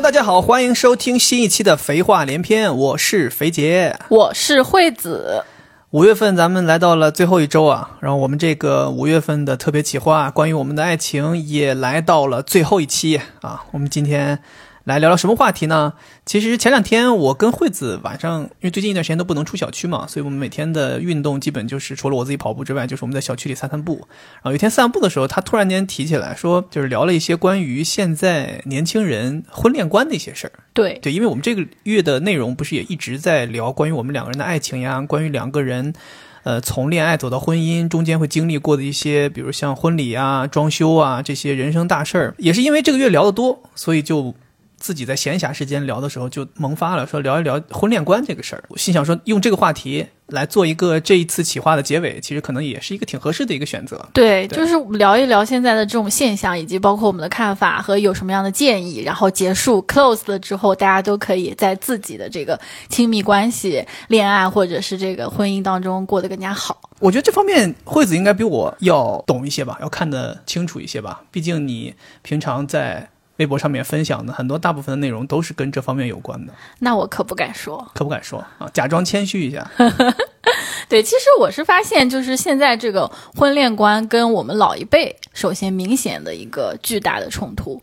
Hello，大家好，欢迎收听新一期的《肥话连篇》，我是肥杰，我是惠子。五月份咱们来到了最后一周啊，然后我们这个五月份的特别企划，关于我们的爱情也来到了最后一期啊。我们今天。来聊聊什么话题呢？其实前两天我跟惠子晚上，因为最近一段时间都不能出小区嘛，所以我们每天的运动基本就是除了我自己跑步之外，就是我们在小区里散散步。然后有一天散步的时候，他突然间提起来说，就是聊了一些关于现在年轻人婚恋观的一些事儿。对对，因为我们这个月的内容不是也一直在聊关于我们两个人的爱情呀，关于两个人，呃，从恋爱走到婚姻中间会经历过的一些，比如像婚礼啊、装修啊这些人生大事儿，也是因为这个月聊得多，所以就。自己在闲暇时间聊的时候就萌发了，说聊一聊婚恋观这个事儿。我心想说，用这个话题来做一个这一次企划的结尾，其实可能也是一个挺合适的一个选择。对，就是聊一聊现在的这种现象，以及包括我们的看法和有什么样的建议。然后结束 close 了之后，大家都可以在自己的这个亲密关系、恋爱或者是这个婚姻当中过得更加好。我觉得这方面惠子应该比我要懂一些吧，要看得清楚一些吧。毕竟你平常在。微博上面分享的很多大部分的内容都是跟这方面有关的，那我可不敢说，可不敢说啊，假装谦虚一下。对，其实我是发现，就是现在这个婚恋观跟我们老一辈，首先明显的一个巨大的冲突。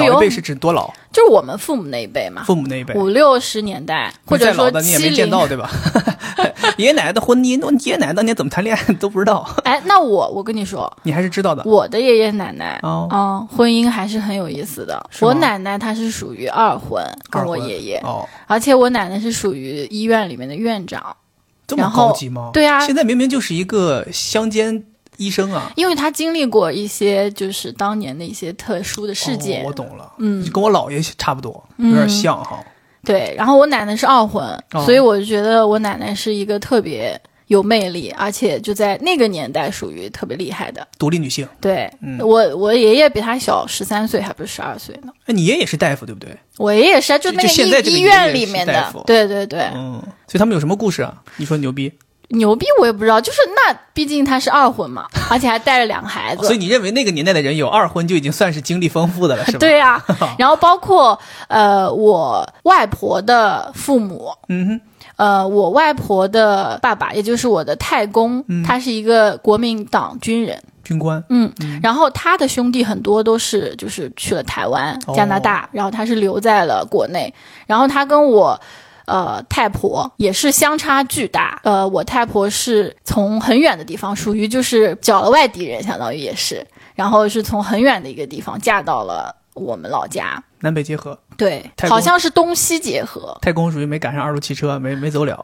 老一辈是指多老？就是我们父母那一辈嘛，父母那一辈，五六十年代，或者说你也没见到对吧？爷爷奶奶的婚姻，爷爷奶奶当年怎么谈恋爱都不知道。哎，那我我跟你说，你还是知道的。我的爷爷奶奶啊，婚姻还是很有意思的。我奶奶她是属于二婚，跟我爷爷哦，而且我奶奶是属于医院里面的院长，这么高级吗？对啊，现在明明就是一个乡间。医生啊，因为他经历过一些就是当年的一些特殊的事件，我懂了，嗯，跟我姥爷差不多，有点像哈。对，然后我奶奶是二婚，所以我就觉得我奶奶是一个特别有魅力，而且就在那个年代属于特别厉害的独立女性。对，我我爷爷比她小十三岁，还不是十二岁呢。那你爷爷是大夫对不对？我爷爷是就那个医医院里面的，对对对，嗯。所以他们有什么故事啊？你说牛逼。牛逼我也不知道，就是那毕竟他是二婚嘛，而且还带着两个孩子，所以你认为那个年代的人有二婚就已经算是经历丰富的了，是吧？对呀，然后包括呃我外婆的父母，嗯哼，呃我外婆的爸爸，也就是我的太公，他是一个国民党军人，军官，嗯，然后他的兄弟很多都是就是去了台湾、加拿大，然后他是留在了国内，然后他跟我。呃，太婆也是相差巨大。呃，我太婆是从很远的地方，属于就是找了外地人，相当于也是，然后是从很远的一个地方嫁到了我们老家，南北结合。对，好像是东西结合。太公属于没赶上二路汽车，没没走了，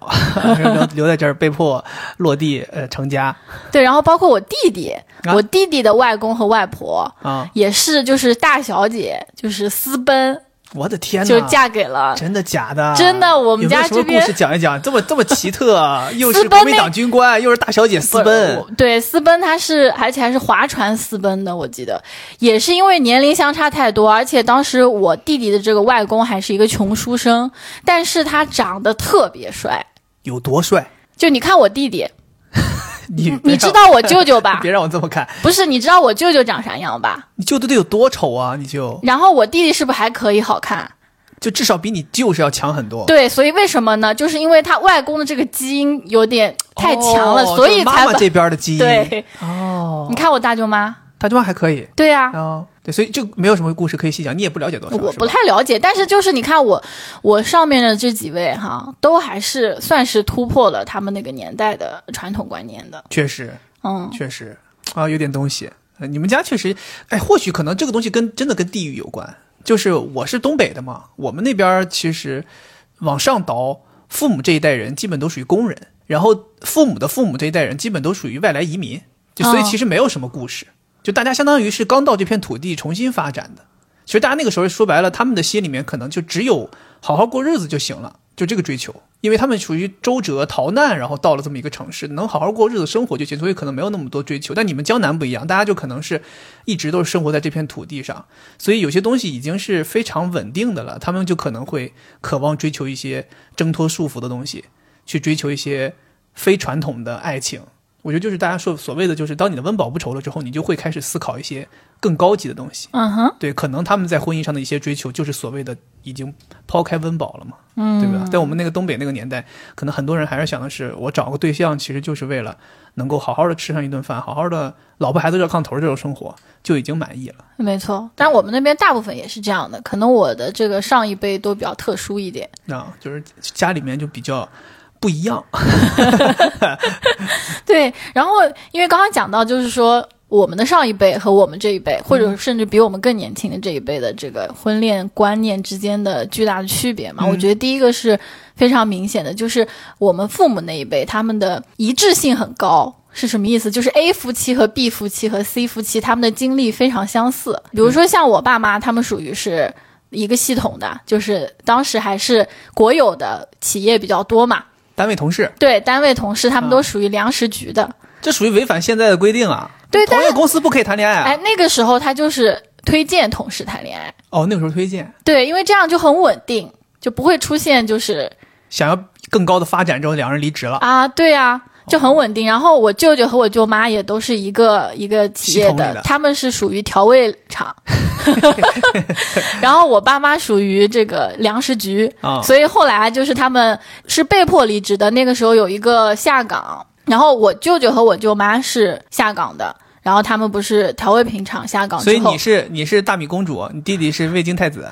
留留在这儿，被迫落地呃成家。对，然后包括我弟弟，我弟弟的外公和外婆啊，也是就是大小姐，就是私奔。我的天呐！就嫁给了，真的假的？真的，我们家这边故事讲一讲，这么这么奇特，又是国民党军官，又是大小姐私奔。对，私奔他是，而且还是划船私奔的。我记得也是因为年龄相差太多，而且当时我弟弟的这个外公还是一个穷书生，但是他长得特别帅。有多帅？就你看我弟弟。你你知道我舅舅吧？别让我这么看。不是，你知道我舅舅长啥样吧？你舅舅得有多丑啊！你就。然后我弟弟是不是还可以好看？就至少比你舅是要强很多。对，所以为什么呢？就是因为他外公的这个基因有点太强了，所以才妈妈这边的基因。对。哦。你看我大舅妈。大舅妈还可以。对呀。啊。对，所以就没有什么故事可以细讲，你也不了解多少。我不太了解，但是就是你看我，我上面的这几位哈，都还是算是突破了他们那个年代的传统观念的。确实。嗯，确实，啊，有点东西。你们家确实，哎，或许可能这个东西跟真的跟地域有关。就是我是东北的嘛，我们那边其实往上倒，父母这一代人基本都属于工人，然后父母的父母这一代人基本都属于外来移民，就所以其实没有什么故事，就大家相当于是刚到这片土地重新发展的。其实大家那个时候说白了，他们的心里面可能就只有好好过日子就行了。就这个追求，因为他们属于周折逃难，然后到了这么一个城市，能好好过日子生活就行，所以可能没有那么多追求。但你们江南不一样，大家就可能是一直都是生活在这片土地上，所以有些东西已经是非常稳定的了。他们就可能会渴望追求一些挣脱束缚的东西，去追求一些非传统的爱情，我觉得就是大家说所谓的，就是当你的温饱不愁了之后，你就会开始思考一些更高级的东西。嗯哼，对，可能他们在婚姻上的一些追求，就是所谓的已经抛开温饱了嘛，嗯，对吧？在我们那个东北那个年代，可能很多人还是想的是，我找个对象，其实就是为了能够好好的吃上一顿饭，好好的老婆孩子热炕头这种生活就已经满意了。没错。但我们那边大部分也是这样的，可能我的这个上一辈都比较特殊一点。啊，就是家里面就比较不一样。对，然后因为刚刚讲到，就是说我们的上一辈和我们这一辈，或者甚至比我们更年轻的这一辈的这个婚恋观念之间的巨大的区别嘛，我觉得第一个是非常明显的，就是我们父母那一辈他们的一致性很高。是什么意思？就是 A 夫妻和 B 夫妻和 C 夫妻他们的经历非常相似。比如说像我爸妈，他们属于是一个系统的，就是当时还是国有的企业比较多嘛。单位同事，对，单位同事他们都属于粮食局的。这属于违反现在的规定啊！对，同一个公司不可以谈恋爱啊！哎，那个时候他就是推荐同事谈恋爱。哦，那个时候推荐。对，因为这样就很稳定，就不会出现就是想要更高的发展之后两人离职了啊。对啊。就很稳定，然后我舅舅和我舅妈也都是一个一个企业的，他们是属于调味厂，然后我爸妈属于这个粮食局，所以后来就是他们是被迫离职的。那个时候有一个下岗，然后我舅舅和我舅妈是下岗的。然后他们不是调味品厂下岗，所以你是你是大米公主，你弟弟是味精太子，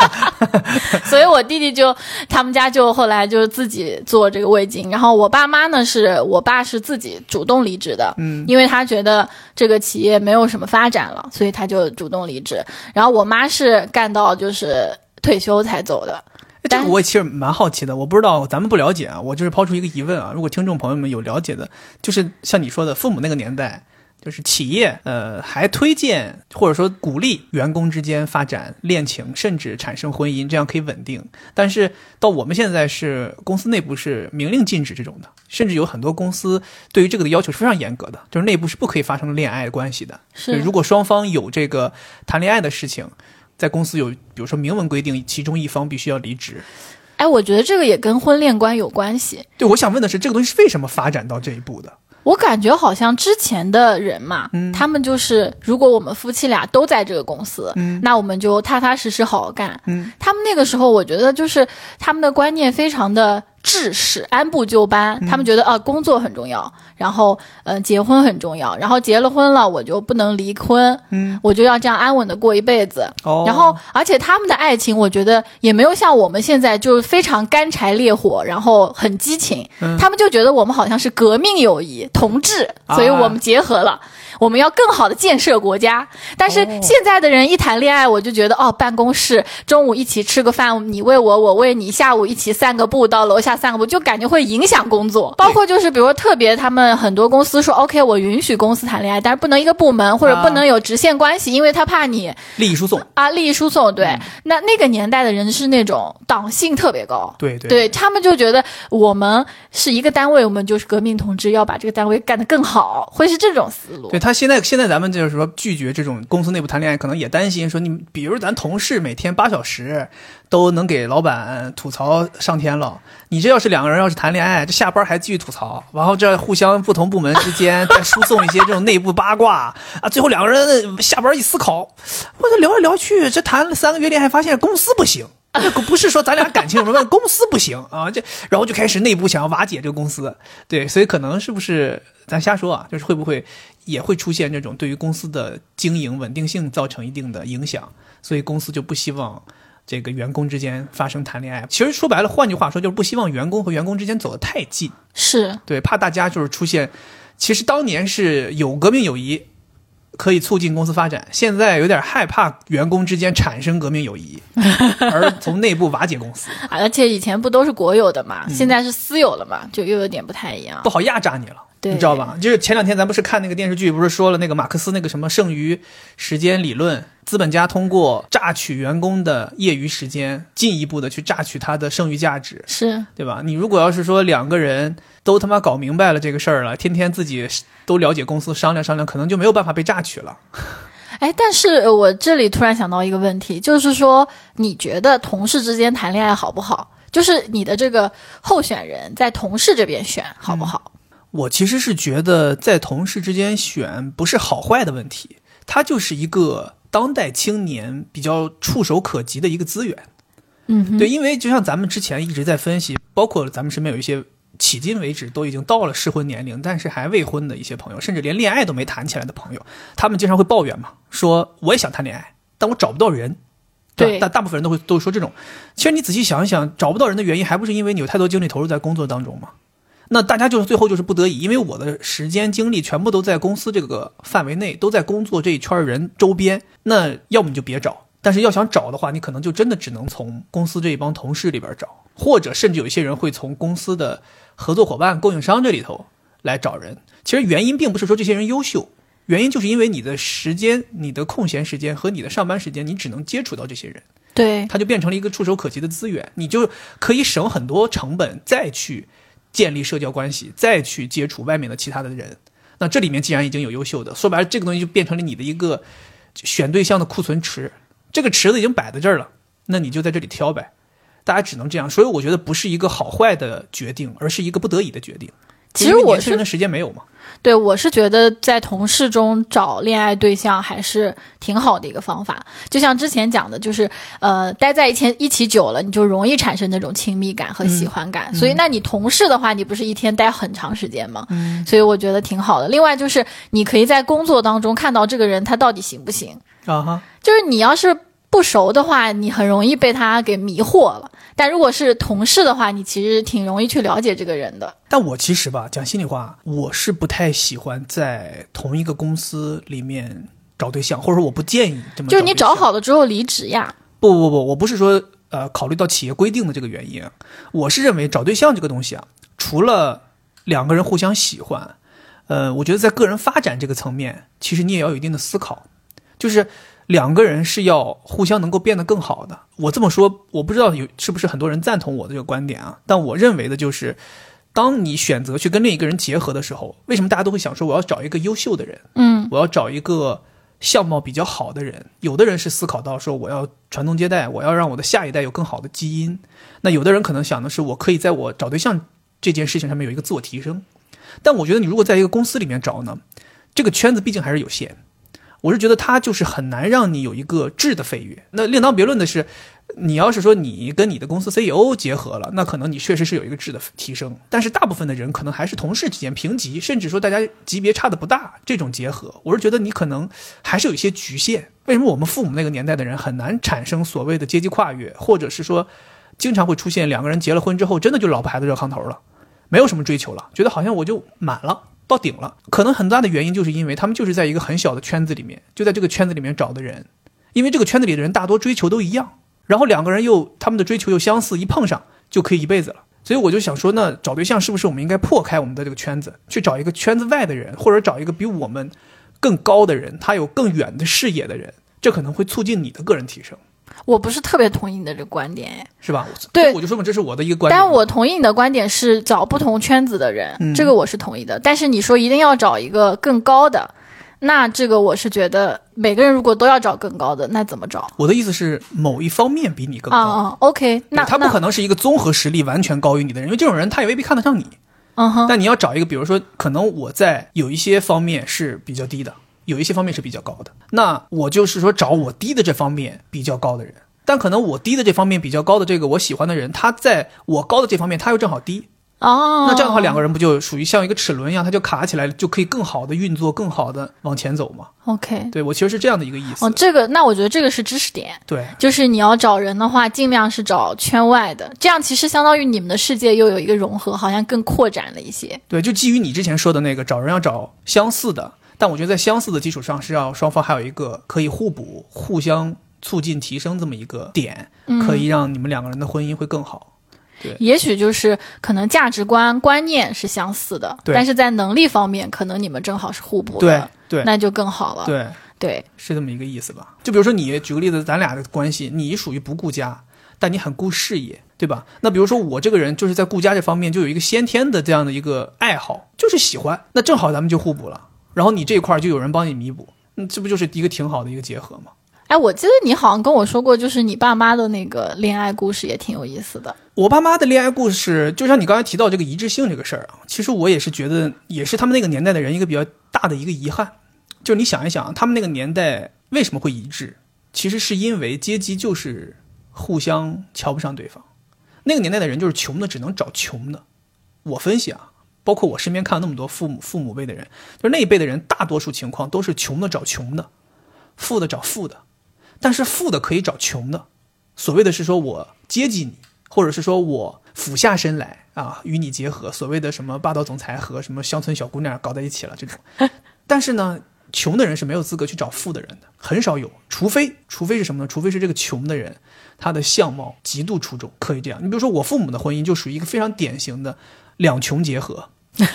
所以我弟弟就他们家就后来就自己做这个味精，然后我爸妈呢是我爸是自己主动离职的，嗯，因为他觉得这个企业没有什么发展了，所以他就主动离职，然后我妈是干到就是退休才走的。这个我其实蛮好奇的，我不知道咱们不了解啊，我就是抛出一个疑问啊，如果听众朋友们有了解的，就是像你说的父母那个年代。就是企业，呃，还推荐或者说鼓励员工之间发展恋情，甚至产生婚姻，这样可以稳定。但是到我们现在是公司内部是明令禁止这种的，甚至有很多公司对于这个的要求是非常严格的，就是内部是不可以发生恋爱关系的。是，如果双方有这个谈恋爱的事情，在公司有，比如说明文规定，其中一方必须要离职。哎，我觉得这个也跟婚恋观有关系。对，我想问的是，这个东西是为什么发展到这一步的？我感觉好像之前的人嘛，他们就是如果我们夫妻俩都在这个公司，那我们就踏踏实实好好干。他们那个时候，我觉得就是他们的观念非常的。制式按部就班，他们觉得啊，工作很重要，然后呃，结婚很重要，然后结了婚了，我就不能离婚，嗯，我就要这样安稳的过一辈子。哦，然后而且他们的爱情，我觉得也没有像我们现在就是非常干柴烈火，然后很激情。他们就觉得我们好像是革命友谊，同志，所以我们结合了。我们要更好的建设国家，但是现在的人一谈恋爱，我就觉得哦，办公室中午一起吃个饭，你喂我，我喂你，下午一起散个步，到楼下散个步，就感觉会影响工作。包括就是比如说特别，他们很多公司说，OK，我允许公司谈恋爱，但是不能一个部门或者不能有直线关系，因为他怕你利益输送啊，利益输送。对，那那个年代的人是那种党性特别高，对对，对他们就觉得我们是一个单位，我们就是革命同志，要把这个单位干得更好，会是这种思路。对他。现在现在咱们就是说拒绝这种公司内部谈恋爱，可能也担心说你，比如咱同事每天八小时都能给老板吐槽上天了，你这要是两个人要是谈恋爱，这下班还继续吐槽，然后这互相不同部门之间再输送一些这种内部八卦啊，最后两个人下班一思考，我这聊来聊去，这谈了三个月恋爱，发现公司不行。这不是说咱俩感情有什么，公司不行啊，这然后就开始内部想要瓦解这个公司，对，所以可能是不是咱瞎说啊？就是会不会也会出现这种对于公司的经营稳定性造成一定的影响，所以公司就不希望这个员工之间发生谈恋爱。其实说白了，换句话说就是不希望员工和员工之间走得太近，是对，怕大家就是出现，其实当年是有革命友谊。可以促进公司发展，现在有点害怕员工之间产生革命友谊，而从内部瓦解公司。而且以前不都是国有的嘛，现在是私有了嘛，就又有点不太一样，不好压榨你了。你知道吧？就是前两天咱不是看那个电视剧，不是说了那个马克思那个什么剩余时间理论，资本家通过榨取员工的业余时间，进一步的去榨取他的剩余价值，是对吧？你如果要是说两个人都他妈搞明白了这个事儿了，天天自己都了解公司，商量商量，可能就没有办法被榨取了。哎，但是我这里突然想到一个问题，就是说，你觉得同事之间谈恋爱好不好？就是你的这个候选人在同事这边选好不好？我其实是觉得在同事之间选不是好坏的问题，它就是一个当代青年比较触手可及的一个资源。嗯，对，因为就像咱们之前一直在分析，包括咱们身边有一些迄今为止都已经到了适婚年龄，但是还未婚的一些朋友，甚至连恋爱都没谈起来的朋友，他们经常会抱怨嘛，说我也想谈恋爱，但我找不到人。对大大部分人都会都说这种。其实你仔细想一想，找不到人的原因，还不是因为你有太多精力投入在工作当中吗？那大家就是最后就是不得已，因为我的时间精力全部都在公司这个范围内，都在工作这一圈人周边。那要么你就别找，但是要想找的话，你可能就真的只能从公司这一帮同事里边找，或者甚至有一些人会从公司的合作伙伴、供应商这里头来找人。其实原因并不是说这些人优秀，原因就是因为你的时间、你的空闲时间和你的上班时间，你只能接触到这些人。对，它就变成了一个触手可及的资源，你就可以省很多成本，再去建立社交关系，再去接触外面的其他的人。那这里面既然已经有优秀的，说白了，这个东西就变成了你的一个选对象的库存池，这个池子已经摆在这儿了，那你就在这里挑呗。大家只能这样，所以我觉得不是一个好坏的决定，而是一个不得已的决定。其实我是的时间没有嘛，对，我是觉得在同事中找恋爱对象还是挺好的一个方法。就像之前讲的，就是呃，待在一起一起久了，你就容易产生那种亲密感和喜欢感。所以，那你同事的话，你不是一天待很长时间吗？嗯所以我觉得挺好的。另外就是你可以在工作当中看到这个人他到底行不行。啊哈，就是你要是不熟的话，你很容易被他给迷惑了。但如果是同事的话，你其实挺容易去了解这个人的。但我其实吧，讲心里话，我是不太喜欢在同一个公司里面找对象，或者说我不建议这么。就是你找，好了之后离职呀。不不不，我不是说呃考虑到企业规定的这个原因，我是认为找对象这个东西啊，除了两个人互相喜欢，呃，我觉得在个人发展这个层面，其实你也要有一定的思考，就是两个人是要互相能够变得更好的。我这么说，我不知道有是不是很多人赞同我的这个观点啊，但我认为的就是。当你选择去跟另一个人结合的时候，为什么大家都会想说我要找一个优秀的人？嗯，我要找一个相貌比较好的人。有的人是思考到说我要传宗接代，我要让我的下一代有更好的基因。那有的人可能想的是我可以在我找对象这件事情上面有一个自我提升。但我觉得你如果在一个公司里面找呢，这个圈子毕竟还是有限。我是觉得它就是很难让你有一个质的飞跃。那另当别论的是，你要是说你跟你的公司 CEO 结合了，那可能你确实是有一个质的提升。但是大部分的人可能还是同事之间平级，甚至说大家级别差的不大这种结合，我是觉得你可能还是有一些局限。为什么我们父母那个年代的人很难产生所谓的阶级跨越，或者是说经常会出现两个人结了婚之后，真的就老婆孩子热炕头了，没有什么追求了，觉得好像我就满了。到顶了，可能很大的原因就是因为他们就是在一个很小的圈子里面，就在这个圈子里面找的人，因为这个圈子里的人大多追求都一样，然后两个人又他们的追求又相似，一碰上就可以一辈子了。所以我就想说，那找对象是不是我们应该破开我们的这个圈子，去找一个圈子外的人，或者找一个比我们更高的人，他有更远的视野的人，这可能会促进你的个人提升，我不是特别同意你的这个观点，哎是吧？对我就说嘛，这是我的一个观点。但我同意你的观点是找不同圈子的人，嗯这个我是同意的。但是你说一定要找一个更高的，那这个我是觉得每个人如果都要找更高的，那怎么找？我的意思是，某一方面比你更高。啊啊，OK，那他不可能是一个综合实力完全高于你的人，因为这种人他也未必看得上你。嗯哼，但你要找一个，比如说，可能我在有一些方面是比较低的，有一些方面是比较高的，那我就是说找我低的这方面比较高的人。但可能我低的这方面比较高的这个我喜欢的人，他在我高的这方面他又正好低，哦，那这样的话两个人不就属于像一个齿轮一样，它就卡起来，就可以更好的运作，更好的往前走嘛？OK，对我其实是这样的一个意思。哦，这个那我觉得这个是知识点，对，就是你要找人的话，尽量是找圈外的，这样其实相当于你们的世界又有一个融合，好像更扩展了一些。对，就基于你之前说的那个，找人要找相似的，但我觉得在相似的基础上，是要双方还有一个可以互补、互相促进、提升这么一个点，嗯可以让你们两个人的婚姻会更好。也许就是可能价值观、观念是相似的，对但是在能力方面，可能你们正好是互补对的，对那就更好了。对，对是这么一个意思吧？就比如说你举个例子，咱俩的关系，你属于不顾家，但你很顾事业，对吧？那比如说我这个人就是在顾家这方面就有一个先天的这样的一个爱好，就是喜欢，那正好咱们就互补了。然后你这块儿就有人帮你弥补，嗯，这不就是一个挺好的一个结合吗？哎，我记得你好像跟我说过，就是你爸妈的那个恋爱故事也挺有意思的。我爸妈的恋爱故事，就像你刚才提到这个一致性这个事儿啊，其实我也是觉得，也是他们那个年代的人一个比较大的一个遗憾。就是你想一想，他们那个年代为什么会一致？其实是因为阶级就是互相瞧不上对方。那个年代的人就是穷的，只能找穷的。我分析啊，包括我身边看了那么多父母父母辈的人，就是那一辈的人，大多数情况都是穷的找穷的，富的找富的。但是富的可以找穷的，所谓的是说我接济你，或者是说我俯下身来啊与你结合，所谓的什么霸道总裁和什么乡村小姑娘搞在一起了这种。但是呢，穷的人是没有资格去找富的人的，很少有，除非除非是什么呢？除非是这个穷的人他的相貌极度出众，可以这样。你比如说我父母的婚姻就属于一个非常典型的两穷结合。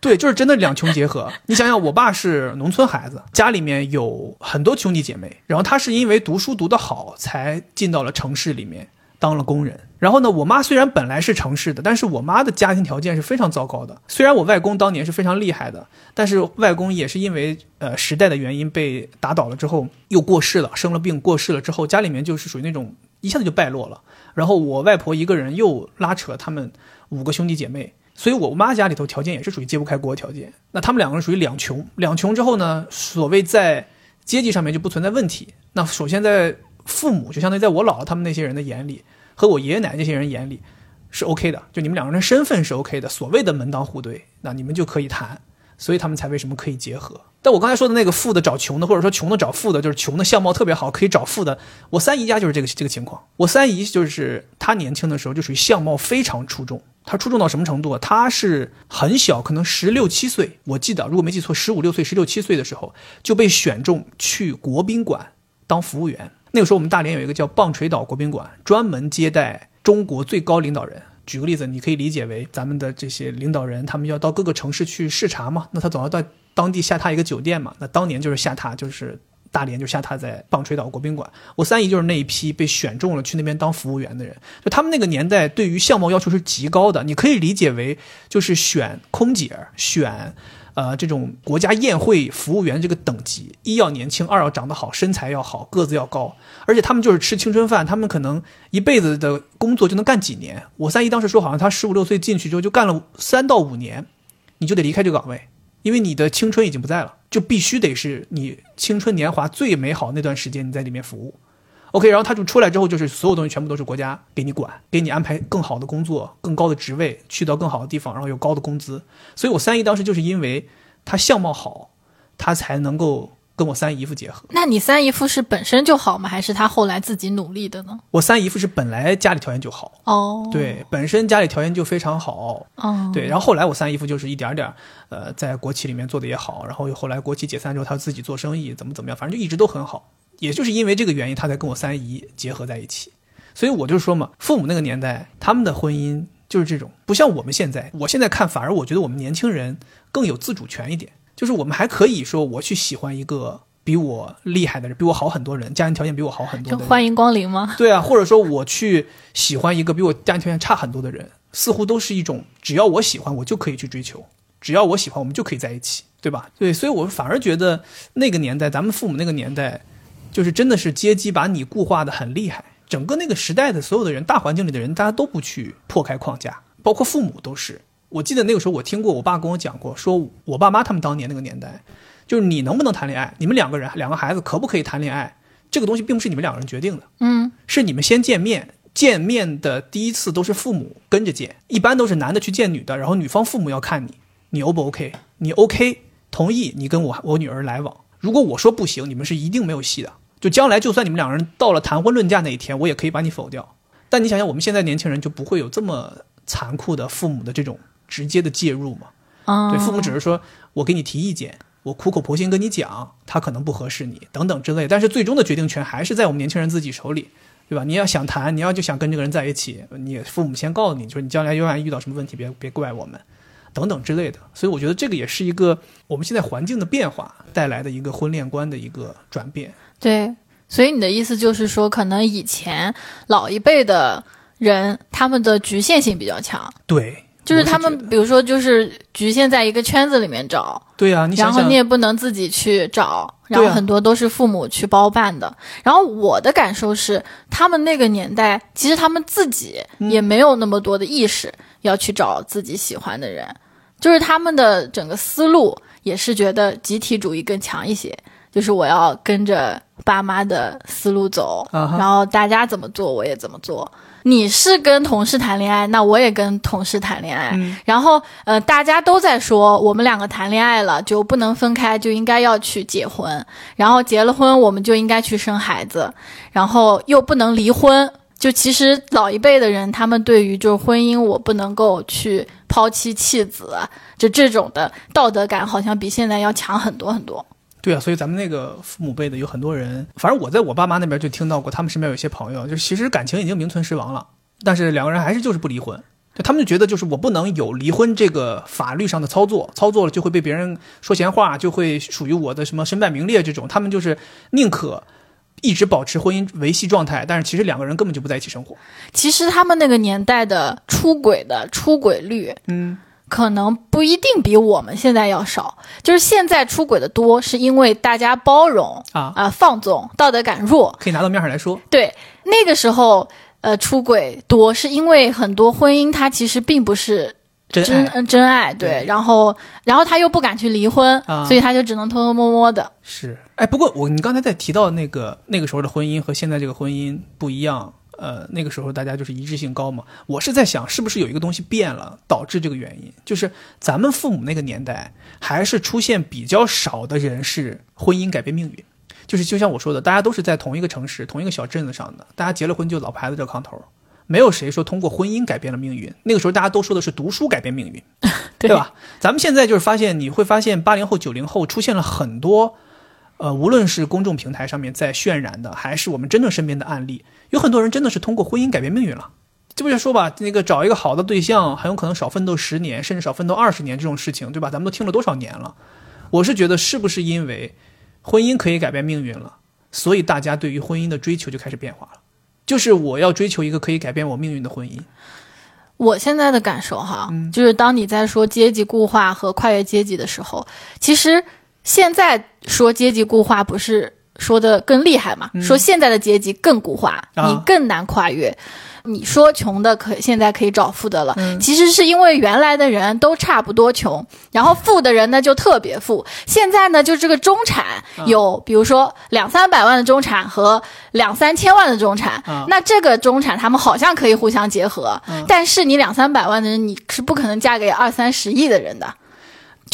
对，就是真的两穷结合。你想想，我爸是农村孩子，家里面有很多兄弟姐妹，然后他是因为读书读得好，才进到了城市里面当了工人。然后呢，我妈虽然本来是城市的，但是我妈的家庭条件是非常糟糕的。虽然我外公当年是非常厉害的，但是外公也是因为呃时代的原因被打倒了之后又过世了，生了病过世了之后，家里面就是属于那种一下子就败落了。然后我外婆一个人又拉扯他们五个兄弟姐妹。所以，我妈家里头条件也是属于揭不开锅条件。那他们两个人属于两穷，两穷之后呢，所谓在阶级上面就不存在问题。那首先在父母，就相当于在我姥姥他们那些人的眼里，和我爷爷奶奶这些人眼里是 OK 的，就你们两个人身份是 OK 的。所谓的门当户对，那你们就可以谈。所以他们才为什么可以结合？但我刚才说的那个富的找穷的，或者说穷的找富的，就是穷的相貌特别好，可以找富的。我三姨家就是这个这个情况。我三姨就是她年轻的时候就属于相貌非常出众。他出众到什么程度啊？他是很小，可能十六七岁，我记得如果没记错，十五六岁、十六七岁的时候就被选中去国宾馆当服务员。那个时候我们大连有一个叫棒槌岛国宾馆，专门接待中国最高领导人。举个例子，你可以理解为咱们的这些领导人，他们要到各个城市去视察嘛，那他总要到当地下榻一个酒店嘛。那当年就是下榻就是。大连就下榻在棒槌岛国宾馆，我三姨就是那一批被选中了去那边当服务员的人。就他们那个年代对于相貌要求是极高的，你可以理解为就是选空姐、选呃这种国家宴会服务员这个等级，一要年轻，二要长得好，身材要好，个子要高，而且他们就是吃青春饭，他们可能一辈子的工作就能干几年。我三姨当时说，好像她十五六岁进去之后就干了三到五年，你就得离开这个岗位。因为你的青春已经不在了，就必须得是你青春年华最美好那段时间你在里面服务，OK，然后他就出来之后，就是所有东西全部都是国家给你管，给你安排更好的工作、更高的职位，去到更好的地方，然后有高的工资。所以我三姨当时就是因为她相貌好，她才能够。跟我三姨夫结合，那你三姨夫是本身就好吗？还是他后来自己努力的呢？我三姨夫是本来家里条件就好哦，对，本身家里条件就非常好哦，对，然后后来我三姨夫就是一点点，呃，在国企里面做的也好，然后后来国企解散之后，他自己做生意怎么怎么样，反正就一直都很好。也就是因为这个原因，他才跟我三姨结合在一起。所以我就说嘛，父母那个年代他们的婚姻就是这种，不像我们现在。我现在看，反而我觉得我们年轻人更有自主权一点。就是我们还可以说，我去喜欢一个比我厉害的人，比我好很多人，家庭条件比我好很多的人，欢迎光临吗？对啊，或者说我去喜欢一个比我家庭条件差很多的人，似乎都是一种只要我喜欢，我就可以去追求，只要我喜欢，我们就可以在一起，对吧？对，所以我反而觉得那个年代，咱们父母那个年代，就是真的是阶级把你固化的很厉害，整个那个时代的所有的人，大环境里的人，大家都不去破开框架，包括父母都是。我记得那个时候，我听过我爸跟我讲过，说我爸妈他们当年那个年代，就是你能不能谈恋爱，你们两个人两个孩子可不可以谈恋爱，这个东西并不是你们两个人决定的，嗯，是你们先见面，见面的第一次都是父母跟着见，一般都是男的去见女的，然后女方父母要看你，你 O 不 OK？你 OK 同意你跟我我女儿来往，如果我说不行，你们是一定没有戏的，就将来就算你们两个人到了谈婚论嫁那一天，我也可以把你否掉。但你想想，我们现在年轻人就不会有这么残酷的父母的这种。直接的介入嘛，对，父母只是说我给你提意见，我苦口婆心跟你讲，他可能不合适你等等之类，但是最终的决定权还是在我们年轻人自己手里，对吧？你要想谈，你要就想跟这个人在一起，你父母先告诉你，就是你将来万一遇到什么问题，别别怪我们，等等之类的。所以我觉得这个也是一个我们现在环境的变化带来的一个婚恋观的一个转变。对，所以你的意思就是说，可能以前老一辈的人他们的局限性比较强。对。就是他们，比如说，就是局限在一个圈子里面找，对呀，然后你也不能自己去找，然后很多都是父母去包办的。然后我的感受是，他们那个年代其实他们自己也没有那么多的意识要去找自己喜欢的人，就是他们的整个思路也是觉得集体主义更强一些，就是我要跟着爸妈的思路走，然后大家怎么做我也怎么做。你是跟同事谈恋爱，那我也跟同事谈恋爱。然后，呃，大家都在说我们两个谈恋爱了就不能分开，就应该要去结婚。然后结了婚，我们就应该去生孩子，然后又不能离婚。就其实老一辈的人，他们对于就是婚姻，我不能够去抛妻弃子，就这种的道德感，好像比现在要强很多很多。对啊，所以咱们那个父母辈的有很多人，反正我在我爸妈那边就听到过，他们身边有一些朋友，就其实感情已经名存实亡了，但是两个人还是就是不离婚，就他们就觉得就是我不能有离婚这个法律上的操作，操作了就会被别人说闲话，就会属于我的什么身败名裂这种，他们就是宁可一直保持婚姻维系状态，但是其实两个人根本就不在一起生活。其实他们那个年代的出轨的出轨率，嗯。可能不一定比我们现在要少，就是现在出轨的多，是因为大家包容啊啊放纵，道德感弱，可以拿到面上来说。对，那个时候呃出轨多，是因为很多婚姻它其实并不是真真爱，对，然后然后他又不敢去离婚，所以他就只能偷偷摸摸的。是，哎，不过我你刚才在提到那个那个时候的婚姻和现在这个婚姻不一样。呃，那个时候大家就是一致性高嘛。我是在想，是不是有一个东西变了，导致这个原因？就是咱们父母那个年代，还是出现比较少的人是婚姻改变命运。就是就像我说的，大家都是在同一个城市、同一个小镇子上的，大家结了婚就老婆孩子热炕头，没有谁说通过婚姻改变了命运。那个时候大家都说的是读书改变命运，对吧？咱们现在就是发现，你会发现八零后、九零后出现了很多。呃，无论是公众平台上面在渲染的，还是我们真正身边的案例，有很多人真的是通过婚姻改变命运了。这不就说吧，那个找一个好的对象，很有可能少奋斗十年，甚至少奋斗二十年这种事情，对吧？咱们都听了多少年了？我是觉得，是不是因为婚姻可以改变命运了，所以大家对于婚姻的追求就开始变化了？就是我要追求一个可以改变我命运的婚姻。我现在的感受哈，就是当你在说阶级固化和跨越阶级的时候，其实。现在说阶级固化不是说的更厉害嘛？说现在的阶级更固化，你更难跨越。你说穷的可现在可以找富的了，其实是因为原来的人都差不多穷，然后富的人呢就特别富。现在呢就这个中产有，比如说两三百万的中产和两三千万的中产，那这个中产他们好像可以互相结合，但是你两三百万的人你是不可能嫁给二三十亿的人的。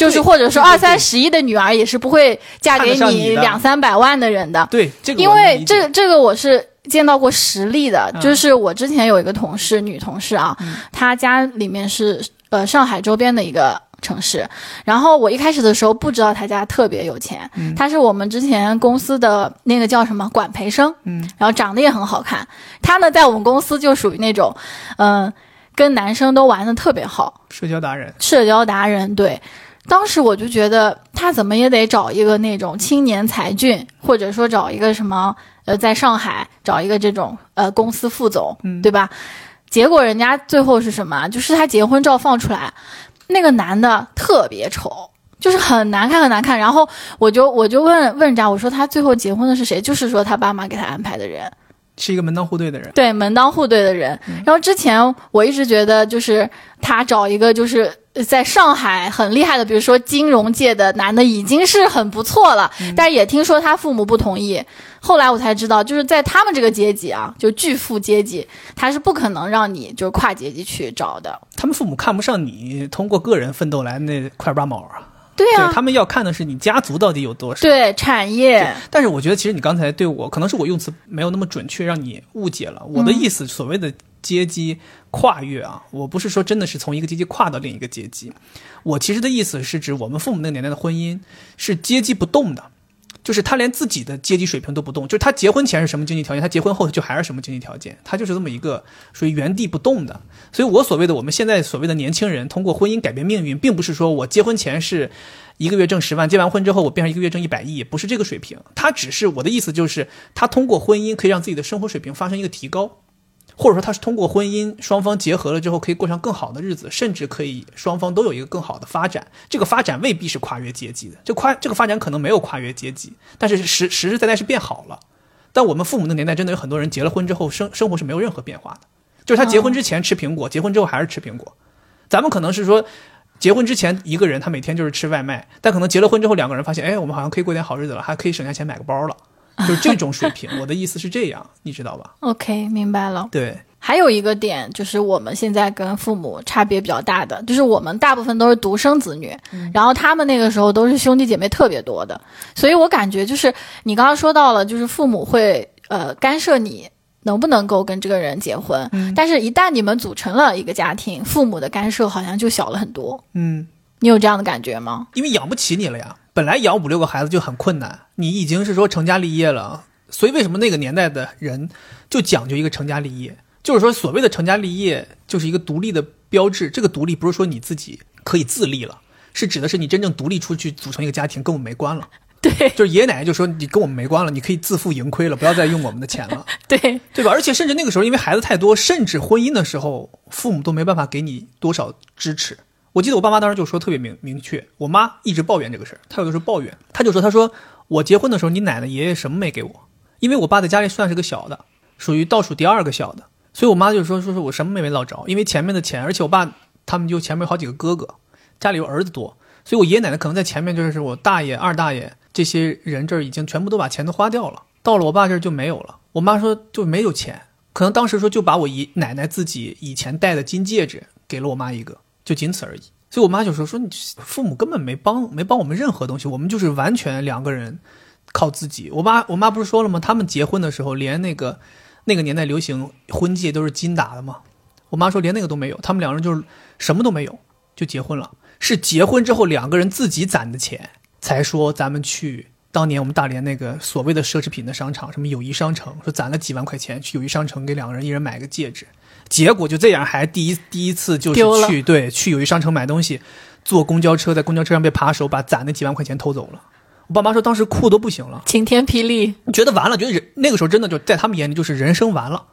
就是或者说二三十亿的女儿也是不会嫁给你两三百万的人的。对，这个因为这这个我是见到过实例的，就是我之前有一个同事，女同事啊，她家里面是呃上海周边的一个城市，然后我一开始的时候不知道她家特别有钱，她是我们之前公司的那个叫什么管培生，嗯，然后长得也很好看，她呢在我们公司就属于那种，嗯，跟男生都玩的特别好，社交达人，社交达人，对。当时我就觉得他怎么也得找一个那种青年才俊，或者说找一个什么呃，在上海找一个这种呃公司副总，对吧？结果人家最后是什么？就是他结婚照放出来，那个男的特别丑，就是很难看很难看。然后我就我就问问人家，我说他最后结婚的是谁？就是说他爸妈给他安排的人，是一个门当户对的人。对，门当户对的人。然后之前我一直觉得，就是他找一个就是。在上海很厉害的，比如说金融界的男的已经是很不错了，但是也听说他父母不同意。后来我才知道，就是在他们这个阶级啊，就巨富阶级，他是不可能让你就是跨阶级去找的。他们父母看不上你通过个人奋斗来那块八毛啊。对呀，他们要看的是你家族到底有多少。对产业。但是我觉得，其实你刚才对我，可能是我用词没有那么准确，让你误解了我的意思。所谓的。阶级跨越啊，我不是说真的是从一个阶级跨到另一个阶级，我其实的意思是指我们父母那个年代的婚姻是阶级不动的，就是他连自己的阶级水平都不动，就是他结婚前是什么经济条件，他结婚后就还是什么经济条件，他就是这么一个属于原地不动的。所以我所谓的我们现在所谓的年轻人通过婚姻改变命运，并不是说我结婚前是一个月挣十万，结完婚之后我变成一个月挣一百亿，不是这个水平，他只是我的意思就是他通过婚姻可以让自己的生活水平发生一个提高。或者说他是通过婚姻双方结合了之后可以过上更好的日子，甚至可以双方都有一个更好的发展。这个发展未必是跨越阶级的，这跨这个发展可能没有跨越阶级，但是实实实在在是变好了。但我们父母那年代真的有很多人结了婚之后生生活是没有任何变化的，就是他结婚之前吃苹果，结婚之后还是吃苹果。咱们可能是说。结婚之前一个人他每天就是吃外卖，但可能结了婚之后两个人发现，哎，我们好像可以过点好日子了，还可以省下钱买个包了，就是这种水平。我的意思是这样，你知道吧？OK，明白了。对，还有一个点就是我们现在跟父母差别比较大的，就是我们大部分都是独生子女，然后他们那个时候都是兄弟姐妹特别多的，所以我感觉就是你刚刚说到了，就是父母会呃干涉你。能不能够跟这个人结婚？嗯，但是，一旦你们组成了一个家庭，父母的干涉好像就小了很多。嗯，你有这样的感觉吗？因为养不起你了呀，本来养五六个孩子就很困难，你已经是说成家立业了，所以为什么那个年代的人就讲究一个成家立业？就是说，所谓的成家立业就是一个独立的标志。这个独立不是说你自己可以自立了，是指的是你真正独立出去组成一个家庭，跟我们没关了。对，就是爷爷奶奶就说你跟我们没关了，你可以自负盈亏了，不要再用我们的钱了。对，对吧？而且甚至那个时候，因为孩子太多，甚至婚姻的时候，父母都没办法给你多少支持。我记得我爸妈当时就说特别明明确，我妈一直抱怨这个事儿，她有的时候抱怨，她就说，她说我结婚的时候，你奶奶爷爷什么没给我，因为我爸在家里算是个小的，属于倒数第二个小的，所以我妈就说，说是我什么没没捞着，因为前面的钱，而且我爸他们就前面有好几个哥哥，家里有儿子多，所以我爷爷奶奶可能在前面就是我大爷、二大爷。这些人这儿已经全部都把钱都花掉了，到了我爸这儿就没有了。我妈说就没有钱，可能当时说就把我姨奶奶自己以前戴的金戒指给了我妈一个，就仅此而已。所以我妈就说说你父母根本没帮没帮我们任何东西，我们就是完全两个人靠自己。我妈我妈不是说了吗？他们结婚的时候连那个那个年代流行婚戒都是金打的吗？我妈说连那个都没有，他们两个人就是什么都没有就结婚了，是结婚之后两个人自己攒的钱。才说咱们去当年我们大连那个所谓的奢侈品的商场，什么友谊商城，说攒了几万块钱去友谊商城给两个人一人买个戒指，结果就这样，还第一第一次就是去对去友谊商城买东西，坐公交车在公交车上被扒手把攒的几万块钱偷走了。我爸妈说当时哭都不行了，晴天霹雳，觉得完了，觉得人那个时候真的就在他们眼里就是人生完了，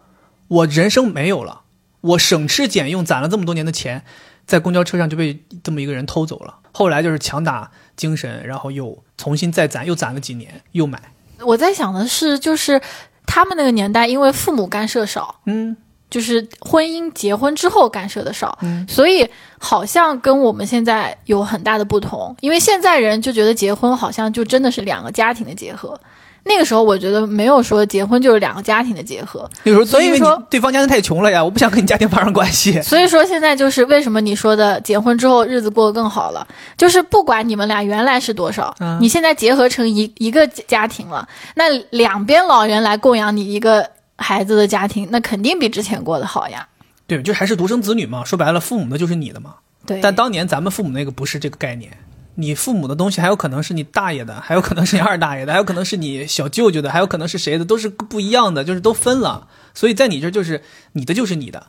我人生没有了，我省吃俭用攒了这么多年的钱。在公交车上就被这么一个人偷走了，后来就是强打精神，然后又重新再攒，又攒了几年，又买。我在想的是，就是他们那个年代，因为父母干涉少，嗯，就是婚姻结婚之后干涉的少，嗯，所以好像跟我们现在有很大的不同。因为现在人就觉得结婚好像就真的是两个家庭的结合。那个时候我觉得没有说结婚就是两个家庭的结合，那时候所以说对方家庭太穷了呀，我不想跟你家庭发生关系。所以说现在就是为什么你说的结婚之后日子过得更好了，就是不管你们俩原来是多少，你现在结合成一一个家庭了，那两边老人来供养你一个孩子的家庭，那肯定比之前过得好呀。对，就还是独生子女嘛，说白了，父母的就是你的嘛。对。但当年咱们父母那个不是这个概念。你父母的东西还有可能是你大爷的，还有可能是你二大爷的，还有可能是你小舅舅的，还有可能是谁的，都是不一样的，就是都分了。所以在你这就是你的就是你的，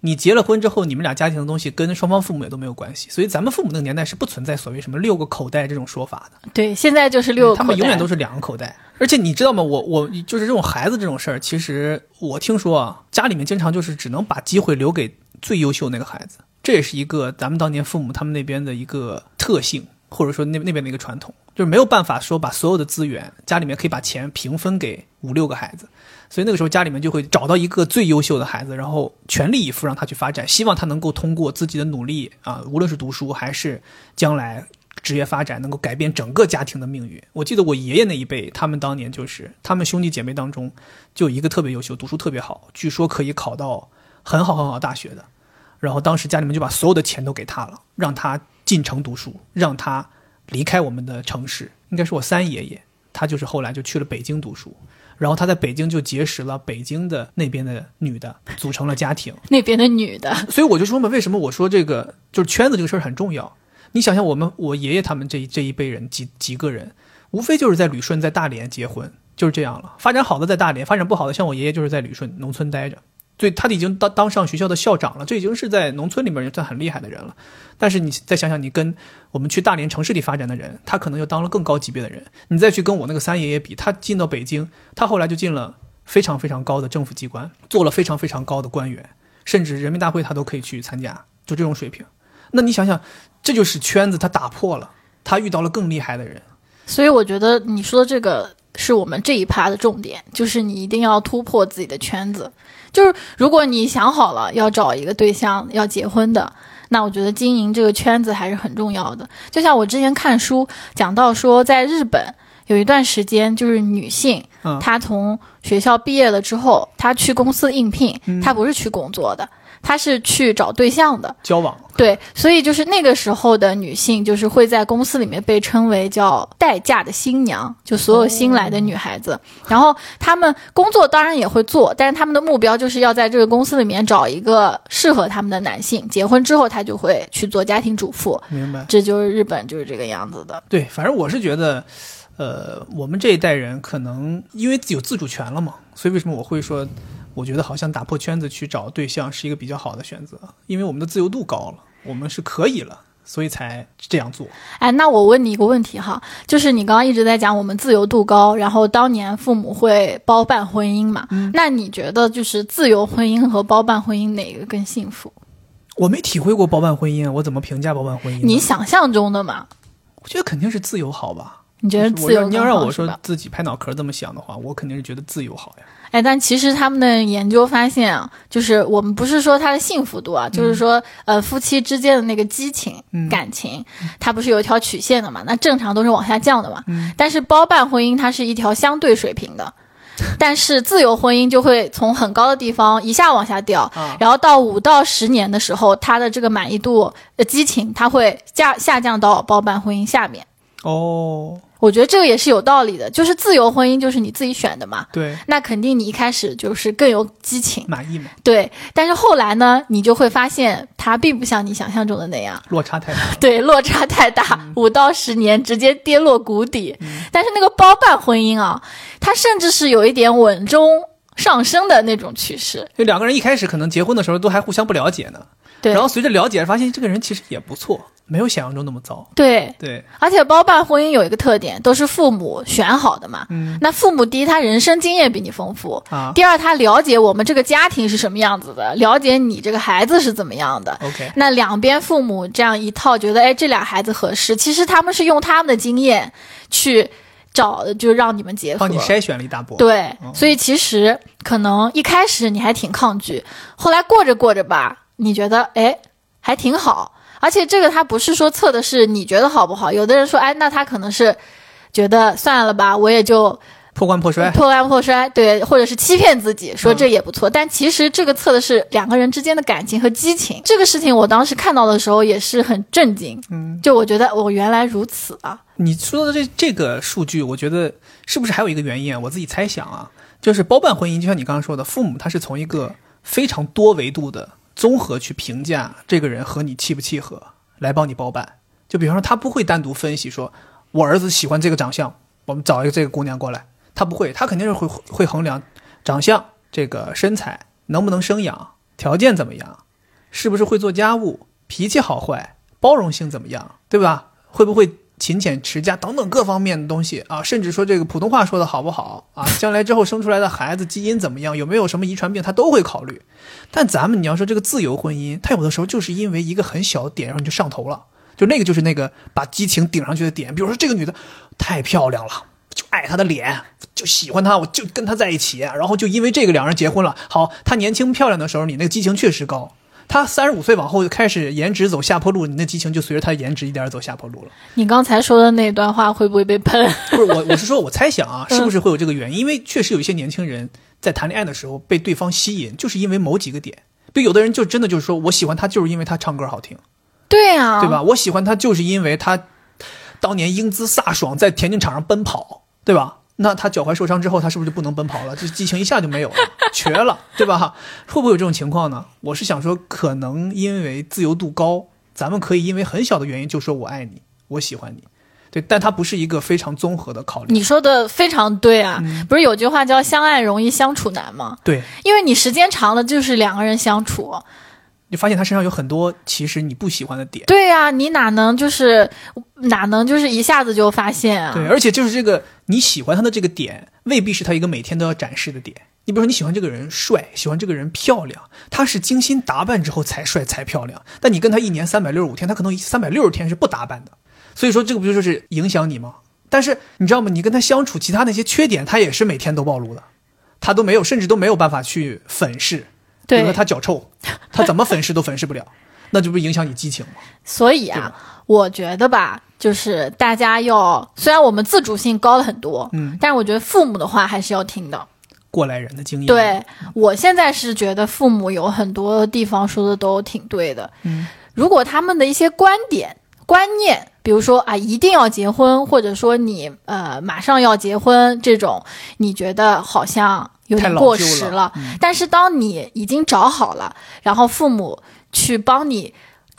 你结了婚之后，你们俩家庭的东西跟双方父母也都没有关系。所以咱们父母那个年代是不存在所谓什么六个口袋这种说法的。对，现在就是六个口袋，他们永远都是两个口袋。而且你知道吗？我我就是这种孩子这种事儿，其实我听说啊，家里面经常就是只能把机会留给最优秀那个孩子，这也是一个咱们当年父母他们那边的一个特性。或者说那那边的一个传统，就是没有办法说把所有的资源，家里面可以把钱平分给五六个孩子，所以那个时候家里面就会找到一个最优秀的孩子，然后全力以赴让他去发展，希望他能够通过自己的努力啊，无论是读书还是将来职业发展，能够改变整个家庭的命运。我记得我爷爷那一辈，他们当年就是他们兄弟姐妹当中就一个特别优秀，读书特别好，据说可以考到很好很好大学的，然后当时家里面就把所有的钱都给他了，让他。进城读书，让他离开我们的城市，应该是我三爷爷，他就是后来就去了北京读书，然后他在北京就结识了北京的那边的女的，组成了家庭。那边的女的，所以我就说嘛，为什么我说这个就是圈子这个事儿很重要？你想想，我们我爷爷他们这这一辈人几几个人，无非就是在旅顺在大连结婚，就是这样了。发展好的在大连，发展不好的像我爷爷就是在旅顺农村待着。对，他已经当当上学校的校长了，这已经是在农村里面算很厉害的人了。但是你再想想，你跟我们去大连城市里发展的人，他可能又当了更高级别的人。你再去跟我那个三爷爷比，他进到北京，他后来就进了非常非常高的政府机关，做了非常非常高的官员，甚至人民大会他都可以去参加，就这种水平。那你想想，这就是圈子他打破了，他遇到了更厉害的人。所以我觉得你说的这个是我们这一趴的重点，就是你一定要突破自己的圈子。就是如果你想好了要找一个对象要结婚的，那我觉得经营这个圈子还是很重要的。就像我之前看书讲到说，在日本有一段时间，就是女性嗯她从学校毕业了之后，她去公司应聘，她不是去工作的，她是去找对象的。交往，对，所以就是那个时候的女性，就是会在公司里面被称为叫待嫁的新娘，就所有新来的女孩子。然后她们工作当然也会做，但是她们的目标就是要在这个公司里面找一个适合她们的男性。结婚之后，她就会去做家庭主妇。明白？这就是日本就是这个样子的。对，反正我是觉得，呃，我们这一代人可能因为有自主权了嘛，所以为什么我会说，我觉得好像打破圈子去找对象是一个比较好的选择，因为我们的自由度高了，我们是可以了，所以才这样做。哎，那我问你一个问题哈，就是你刚刚一直在讲我们自由度高，然后当年父母会包办婚姻嘛？那你觉得就是自由婚姻和包办婚姻哪个更幸福？我没体会过包办婚姻，我怎么评价包办婚姻？你想象中的嘛？我觉得肯定是自由好吧。你觉得自由要你要让我说自己拍脑壳这么想的话，我肯定是觉得自由好呀。哎，但其实他们的研究发现啊，就是我们不是说他的幸福度啊，就是说呃夫妻之间的那个激情、感情，它不是有一条曲线的嘛？那正常都是往下降的嘛。但是包办婚姻它是一条相对水平的。但是自由婚姻就会从很高的地方一下往下掉，啊然后到五到十年的时候，他的这个满意度、呃激情，它会下下降到包办婚姻下面。哦，我觉得这个也是有道理的，就是自由婚姻就是你自己选的嘛，对，那肯定你一开始就是更有激情，满意嘛，对。但是后来呢，你就会发现它并不像你想象中的那样，落差太大。对，落差太大，五、到十年直接跌落谷底。但是那个包办婚姻啊，它甚至是有一点稳中上升的那种趋势，就两个人一开始可能结婚的时候都还互相不了解呢，对然后随着了解，发现这个人其实也不错，没有想象中那么糟。对。对，而且包办婚姻有一个特点，都是父母选好的嘛。嗯那父母第一，他人生经验比你丰富；啊第二，他了解我们这个家庭是什么样子的，了解你这个孩子是怎么样的。，OK，那两边父母这样一套，觉得哎这俩孩子合适，其实他们是用他们的经验去找的，就让你们结合。帮你筛选了一大波。对，所以其实可能一开始你还挺抗拒，后来过着过着吧，你觉得哎还挺好。而且这个他不是说测的是你觉得好不好，有的人说哎那他可能是觉得算了吧，我也就破罐破摔。破罐破摔，对，或者是欺骗自己说这也不错，但其实这个测的是两个人之间的感情和激情。这个事情我当时看到的时候也是很震惊，嗯，就我觉得我原来如此啊，你说的这这个数据，我觉得是不是还有一个原因啊？我自己猜想啊，就是包办婚姻，就像你刚刚说的，父母他是从一个非常多维度的综合去评价这个人和你契不契合，来帮你包办。就比方说，他不会单独分析说，我儿子喜欢这个长相，我们找一个这个姑娘过来，他不会，他肯定是会会衡量长相、这个身材能不能生养、条件怎么样，是不是会做家务、脾气好坏、包容性怎么样，对吧？会不会勤俭持家等等各方面的东西啊，甚至说这个普通话说的好不好啊，将来之后生出来的孩子基因怎么样，有没有什么遗传病，他都会考虑。但咱们你要说这个自由婚姻，它有的时候就是因为一个很小的点，然后你就上头了，就那个就是那个把激情顶上去的点。比如说这个女的太漂亮了，就爱他的脸，就喜欢他，我就跟他在一起，然后就因为这个两人结婚了。好，他年轻漂亮的时候，你那个激情确实高。他三十五岁往后就开始颜值走下坡路，你那激情就随着她颜值一点点走下坡路了。你刚才说的那段话会不会被喷？不是我，我是说，我猜想啊，是不是会有这个原因？因为确实有一些年轻人在谈恋爱的时候被对方吸引，就是因为某几个点。比如有的人就真的就是说我喜欢他，就是因为他唱歌好听，对啊，对？吧？我喜欢他就是因为他当年英姿飒爽，在田径场上奔跑，对吧？那他脚踝受伤之后，他是不是就不能奔跑了？这激情一下就没有了，瘸了，对吧？会不会有这种情况呢？我是想说，可能因为自由度高，咱们可以因为很小的原因就说我爱你，我喜欢你，对，但它不是一个非常综合的考虑。你说的非常对啊，嗯不是有句话叫“相爱容易相处难”吗？对，因为你时间长了就是两个人相处，你发现他身上有很多其实你不喜欢的点。对呀、你哪能就是哪能就是一下子就发现啊？对，而且就是这个你喜欢他的这个点，未必是他一个每天都要展示的点。你比如说你喜欢这个人帅，喜欢这个人漂亮，他是精心打扮之后才帅才漂亮。但你跟他一年三百六十五天，他可能三百六十天是不打扮的。所以说这个不就说是影响你吗？但是你知道吗？你跟他相处，其他那些缺点，他也是每天都暴露的，他都没有，甚至都没有办法去粉饰。比如说对，他脚臭，他怎么粉饰都粉饰不了，那就不影响你激情吗？所以啊，我觉得吧，就是大家要，虽然我们自主性高了很多，嗯，但是我觉得父母的话还是要听的。过来人的经验。，对我现在是觉得父母有很多地方说的都挺对的。嗯，如果他们的一些观点、观念，比如说啊，一定要结婚，或者说你呃马上要结婚这种，你觉得好像有点过时了。嗯但是当你已经找好了，然后父母去帮你。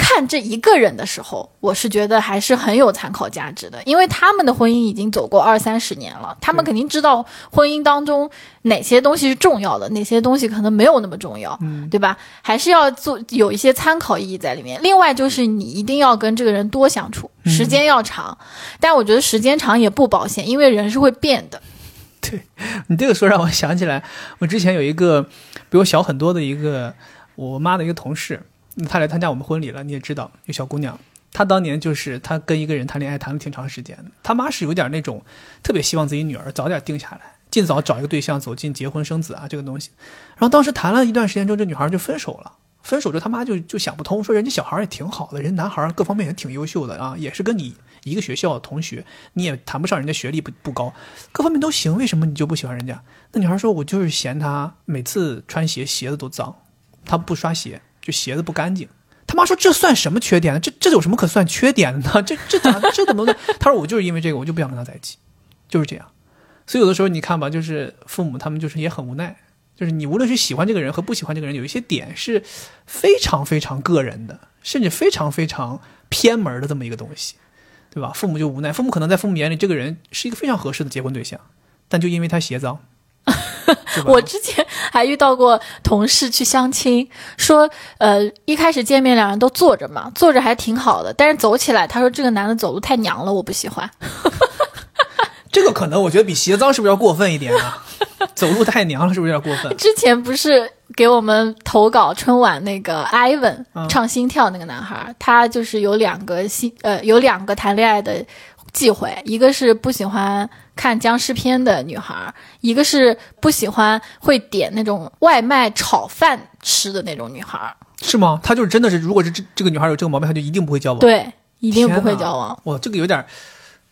看这一个人的时候，我是觉得还是很有参考价值的，因为他们的婚姻已经走过二三十年了，他们肯定知道婚姻当中哪些东西是重要的，哪些东西可能没有那么重要，嗯，对吧？还是要做有一些参考意义在里面。另外就是你一定要跟这个人多相处，嗯时间要长，但我觉得时间长也不保险，因为人是会变的。对你这个说让我想起来，我之前有一个比我小很多的一个我妈的一个同事，她来参加我们婚礼了，你也知道，有小姑娘。她当年就是她跟一个人谈恋爱谈了挺长时间的，她妈是有点那种特别希望自己女儿早点定下来，尽早找一个对象，走进结婚生子啊这个东西。然后当时谈了一段时间之后，这女孩就分手了。分手之后，他妈就就想不通，说人家小孩也挺好的，人男孩各方面也挺优秀的啊，也是跟你一个学校的同学，你也谈不上人家学历不不高，各方面都行，为什么你就不喜欢人家？那女孩说：“我就是嫌他每次穿鞋鞋子都脏，他不刷鞋，就鞋子不干净。”他妈说：“这算什么缺点呢？这这有什么可算缺点的呢？这这咋这怎么能？”他说：“我就是因为这个，我就不想跟他在一起，就是这样。”所以有的时候你看吧，就是父母他们就是也很无奈，就是你无论是喜欢这个人和不喜欢这个人，有一些点是非常非常个人的，甚至非常非常偏门的这么一个东西，对吧？父母就无奈，父母可能在父母眼里这个人是一个非常合适的结婚对象，但就因为他鞋脏，我之前还遇到过同事去相亲，说呃一开始见面两人都坐着嘛，坐着还挺好的，但是走起来他说这个男的走路太娘了，我不喜欢。这个可能我觉得比鞋脏是不是要过分一点啊？走路太娘了，是不是有点过分？之前不是给我们投稿春晚那个 Ivan、嗯唱心跳那个男孩，他就是有两个心呃有两个谈恋爱的忌讳，一个是不喜欢看僵尸片的女孩，一个是不喜欢会点那种外卖炒饭吃的那种女孩。是吗？他就是真的是，如果是这这个女孩有这个毛病，他就一定不会交往。，对，一定不会交往。哇，这个有点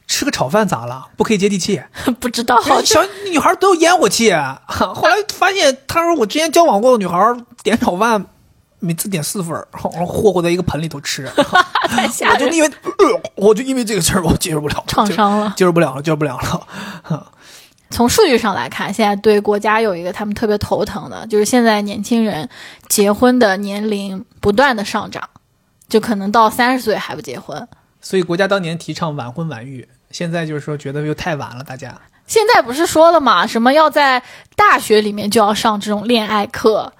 吃个炒饭咋了？不可以接地气？不知道，小女孩都有烟火气。啊 后来发现，他说我之前交往过的女孩点炒饭，每次点四份儿，然后霍霍在一个盆里头吃。太吓人，我就因为，呃我就因为这个事儿，我接受不了，创伤了。接受不了了，接受不了了。从数据上来看，现在对国家有一个他们特别头疼的，就是现在年轻人结婚的年龄不断的上涨，就可能到三十岁还不结婚。所以国家当年提倡晚婚晚育，现在就是说觉得又太晚了，大家。现在不是说了吗？什么要在大学里面就要上这种恋爱课，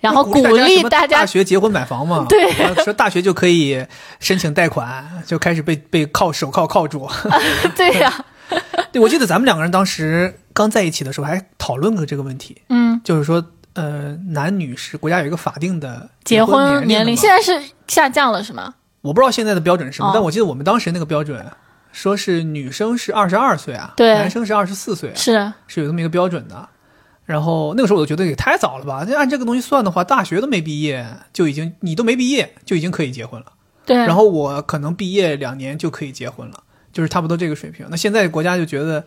然后鼓励大大家大学结婚买房嘛，对说大学就可以申请贷款，就开始被被铐手铐铐住。对呀、对，我记得咱们两个人当时刚在一起的时候还讨论过这个问题，嗯，就是说，呃，男女是国家有一个法定的结婚婚年龄龄现在是下降了是吗？我不知道现在的标准是什么，哦但我记得我们当时那个标准说是女生是二十二岁啊，对男生是二十四岁啊，是，是有这么一个标准的。然后那个时候我就觉得也太早了吧，就按这个东西算的话，大学都没毕业就已经你都没毕业就已经可以结婚了。对。然后我可能毕业两年就可以结婚了，就是差不多这个水平。那现在国家就觉得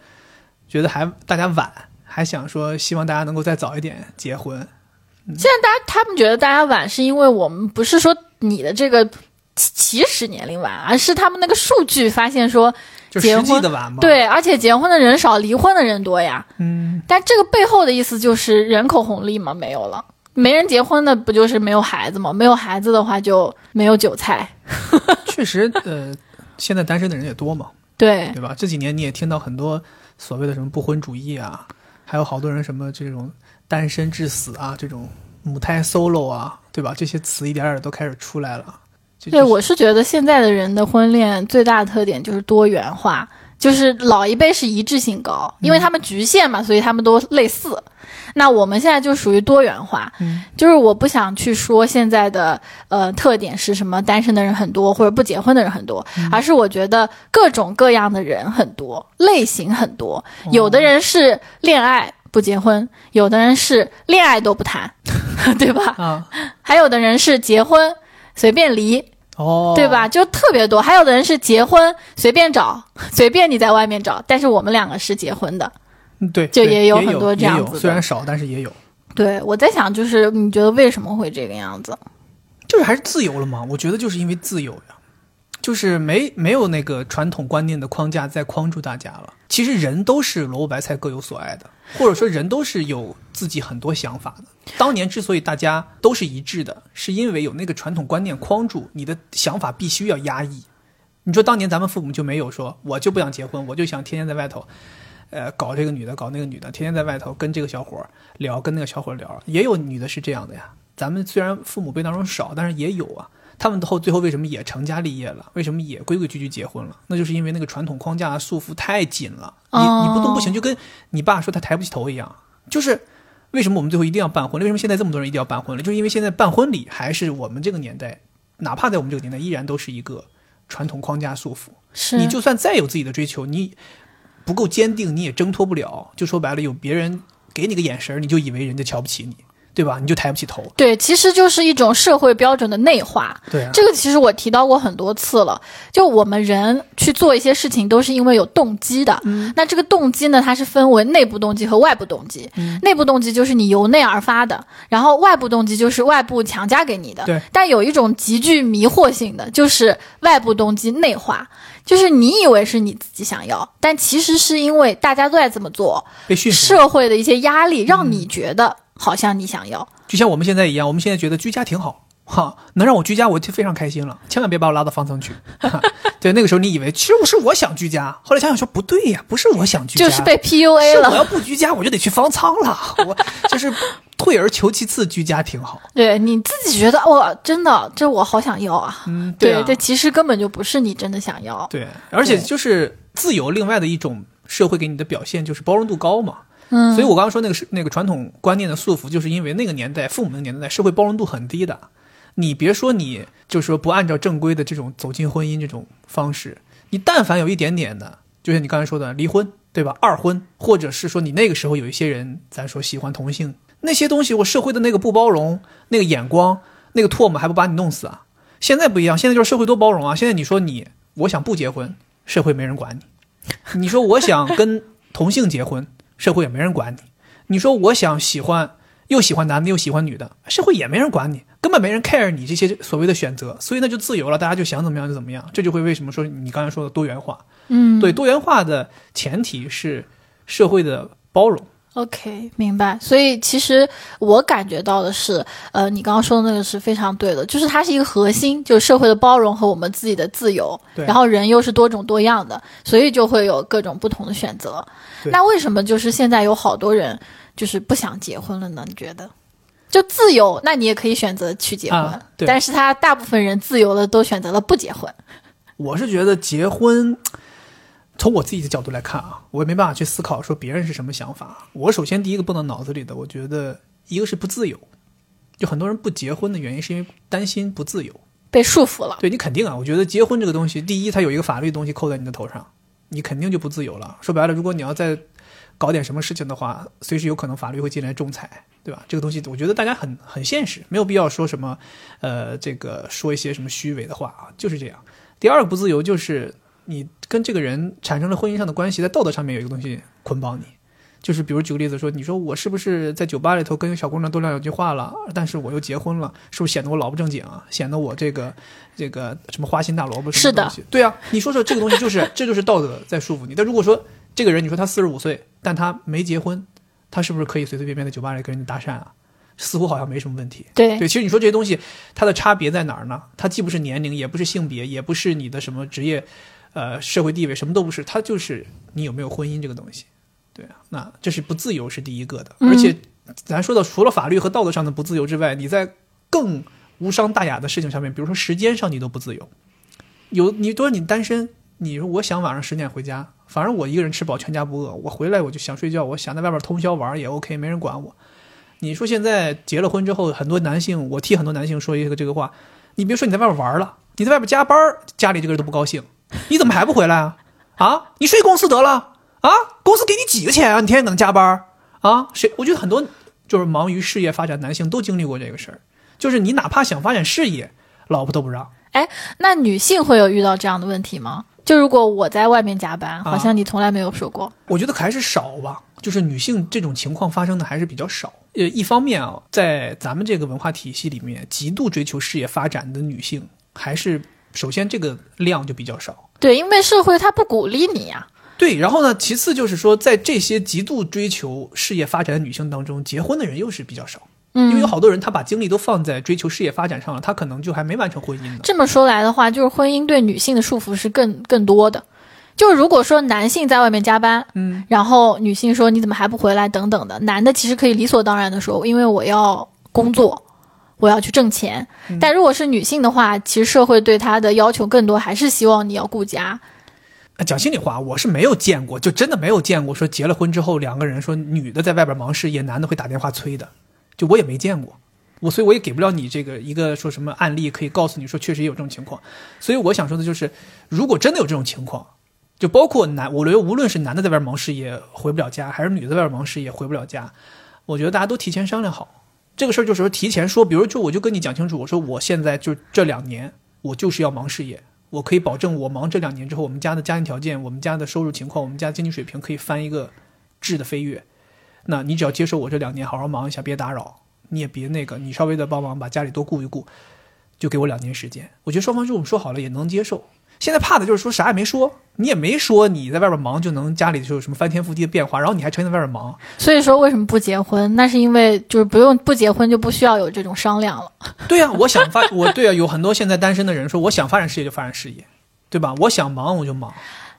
觉得还大家晚，还想说希望大家能够再早一点结婚。现在大家他们觉得大家晚，是因为我们不是说你的这个起起始年龄晚，而是他们那个数据发现说，就实际结婚的晚嘛。，对，而且结婚的人少，离婚的人多呀。嗯，但这个背后的意思就是人口红利嘛没有了，没人结婚的不就是没有孩子吗？没有孩子的话就没有韭菜。确实，呃，现在单身的人也多嘛，对对吧？这几年你也听到很多所谓的什么不婚主义啊，还有好多人什么这种单身致死啊，这种母胎 solo 啊，对吧？这些词一点点都开始出来了。就对，我是觉得现在的人的婚恋最大的特点就是多元化，就是老一辈是一致性高，因为他们局限嘛，所以他们都类似。那我们现在就属于多元化，嗯就是我不想去说现在的呃特点是什么，单身的人很多或者不结婚的人很多，嗯而是我觉得各种各样的人很多，类型很多。哦有的人是恋爱不结婚，有的人是恋爱都不谈，对吧？啊，还有的人是结婚随便离，哦，对？吧？就特别多。还有的人是结婚随便找，随便你在外面找，但是我们两个是结婚的。嗯对，就也也有很多这样子的虽然少，但是也有，对，我在想，就是你觉得为什么会这个样子？就是还是自由了嘛。我觉得就是因为自由呀，就是没没有那个传统观念的框架在框住大家了。其实人都是萝卜白菜各有所爱的，或者说人都是有自己很多想法的。当年之所以大家都是一致的，是因为有那个传统观念框住，你的想法必须要压抑。你说当年咱们父母就没有说，我就不想结婚，我就想天天在外头，呃，搞这个女的，搞那个女的，天天在外头跟这个小伙聊，跟那个小伙聊。也有女的是这样的呀。咱们虽然父母辈当中少，但是也有啊。他们后最后为什么也成家立业了？为什么也规规矩矩结婚了？那就是因为那个传统框架束缚太紧了，你你不动不行，就跟你爸说他抬不起头一样。就是为什么我们最后一定要办婚礼？为什么现在这么多人一定要办婚礼？就是因为现在办婚礼还是我们这个年代，哪怕在我们这个年代，依然都是一个传统框架束缚。是你就算再有自己的追求，你不够坚定，你也挣脱不了。就说白了，有别人给你个眼神，你就以为人家瞧不起你，对吧？你就抬不起头。对，其实就是一种社会标准的内化。对啊，这个其实我提到过很多次了，就我们人去做一些事情都是因为有动机的。嗯那这个动机呢，它是分为内部动机和外部动机。嗯内部动机就是你由内而发的，然后外部动机就是外部强加给你的。对。但有一种极具迷惑性的，就是外部动机内化，就是你以为是你自己想要，但其实是因为大家都在这么做，被。社会的一些压力让你觉得好像你想要。就像我们现在一样，我们现在觉得居家挺好，哈，能让我居家，我就非常开心了。千万别把我拉到方舱去。哈 对，那个时候你以为其实我是我想居家，后来想想说不对呀，不是我想居家，就是被 PUA 了，我要不居家，我就得去方舱了。我就是退而求其次，居家挺好。对你自己觉得哇，真的这我好想要啊！嗯，对，啊，这其实根本就不是你真的想要。对，而且就是自由，另外的一种社会给你的表现就是包容度高嘛。嗯，所以我刚刚说那个是那个传统观念的束缚，就是因为那个年代父母那个年代社会包容度很低的。你别说你就是说不按照正规的这种走进婚姻这种方式，你但凡有一点点的，就像你刚才说的离婚，对吧？二婚，或者是说你那个时候有一些人，咱说喜欢同性那些东西，我社会的那个不包容，那个眼光，那个唾沫还不把你弄死啊？现在不一样，现在就是社会多包容啊！现在你说你我想不结婚，社会没人管你；你说我想跟同性结婚，社会也没人管你；你说我想喜欢又喜欢男的又喜欢女的，社会也没人管你，根本没人 care 你这些所谓的选择，所以那就自由了，大家就想怎么样就怎么样，这就会为什么说你刚才说的多元化？嗯，对，多元化的前提是社会的包容。OK，明白。所以其实我感觉到的是，呃，你刚刚说的那个是非常对的，就是它是一个核心，就是社会的包容和我们自己的自由。对然后人又是多种多样的，所以就会有各种不同的选择。那为什么就是现在有好多人就是不想结婚了呢？你觉得？就自由，那你也可以选择去结婚，啊对但是他大部分人自由的都选择了不结婚。我是觉得结婚，从我自己的角度来看啊，我也没办法去思考说别人是什么想法。我首先第一个蹦到脑子里的，我觉得一个是不自由，就很多人不结婚的原因是因为担心不自由。被束缚了，对你肯定啊，我觉得结婚这个东西，第一它有一个法律东西扣在你的头上，你肯定就不自由了。说白了，如果你要再搞点什么事情的话，随时有可能法律会进来仲裁，对吧？这个东西我觉得大家很很现实，没有必要说什么，呃，这个说一些什么虚伪的话啊，就是这样。第二个不自由就是你跟这个人产生了婚姻上的关系，在道德上面有一个东西捆绑你。就是比如举个例子说，你说我是不是在酒吧里头跟小姑娘多聊两句话了，但是我又结婚了，是不是显得我老不正经啊？显得我这个这个什么花心大萝卜什是的么东西？对啊，你说说这个东西就是这就是道德在束缚你。但如果说这个人你说他四十五岁，但他没结婚，他是不是可以随随便便在酒吧里跟人家搭讪啊？似乎好像没什么问题。对对，其实你说这些东西，它的差别在哪儿呢？它既不是年龄，也不是性别，也不是你的什么职业，呃，社会地位，什么都不是，他就是你有没有婚姻这个东西。对啊，那这是不自由是第一个的，嗯而且咱说的除了法律和道德上的不自由之外，你在更无伤大雅的事情上面，比如说时间上你都不自由。有你说你单身，你说我想晚上十点回家，反正我一个人吃饱，全家不饿。我回来我就想睡觉，我想在外边通宵玩也 OK，没人管我。你说现在结了婚之后，很多男性，我替很多男性说一个这个话，你别说你在外边玩了，你在外边加班，家里这个人都不高兴。你怎么还不回来啊？啊，你睡公司得了啊？公司给你几个钱啊？你天天能加班啊？谁？我觉得很多就是忙于事业发展男性都经历过这个事儿，就是你哪怕想发展事业，老婆都不让。哎，那女性会有遇到这样的问题吗？就如果我在外面加班，好像你从来没有说过。我觉得还是少吧，就是女性这种情况发生的还是比较少。呃，一方面啊，在咱们这个文化体系里面，极度追求事业发展的女性，还是首先这个量就比较少。对，因为社会它不鼓励你呀。对，然后呢，其次就是说，在这些极度追求事业发展的女性当中，结婚的人又是比较少。因为有好多人，他把精力都放在追求事业发展上了，他可能就还没完成婚姻呢。这么说来的话，就是婚姻对女性的束缚是更更多的。就如果说男性在外面加班，嗯，然后女性说你怎么还不回来等等的，男的其实可以理所当然的说，因为我要工作，我要去挣钱。但如果是女性的话，其实社会对她的要求更多，还是希望你要顾家。讲心里话，我是没有见过，就真的没有见过说结了婚之后两个人说女的在外边忙事业，男的会打电话催的。就我也没见过，我所以我也给不了你这个一个说什么案例可以告诉你说确实也有这种情况，所以我想说的就是，如果真的有这种情况，就包括男，我觉得无论是男的在外忙事业回不了家，还是女的在外忙事业回不了家，我觉得大家都提前商量好这个事儿，就是说提前说，比如就我就跟你讲清楚，我说我现在就这两年我就是要忙事业，我可以保证我忙这两年之后，我们家的家庭条件、我们家的收入情况、我们家经济水平可以翻一个质的飞跃。那你只要接受我这两年好好忙一下，别打扰，你也别那个，你稍微的帮忙把家里多顾一顾，就给我两年时间。我觉得双方这种说好了也能接受。现在怕的就是说啥也没说，你也没说你在外边忙就能家里就有什么翻天覆地的变化，然后你还成天在外边忙。所以说为什么不结婚？那是因为就是不用不结婚就不需要有这种商量了。对呀，我想发 我对啊，有很多现在单身的人说我想发展事业就发展事业，对吧？我想忙我就忙。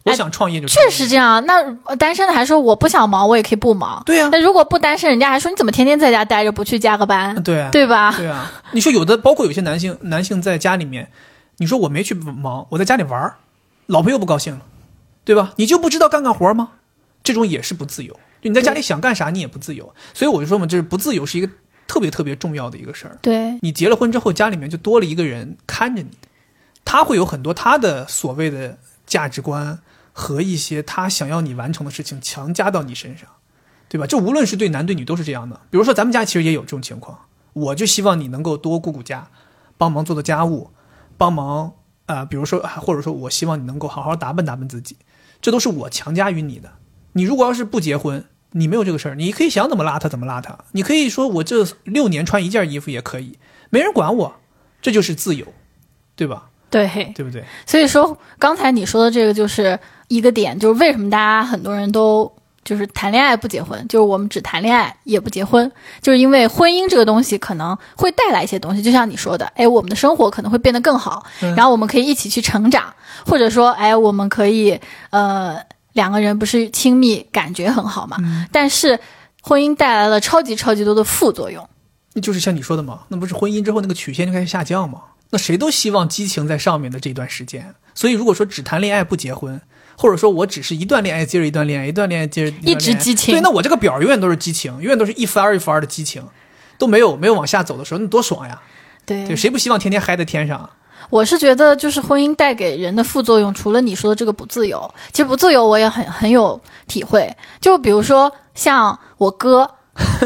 我想创业就确实这样。那单身的还说我不想忙，我也可以不忙。对呀。那如果不单身，人家还说你怎么天天在家待着不去加个班？对，对吧？对啊。你说有的，包括有些男性，男性在家里面，你说我没去忙，我在家里玩，老婆又不高兴了，对吧？你就不知道干干活吗？这种也是不自由。就你在家里想干啥，你也不自由。所以我就说嘛，就是不自由是一个特别特别重要的一个事儿。对。你结了婚之后，家里面就多了一个人看着你，他会有很多他的所谓的价值观。和一些他想要你完成的事情强加到你身上，对吧？这无论是对男对女都是这样的。比如说咱们家其实也有这种情况，我就希望你能够多顾顾家，帮忙做做家务，帮忙啊，比如说或者说我希望你能够好好打扮打扮自己，这都是我强加于你的。你如果要是不结婚，你没有这个事儿，你可以想怎么邋遢怎么邋遢，你可以说我这六年穿一件衣服也可以，没人管我，这就是自由，对吧？对，对不对？所以说刚才你说的这个就是。一个点就是为什么大家很多人都就是谈恋爱不结婚，就是我们只谈恋爱也不结婚，就是因为婚姻这个东西可能会带来一些东西，就像你说的，哎，我们的生活可能会变得更好，然后我们可以一起去成长，或者说，哎，我们可以呃两个人不是亲密，感觉很好嘛。但是婚姻带来了超级超级多的副作用，那就是像你说的嘛，那不是婚姻之后那个曲线就开始下降嘛？那谁都希望激情在上面的这段时间，所以如果说只谈恋爱不结婚。或者说我只是一段恋爱接着一段恋爱，一段恋爱接着一直激情。对，那我这个表永远都是激情，永远都是一番二一番二的激情，都没有没有往下走的时候，那多爽呀！对，谁不希望天天嗨在天上？我是觉得，就是婚姻带给人的副作用，除了你说的这个不自由，其实不自由我也很很有体会。就比如说像我哥，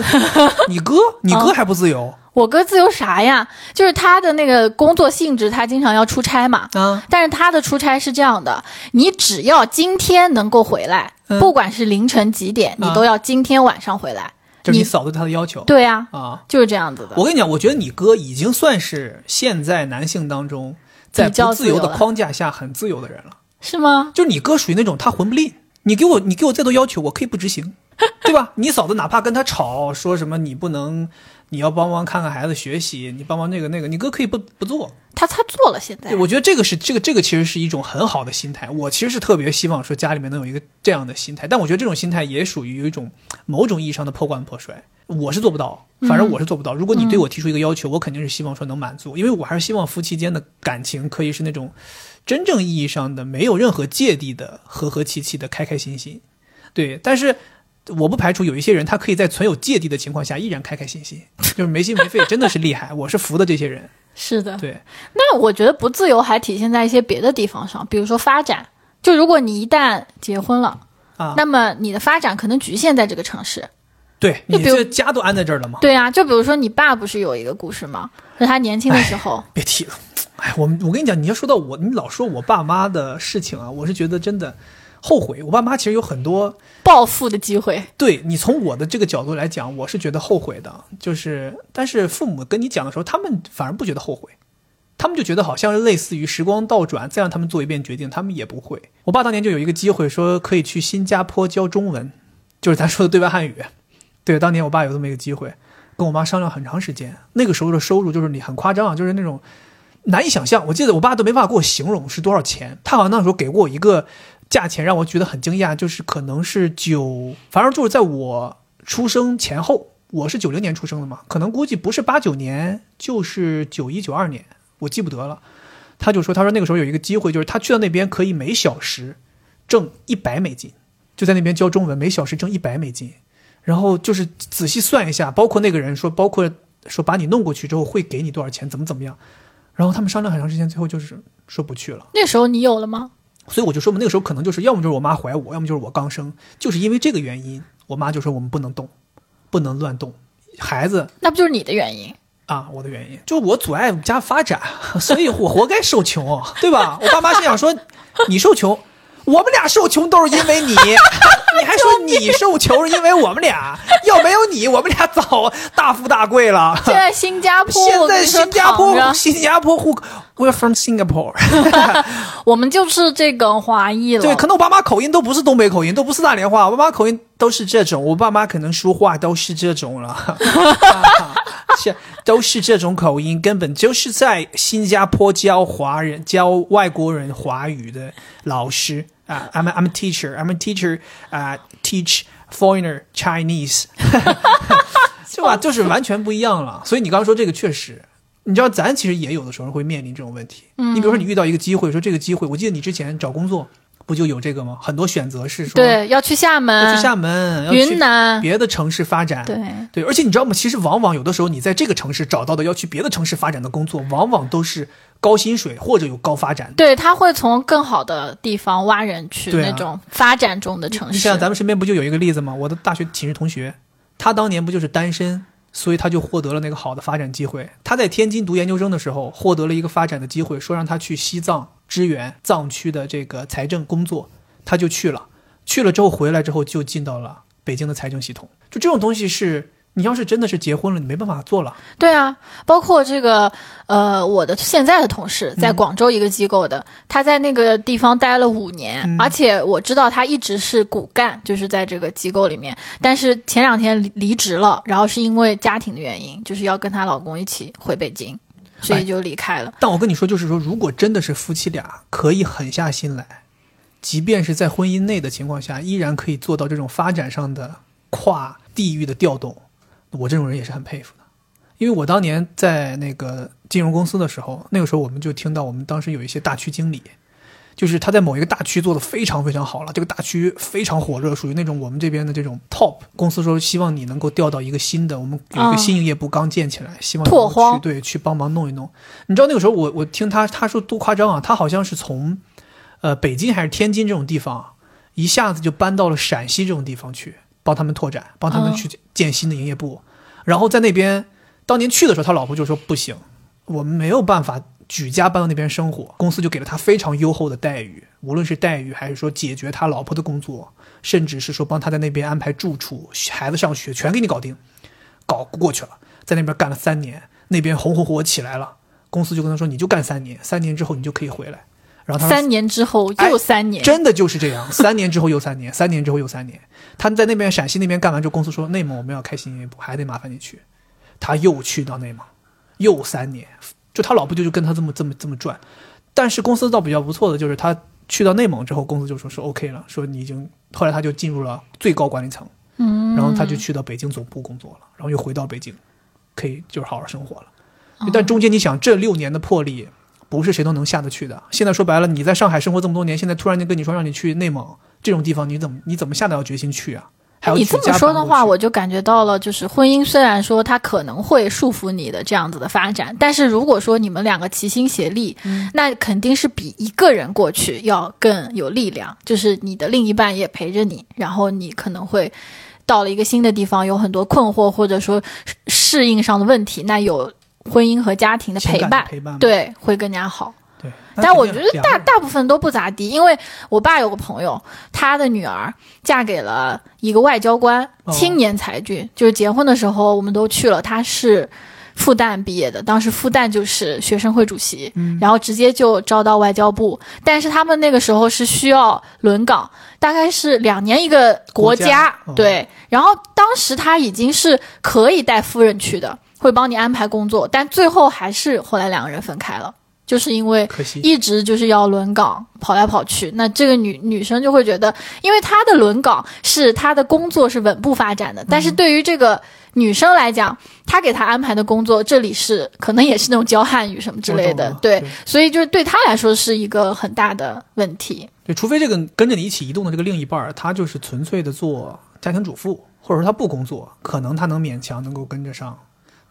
你哥，你哥还不自由？我哥自由啥呀？就是他的那个工作性质，他经常要出差嘛。嗯。但是他的出差是这样的：你只要今天能够回来，不管是凌晨几点，你都要今天晚上回来。就是你嫂子他的要求。对呀。啊，就是这样子的。我跟你讲，我觉得你哥已经算是现在男性当中在不自由的框架下很自由的人了。是吗？就是你哥属于那种他混不吝，你给我你给我再多要求，我可以不执行，对吧？你嫂子哪怕跟他吵，说什么你不能。你要帮忙看看孩子学习，你帮忙那个那个，你哥可以不不做，他他做了。现在，我觉得这个是这个这个其实是一种很好的心态。我其实是特别希望说家里面能有一个这样的心态，但我觉得这种心态也属于有一种某种意义上的破罐破摔。我是做不到，反正我是做不到。如果你对我提出一个要求，我肯定是希望说能满足，因为我还是希望夫妻间的感情可以是那种真正意义上的没有任何芥蒂的和和气气的开开心心。对，但是我不排除有一些人，他可以在存有芥蒂的情况下依然开开心心，就是没心没肺，真的是厉害，我是服的这些人。是的，对，那我觉得不自由还体现在一些别的地方上，比如说发展。就如果你一旦结婚了啊那么你的发展可能局限在这个城市。对，你就比如这家都安在这儿了吗？对啊，就比如说你爸不是有一个故事吗？是他年轻的时候，别提了，哎，我们我跟你讲，你要说到我，你老说我爸妈的事情啊，我是觉得真的后悔。我爸妈其实有很多，暴富的机会。对你从我的这个角度来讲，我是觉得后悔的。就是，但是父母跟你讲的时候，他们反而不觉得后悔，他们就觉得好像是类似于时光倒转，再让他们做一遍决定，他们也不会。我爸当年就有一个机会说可以去新加坡教中文，就是咱说的对外汉语。对，当年我爸有这么一个机会，跟我妈商量很长时间。那个时候的收入就是你很夸张啊，就是那种难以想象。我记得我爸都没办法给我形容是多少钱，他好像那时候给过我一个价钱，让我觉得很惊讶，就是可能是九，反正就是在我出生前后，我是九零年出生的嘛，可能估计不是八九年，就是九一九二年，我记不得了。他就说，他说那个时候有一个机会，就是他去到那边可以每小时挣一百美金，就在那边教中文，每小时挣一百美金。然后就是仔细算一下，包括那个人说，包括说把你弄过去之后会给你多少钱，怎么怎么样。然后他们商量很长时间，最后就是说不去了。那时候你有了吗？所以我就说嘛，那个时候可能就是要么就是我妈怀我，要么就是我刚生，就是因为这个原因，我妈就说我们不能动，不能乱动，孩子那不就是你的原因？啊，我的原因就是我阻碍我们家发展，所以我活该受穷，对吧？我爸妈心想说，你受穷，我们俩受穷都是因为你，你还说你受穷是因为我们俩，要没有你，我们俩早大富大贵了。现在新加坡，现在新加坡新加坡户口，We're from Singapore。我们就是这个华裔了。对，可能我爸妈口音都不是东北口音，都不是大连话，我爸妈口音都是这种，我爸妈可能说话都是这种了，啊是都是这种口音，根本就是在新加坡教华人、教外国人华语的老师啊。I'm a, I'm a teacher, I'm a teacher 啊、teach foreigner Chinese，是吧？就是完全不一样了。所以你刚刚说这个确实。你知道，咱其实也有的时候会面临这种问题。你比如说，你遇到一个机会，说这个机会，我记得你之前找工作不就有这个吗？很多选择是说，对，要去厦门，要去厦门，要去云南，别的城市发展。对，对，而且你知道吗？其实往往有的时候你在这个城市找到的要去别的城市发展的工作，往往都是高薪水或者有高发展。对，他会从更好的地方挖人去那种发展中的城市。你想想，咱们身边不就有一个例子吗？我的大学寝室同学，他当年不就是单身，所以他就获得了那个好的发展机会。他在天津读研究生的时候，获得了一个发展的机会，说让他去西藏支援藏区的这个财政工作，他就去了。去了之后回来之后，就进到了北京的财政系统。就这种东西是。你要是真的是结婚了，你没办法做了。对啊，包括这个呃，我的现在的同事在广州一个机构的，他在那个地方待了五年，而且我知道他一直是骨干，就是在这个机构里面。但是前两天离离职了，然后是因为家庭的原因，就是要跟她老公一起回北京，所以就离开了。但我跟你说，就是说，如果真的是夫妻俩可以狠下心来，即便是在婚姻内的情况下，依然可以做到这种发展上的跨地域的调动。我这种人也是很佩服的，因为我当年在那个金融公司的时候，那个时候我们就听到我们当时有一些大区经理，就是他在某一个大区做的非常非常好了，这个大区非常火热，属于那种我们这边的这种 top 公司说希望你能够调到一个新的，我们有一个新营业部刚建起来，希望你去对去帮忙弄一弄。你知道那个时候我我听他他说多夸张啊，他好像是从呃北京还是天津这种地方，一下子就搬到了陕西这种地方去帮他们拓展，帮他们嗯去建新的营业部。然后在那边，当年去的时候，他老婆就说不行，我们没有办法举家搬到那边生活，公司就给了他非常优厚的待遇，无论是待遇还是说解决他老婆的工作，甚至是说帮他在那边安排住处、孩子上学，全给你搞定，搞过去了，在那边干了三年，那边红红火火起来了，公司就跟他说你就干三年，三年之后你就可以回来。然后他三年之后哎又三年，真的就是这样，三年之后又三年，三年之后又三年。他在那边陕西那边干完之后，公司说内蒙我们要开新营业部，还得麻烦你去。他又去到内蒙，又三年，就他老婆就就跟他这么这么这么转。但是公司倒比较不错的就是他去到内蒙之后，公司就说是 OK 了，说你已经后来他就进入了最高管理层，嗯，然后他就去到北京总部工作了，然后又回到北京，可以就是好好生活了。但中间你想这六年的魄力，不是谁都能下得去的。现在说白了，你在上海生活这么多年，现在突然间跟你说让你去内蒙这种地方，你怎么你怎么下得了决心去啊？还有你这么说的话，我就感觉到了，就是婚姻虽然说它可能会束缚你的这样子的发展，但是如果说你们两个齐心协力，那肯定是比一个人过去要更有力量。就是你的另一半也陪着你，然后你可能会到了一个新的地方，有很多困惑或者说适应上的问题，那有婚姻和家庭的陪伴，陪伴对会更加好。对，但我觉得大大部分都不咋地，因为我爸有个朋友，他的女儿嫁给了一个外交官，青年才俊，就是结婚的时候我们都去了，他是复旦毕业的，当时复旦就是学生会主席，然后直接就招到外交部，但是他们那个时候是需要轮岗，大概是两年一个国家，对，然后当时他已经是可以带夫人去的，会帮你安排工作，但最后还是后来两个人分开了。就是因为一直就是要轮岗跑来跑去，那这个女女生就会觉得，因为她的轮岗是她的工作是稳步发展的，但是对于这个女生来讲，她给她安排的工作这里是可能也是那种教汉语什么之类的，对，所以就是对她来说是一个很大的问题。对，除非这个跟着你一起移动的这个另一半儿，他就是纯粹的做家庭主妇，或者说她不工作，可能她能勉强能够跟着上。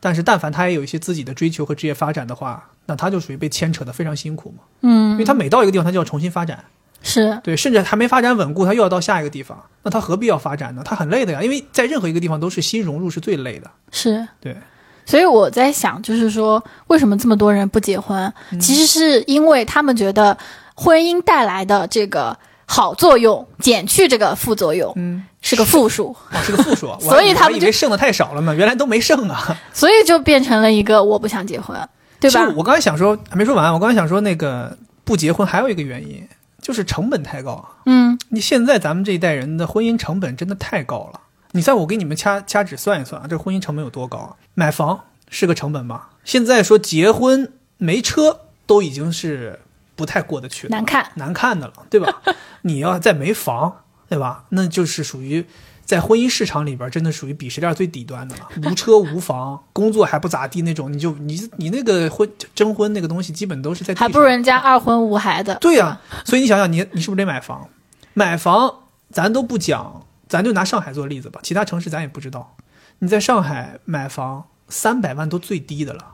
但是，但凡他也有一些自己的追求和职业发展的话，那他就属于被牵扯的非常辛苦嘛。嗯，因为他每到一个地方，他就要重新发展，是对，甚至还没发展稳固，他又要到下一个地方，那他何必要发展呢？他很累的呀，因为在任何一个地方都是新融入是最累的。是对，所以我在想，就是说，为什么这么多人不结婚？其实是因为他们觉得婚姻带来的这个。好作用减去这个副作用，嗯，是个负数，哦是个负数，所以他们以为剩的太少了嘛，原来都没剩啊，所以就变成了一个我不想结婚，对吧？我刚才想说还没说完，我刚才想说那个不结婚还有一个原因就是成本太高，嗯，你现在咱们这一代人的婚姻成本真的太高了，你在我给你们掐掐指算一算啊，这婚姻成本有多高啊？买房是个成本吧？现在说结婚没车都已经是。不太过得去，难看难看的了，对吧？你要再没房，对吧？那就是属于在婚姻市场里边，真的属于鄙视链最底端的了。无车无房，工作还不咋地那种，你就你你那个婚征婚那个东西，基本都是在还不如人家二婚无孩的。对呀，所以你想想，你你是不是得买房？买房咱都不讲，咱就拿上海做例子吧，其他城市咱也不知道。你在上海买房，三百万都最低的了。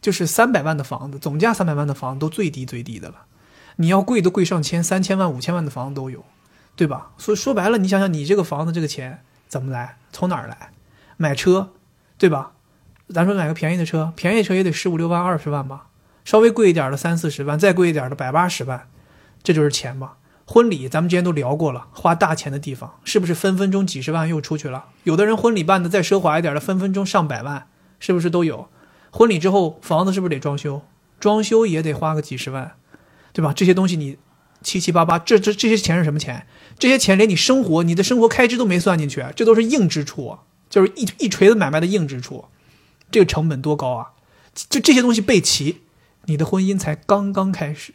就是三百万的房子，总价三百万的房子都最低最低的了，你要贵都贵上千，三千万、五千万的房子都有，对吧？所以说白了，你想想，你这个房子这个钱怎么来？从哪儿来？买车，对吧？咱说买个便宜的车，便宜车也得十五六万、二十万吧，稍微贵一点的三四十万，再贵一点的百八十万，这就是钱吧？婚礼咱们之前都聊过了，花大钱的地方是不是分分钟几十万又出去了？有的人婚礼办的再奢华一点的，分分钟上百万，是不是都有？婚礼之后，房子是不是得装修？装修也得花个几十万，对吧？这些东西你七七八八，这这这些钱是什么钱？这些钱连你生活、你的生活开支都没算进去，这都是硬支出，就是一一锤子买卖的硬支出，这个成本多高啊！就这些东西备齐，你的婚姻才刚刚开始，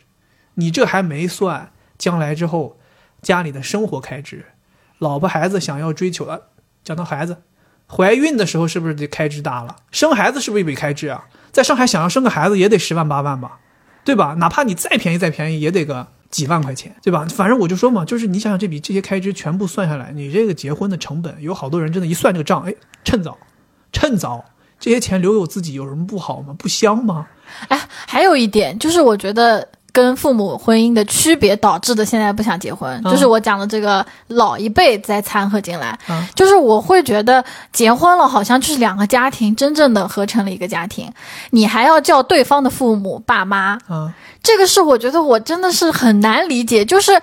你这还没算将来之后家里的生活开支，老婆孩子想要追求的，讲到孩子。怀孕的时候是不是得开支大了？生孩子是不是一笔开支啊？在上海想要生个孩子也得十万八万吧，对吧？哪怕你再便宜再便宜也得个几万块钱，对吧？反正我就说嘛，就是你想想这笔这些开支全部算下来，你这个结婚的成本，有好多人真的，一算这个账，哎，趁早，趁早，这些钱留有自己有什么不好吗？不香吗？哎，还有一点就是，我觉得。跟父母婚姻的区别导致的，现在不想结婚，就是我讲的这个老一辈在掺和进来，就是我会觉得结婚了好像就是两个家庭真正的合成了一个家庭，你还要叫对方的父母爸妈，这个是我觉得我真的是很难理解，就是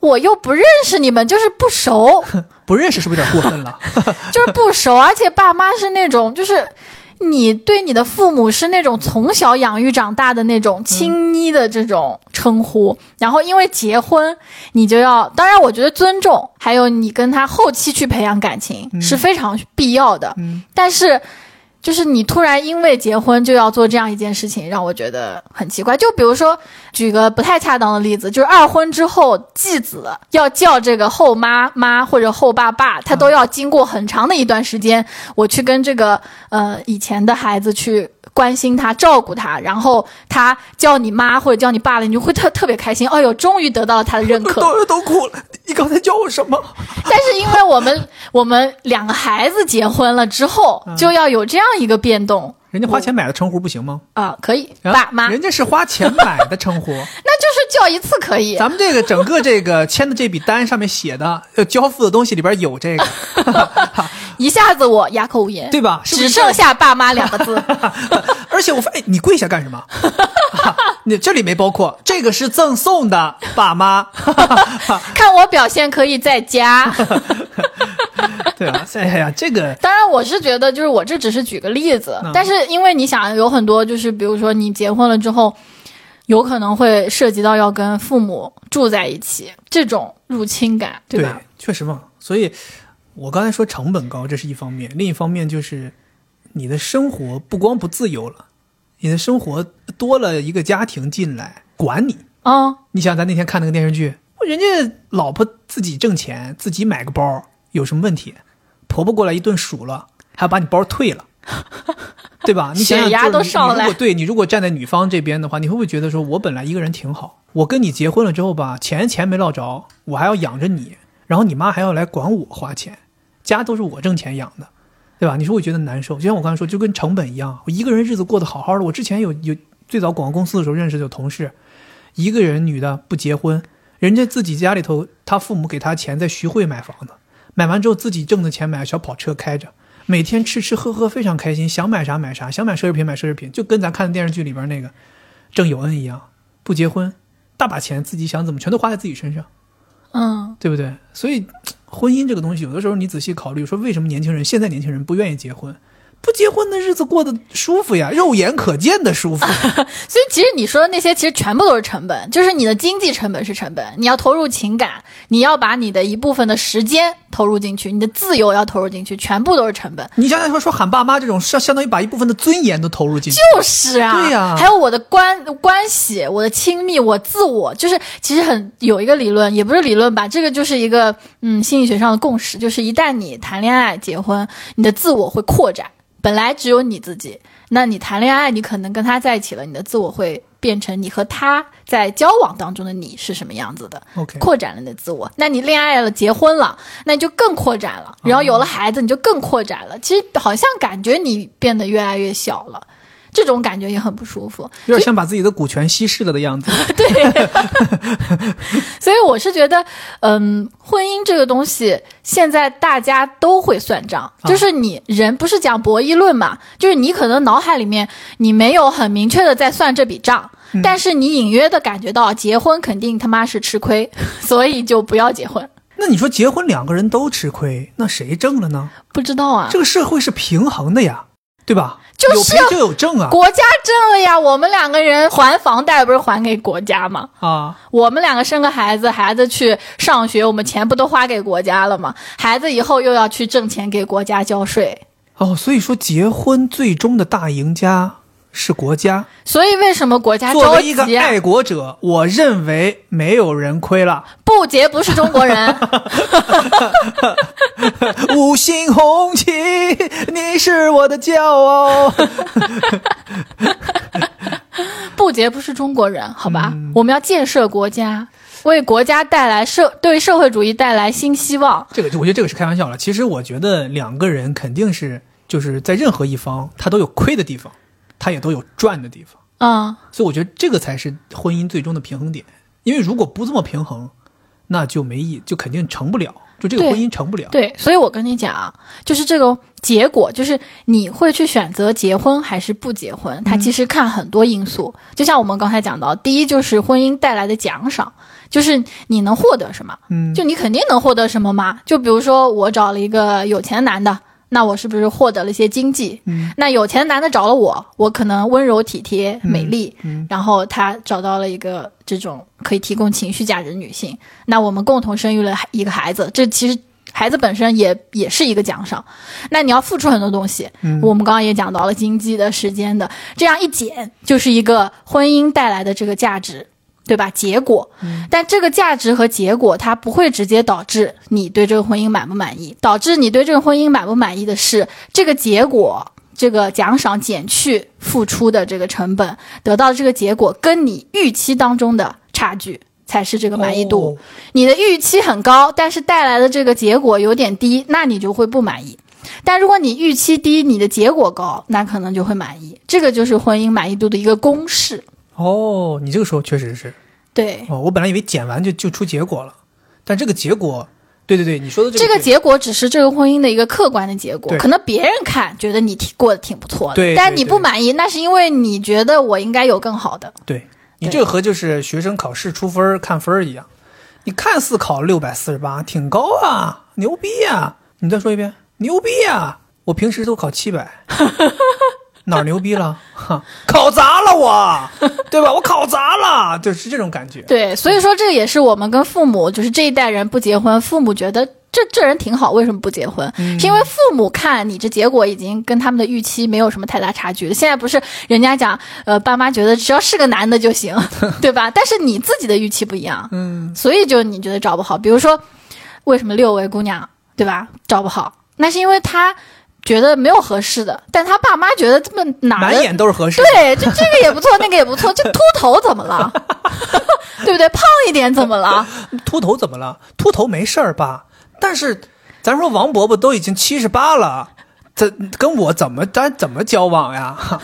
我又不认识你们，就是不熟，不认识是不是有点过分了？就是不熟，而且爸妈是那种就是。你对你的父母是那种从小养育长大的那种亲昵的这种称呼，然后因为结婚，你就要，当然我觉得尊重，还有你跟他后期去培养感情是非常必要的，但是。就是你突然因为结婚就要做这样一件事情，让我觉得很奇怪。就比如说，举个不太恰当的例子，就是二婚之后，继子要叫这个后妈妈或者后爸爸，他都要经过很长的一段时间，我去跟这个呃以前的孩子去关心他、照顾他，然后他叫你妈或者叫你爸了，你就会特特别开心。哎呦，终于得到了他的认可。都都哭了，你刚才叫我什么？但是因为我们我们两个孩子结婚了之后，就要有这样一个变动人家花钱买的称呼不行吗？啊，可以啊爸妈，人家是花钱买的称呼。那就是叫一次可以。咱们这个整个这个签的这笔单上面写的，呃，交付的东西里边有这个，一下子我哑口无言，对吧？只剩下爸妈两个字。而且我发，哎，你跪下干什么？啊你这里没包括，这个是赠送的，爸妈。看我表现可以再加。对啊，哎呀，这个 当然，我是觉得，就是我这只是举个例子，嗯但是因为你想，有很多就是，比如说你结婚了之后，有可能会涉及到要跟父母住在一起，这种入侵感，对吧？确实嘛。所以我刚才说成本高，这是一方面；另一方面就是你的生活不光不自由了，你的生活多了一个家庭进来管你。啊、你想，咱那天看那个电视剧，人家老婆自己挣钱，自己买个包，有什么问题？婆婆过来一顿数了，还要把你包退了，对吧？你想想，你都上来如果对你如果站在女方这边的话，你会不会觉得说，我本来一个人挺好，我跟你结婚了之后吧，钱钱没落着，我还要养着你，然后你妈还要来管我花钱，家都是我挣钱养的，对吧？你说会觉得难受？就像我刚才说，就跟成本一样，我一个人日子过得好好的，我之前有有最早广告公司的时候认识的同事，一个人女的不结婚，人家自己家里头，他父母给他钱在徐汇买房子，买完之后自己挣的钱买个小跑车开着，每天吃吃喝喝非常开心，想买啥买啥，想买奢侈品买奢侈品，就跟咱看的电视剧里边那个郑有恩一样，不结婚，大把钱自己想怎么全都花在自己身上，嗯，对不对？所以婚姻这个东西，有的时候你仔细考虑，说为什么年轻人现在年轻人不愿意结婚？不结婚的日子过得舒服呀，肉眼可见的舒服。所以其实你说的那些，其实全部都是成本，就是你的经济成本是成本，你要投入情感，你要把你的一部分的时间投入进去，你的自由要投入进去，全部都是成本。你想想说说喊爸妈这种，相相当于把一部分的尊严都投入进去。就是啊，对呀还有我的关关系，我的亲密，我自我，就是其实很有一个理论，也不是理论吧，这个就是一个嗯心理学上的共识，就是一旦你谈恋爱、结婚，你的自我会扩展，本来只有你自己，那你谈恋爱，你可能跟他在一起了，你的自我会变成你和他在交往当中的你是什么样子的。OK，扩展了你的自我。那你恋爱了、结婚了，那你就更扩展了。然后有了孩子，你就更扩展了。其实好像感觉你变得越来越小了，这种感觉也很不舒服。有点像把自己的股权稀释了的样子。对 所以我是觉得，嗯，婚姻这个东西，现在大家都会算账，就是你人不是讲博弈论嘛，就是你可能脑海里面你没有很明确的在算这笔账。但是你隐约的感觉到结婚肯定他妈是吃亏，所以就不要结婚。那你说结婚两个人都吃亏，那谁挣了呢？不知道啊，这个社会是平衡的呀，对吧？就是就有证啊国家挣了呀，我们两个人还房贷不是还给国家吗？啊！我们两个生个孩子，孩子去上学，我们钱不都花给国家了吗？孩子以后又要去挣钱给国家交税，哦，所以说结婚最终的大赢家是国家。所以为什么国家作着为一个？爱国者，我认为没有人亏了。不结不是中国人，五星红旗，你是我的骄傲。不结不是中国人，好吧？嗯我们要建设国家，为国家带来社对社会主义带来新希望。这个，我觉得这个是开玩笑了。其实我觉得两个人肯定是就是在任何一方，他都有亏的地方，他也都有赚的地方。嗯，所以我觉得这个才是婚姻最终的平衡点。因为如果不这么平衡，那就没意，就肯定成不了，就这个婚姻成不了。对，所以我跟你讲，就是这个结果，就是你会去选择结婚还是不结婚，它其实看很多因素。就像我们刚才讲到，第一就是婚姻带来的奖赏，就是你能获得什么，嗯，就你肯定能获得什么嘛。就比如说我找了一个有钱男的。那我是不是获得了一些经济？嗯，那有钱男的找了我，我可能温柔体贴、美丽，嗯然后他找到了一个这种可以提供情绪价值的女性，那我们共同生育了一个孩子，这其实孩子本身也也是一个奖赏。那你要付出很多东西，嗯我们刚刚也讲到了经济的、时间的，这样一减就是一个婚姻带来的这个价值。对吧？结果，但这个价值和结果，它不会直接导致你对这个婚姻满不满意。导致你对这个婚姻满不满意的是，这个结果这个奖赏减去付出的这个成本，得到的这个结果跟你预期当中的差距才是这个满意度。哦你的预期很高，但是带来的这个结果有点低，那你就会不满意。但如果你预期低，你的结果高，那可能就会满意。这个就是婚姻满意度的一个公式。哦，你这个时候确实是。对，哦，我本来以为剪完就就出结果了，但这个结果，对对对，你说的这个这个结果只是这个婚姻的一个客观的结果，可能别人看觉得你挺过得挺不错的，对对但你不满意，那是因为你觉得我应该有更好的。对。你这个和就是学生考试出分看分儿一样，你看似考六百四十八，挺高啊，牛逼呀、你再说一遍，牛逼呀、我平时都考七百，哪儿牛逼了？哈，考砸了我，对吧？我考砸了，就是这种感觉。对，所以说这个也是我们跟父母，就是这一代人不结婚，父母觉得这这人挺好，为什么不结婚？嗯是因为父母看你这结果已经跟他们的预期没有什么太大差距了。现在不是人家讲，呃，爸妈觉得只要是个男的就行，对吧？但是你自己的预期不一样，嗯，所以就你觉得找不好。比如说，为什么六位姑娘对吧找不好？那是因为他觉得没有合适的，但他爸妈觉得这么哪儿满眼都是合适的。对，就这个也不错，那个也不错，这秃头怎么了？对不对？胖一点怎么了？秃头怎么了？秃头没事儿吧？但是，咱说王伯伯都已经七十八了，这跟我怎么咱怎么交往呀？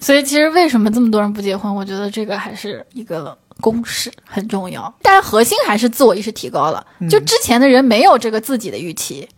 所以其实为什么这么多人不结婚？我觉得这个还是一个公式，很重要。但是核心还是自我意识提高了。就之前的人没有这个自己的预期，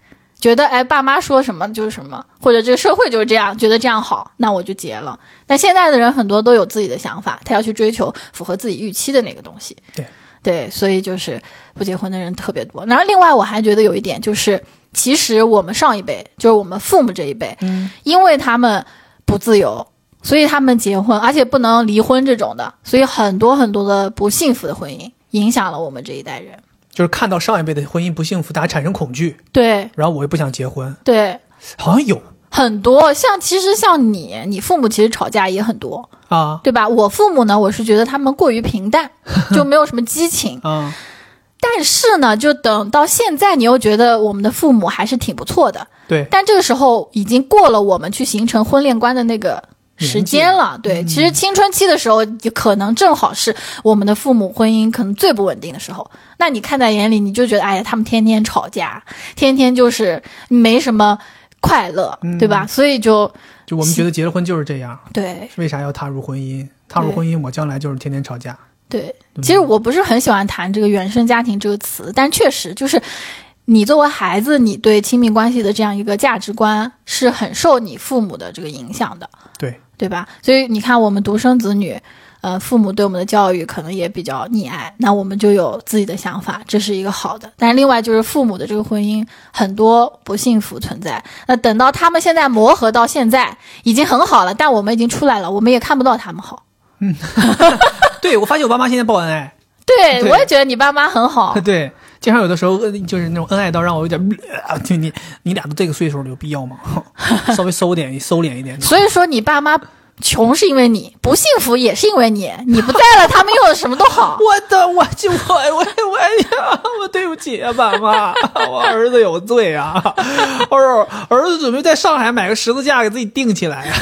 觉得哎爸妈说什么就是什么，或者这个社会就是这样，觉得这样好，那我就结了。但现在的人很多都有自己的想法，他要去追求符合自己预期的那个东西。对对，所以就是不结婚的人特别多。然后另外我还觉得有一点就是，其实我们上一辈，就是我们父母这一辈，嗯，因为他们不自由，所以他们结婚，而且不能离婚这种的，所以很多很多的不幸福的婚姻影响了我们这一代人。就是看到上一辈的婚姻不幸福，大家产生恐惧，对然后我又不想结婚，对，好像有很多像其实像你，你父母其实吵架也很多，啊对吧？我父母呢，我是觉得他们过于平淡，就没有什么激情。啊，但是呢，就等到现在，你又觉得我们的父母还是挺不错的。对，但这个时候已经过了我们去形成婚恋观的那个时间了。对，其实青春期的时候，就可能正好是我们的父母婚姻可能最不稳定的时候。那你看在眼里，你就觉得，哎呀，他们天天吵架，天天就是没什么快乐，对吧？所以就就我们觉得结了婚就是这样，对为啥要踏入婚姻？踏入婚姻，我将来就是天天吵架。对。其实我不是很喜欢谈这个原生家庭这个词，但确实就是。你作为孩子，你对亲密关系的这样一个价值观是很受你父母的这个影响的。对，对吧？所以你看，我们独生子女，呃，父母对我们的教育可能也比较溺爱，那我们就有自己的想法，这是一个好的。但是另外就是父母的这个婚姻很多不幸福存在，那等到他们现在磨合到现在已经很好了，但我们已经出来了，我们也看不到他们好。嗯 对我发现我爸妈现在报恩爱，对，对我也觉得你爸妈很好。对，经常有的时候呃就是那种恩爱到让我有点，呃就你你俩都这个岁数了，有必要吗？稍微收敛收敛一点。所以说，你爸妈穷是因为你，不幸福也是因为你，你不在了，他们又什么都好。我的，我就我我我呀，我对不起啊，爸妈，我儿子有罪啊！我说儿子准备在上海买个十字架给自己钉起来。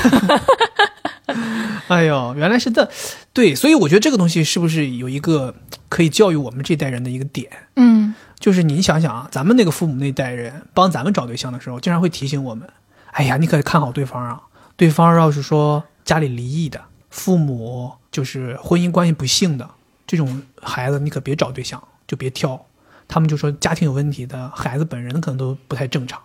哎呦，原来是这，对，所以我觉得这个东西是不是有一个可以教育我们这代人的一个点？嗯，就是你想想啊，咱们那个父母那代人帮咱们找对象的时候，经常会提醒我们：哎呀，你可看好对方啊！对方要是说家里离异的，父母就是婚姻关系不幸的这种孩子，你可别找对象，就别挑。他们就说家庭有问题的孩子本人可能都不太正常。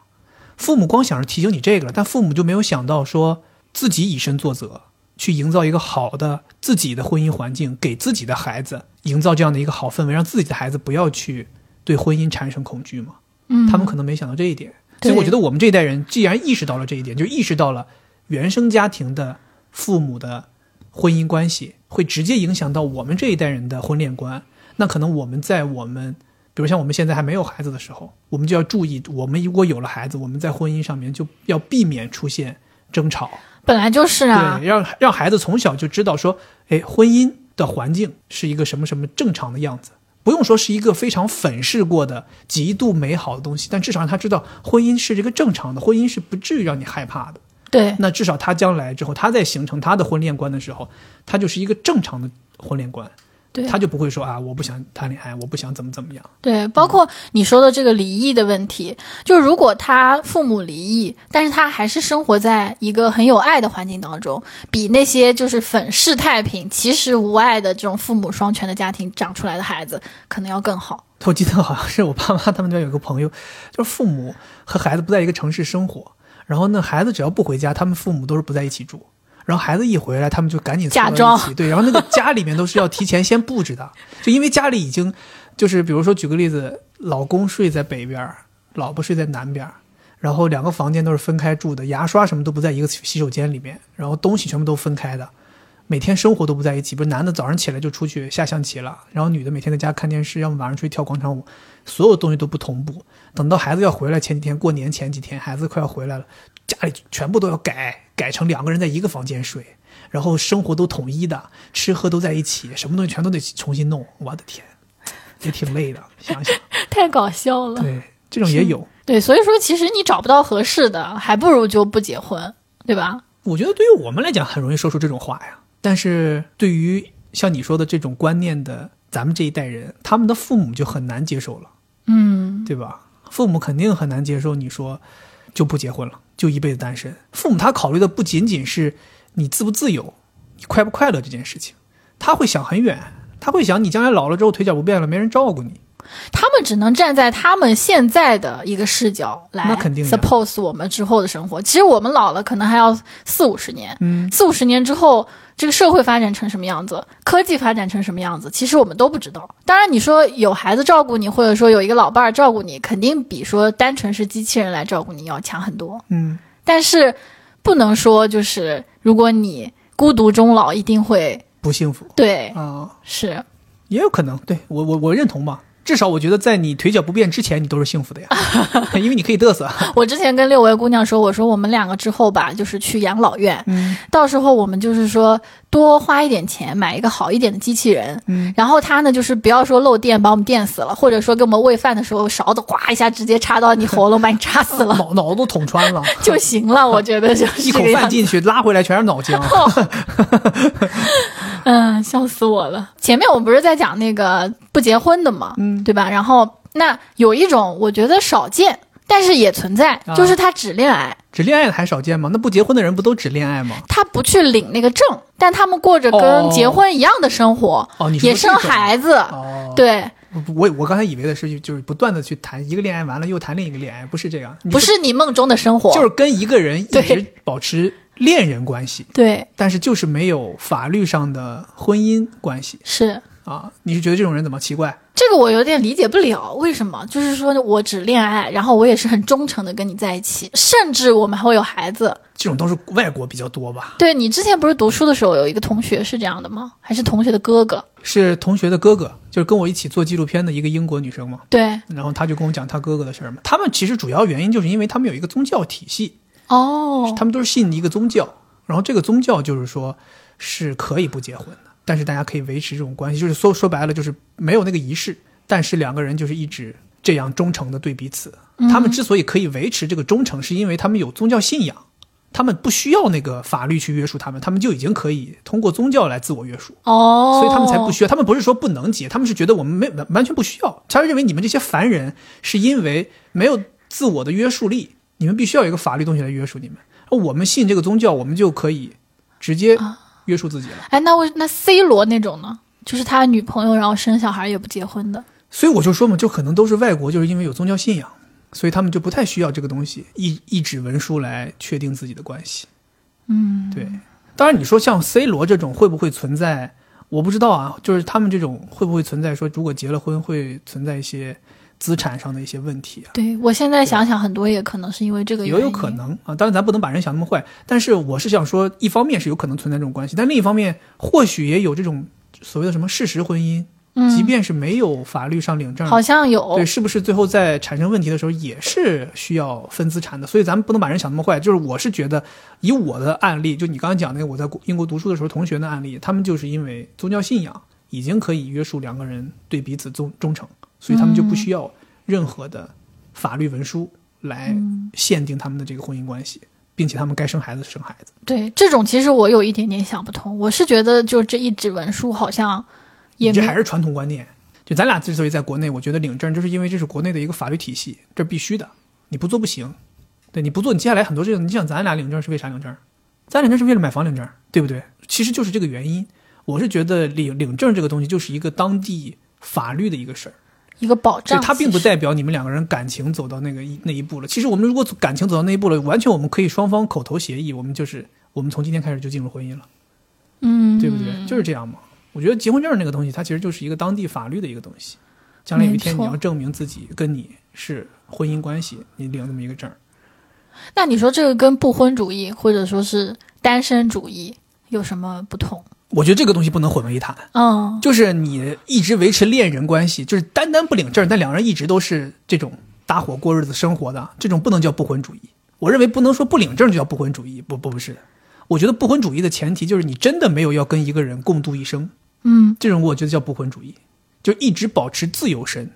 父母光想着提醒你这个了，但父母就没有想到说自己以身作则，去营造一个好的自己的婚姻环境，给自己的孩子营造这样的一个好氛围，让自己的孩子不要去对婚姻产生恐惧嘛。嗯。他们可能没想到这一点，所以我觉得我们这一代人既然意识到了这一点，就意识到了原生家庭的父母的婚姻关系会直接影响到我们这一代人的婚恋观，那可能我们在我们，比如像我们现在还没有孩子的时候，我们就要注意，我们如果有了孩子，我们在婚姻上面就要避免出现争吵，本来就是啊。对，，让让孩子从小就知道说，哎，婚姻的环境是一个什么什么正常的样子，不用说是一个非常粉饰过的极度美好的东西，但至少让他知道婚姻是这个正常的，婚姻是不至于让你害怕的。对，那至少他将来之后，他在形成他的婚恋观的时候，他就是一个正常的婚恋观，对他就不会说啊，我不想谈恋爱，我不想怎么怎么样。对，包括你说的这个离异的问题，就如果他父母离异，但是他还是生活在一个很有爱的环境当中，比那些就是粉饰太平、其实无爱的这种父母双全的家庭长出来的孩子，可能要更好。我记得好像是我爸妈他们那边有个朋友，就是父母和孩子不在一个城市生活，然后那，孩子只要不回家，他们父母都是不在一起住。然后孩子一回来，他们就赶紧凑到一起，对，然后那个家里面都是要提前先布置的，就因为家里已经就是比如说举个例子，老公睡在北边，老婆睡在南边，然后两个房间都是分开住的，牙刷什么都不在一个洗手间里面，然后东西全部都分开的，每天生活都不在一起。不是男的早上起来就出去下象棋了，然后女的每天在家看电视，要么晚上出去跳广场舞，所有东西都不同步。等到孩子要回来前几天，过年前几天，孩子快要回来了，家里全部都要改，改成两个人在一个房间睡，然后生活都统一的，吃喝都在一起，什么东西全都得重新弄。我的天，也挺累的，想想，太搞笑了。对，这种也有。对，所以说其实你找不到合适的，还不如就不结婚，对吧？我觉得对于我们来讲很容易说出这种话呀，但是对于像你说的这种观念的咱们这一代人，他们的父母就很难接受了，嗯，对吧？父母肯定很难接受你说就不结婚了，就一辈子单身。父母他考虑的不仅仅是你自不自由，你快不快乐这件事情，他会想很远，他会想你将来老了之后腿脚不便了，没人照顾你。他们只能站在他们现在的一个视角来 suppose 我们之后的生活。其实我们老了，可能还要四五十年。嗯，四五十年之后，这个社会发展成什么样子，科技发展成什么样子，其实我们都不知道。当然，你说有孩子照顾你，或者说有一个老伴儿照顾你，肯定比说单纯是机器人来照顾你要强很多。嗯，但是不能说就是如果你孤独终老，一定会不幸福对，啊、是也有可能。对我我我认同吧。至少我觉得在你腿脚不便之前，你都是幸福的呀，因为你可以嘚瑟。我之前跟六位姑娘说，我说我们两个之后吧，就是去养老院，嗯。到时候我们就是说多花一点钱买一个好一点的机器人，嗯，然后它呢就是不要说漏电把我们电死了，或者说给我们喂饭的时候勺子呱一下直接插到你喉咙把你插死了 脑脑都捅穿了，就行了。我觉得就是一口。饭进去，拉回来全是脑浆。嗯，笑死我了。前面我们不是在讲那个不结婚的嘛，嗯对吧？然后那有一种我觉得少见，但是也存在，啊。就是他只恋爱。只恋爱的还少见吗？那不结婚的人不都只恋爱吗？他不去领那个证，但他们过着哦。跟结婚一样的生活，哦，你也生孩子。哦，对，我我刚才以为的是就是不断的去谈一个恋爱，完了又谈另一个恋爱，不是这样，不是你梦中的生活，就是跟一个人一直保持恋人关系，对，但是就是没有法律上的婚姻关系。是啊。你是觉得这种人怎么奇怪？这个我有点理解不了，为什么？就是说我只恋爱，然后我也是很忠诚的跟你在一起，甚至我们还会有孩子。这种都是外国比较多吧？对你之前不是读书的时候有一个同学是这样的吗？还是同学的哥哥？是同学的哥哥，就是跟我一起做纪录片的一个英国女生嘛。对，然后他就跟我讲他哥哥的事儿嘛。他们其实主要原因就是因为他们有一个宗教体系，哦，他们都是信一个宗教，然后这个宗教就是说是可以不结婚的，但是大家可以维持这种关系，就是说说白了就是没有那个仪式，但是两个人就是一直这样忠诚的对彼此。他们之所以可以维持这个忠诚，是因为他们有宗教信仰。他们不需要那个法律去约束他们，他们就已经可以通过宗教来自我约束。哦，所以他们才不需要。他们不是说不能结，他们是觉得我们没完完全不需要。他认为你们这些凡人是因为没有自我的约束力，你们必须要有一个法律东西来约束你们。而我们信这个宗教，我们就可以直接约束自己了。哎，那为那 C 罗那种呢？就是他女朋友然后生小孩也不结婚的。所以我就说嘛，就可能都是外国，就是因为有宗教信仰，所以他们就不太需要这个东西，一一纸文书来确定自己的关系。嗯，对。当然，你说像 C 罗这种会不会存在？我不知道啊，就是他们这种会不会存在说，如果结了婚会存在一些资产上的一些问题啊？对我现在想想，很多也可能是因为这个原因。也有可能啊，当然咱不能把人想那么坏，但是我是想说，一方面是有可能存在这种关系，但另一方面或许也有这种所谓的什么事实婚姻，嗯，即便是没有法律上领证，好像有对，是不是最后在产生问题的时候也是需要分资产的？所以咱们不能把人想那么坏。就是我是觉得，以我的案例，就你刚刚讲那个我在英国读书的时候同学的案例，他们就是因为宗教信仰，已经可以约束两个人对彼此忠忠诚，所以他们就不需要任何的法律文书来限定他们的这个婚姻关系，并且他们该生孩子生孩子。对这种，其实我有一点点想不通。我是觉得，就这一纸文书好像也这还是传统观念。就咱俩之所以在国内，我觉得领证，就是因为这是国内的一个法律体系，这必须的，你不做不行。对，你不做，你接下来很多事情，你想咱俩领证是为啥领证？咱领证是为了买房领证，对不对？其实就是这个原因。我是觉得领领证这个东西就是一个当地法律的一个事儿，一个保障。它并不代表你们两个人感情走到那个一那一步了。其实我们如果感情走到那一步了，完全我们可以双方口头协议，我们就是我们从今天开始就进入婚姻了，嗯，对不对？就是这样嘛。我觉得结婚证那个东西，它其实就是一个当地法律的一个东西。将来有一天你要证明自己跟你是婚姻关系，你领这么一个证儿。那你说这个跟不婚主义或者说是单身主义有什么不同？我觉得这个东西不能混为一谈。嗯，就是你一直维持恋人关系，就是单单不领证，但两人一直都是这种搭伙过日子生活的，这种不能叫不婚主义。我认为不能说不领证就叫不婚主义，不不不是的。我觉得不婚主义的前提就是你真的没有要跟一个人共度一生，嗯，这种我觉得叫不婚主义，就一直保持自由身，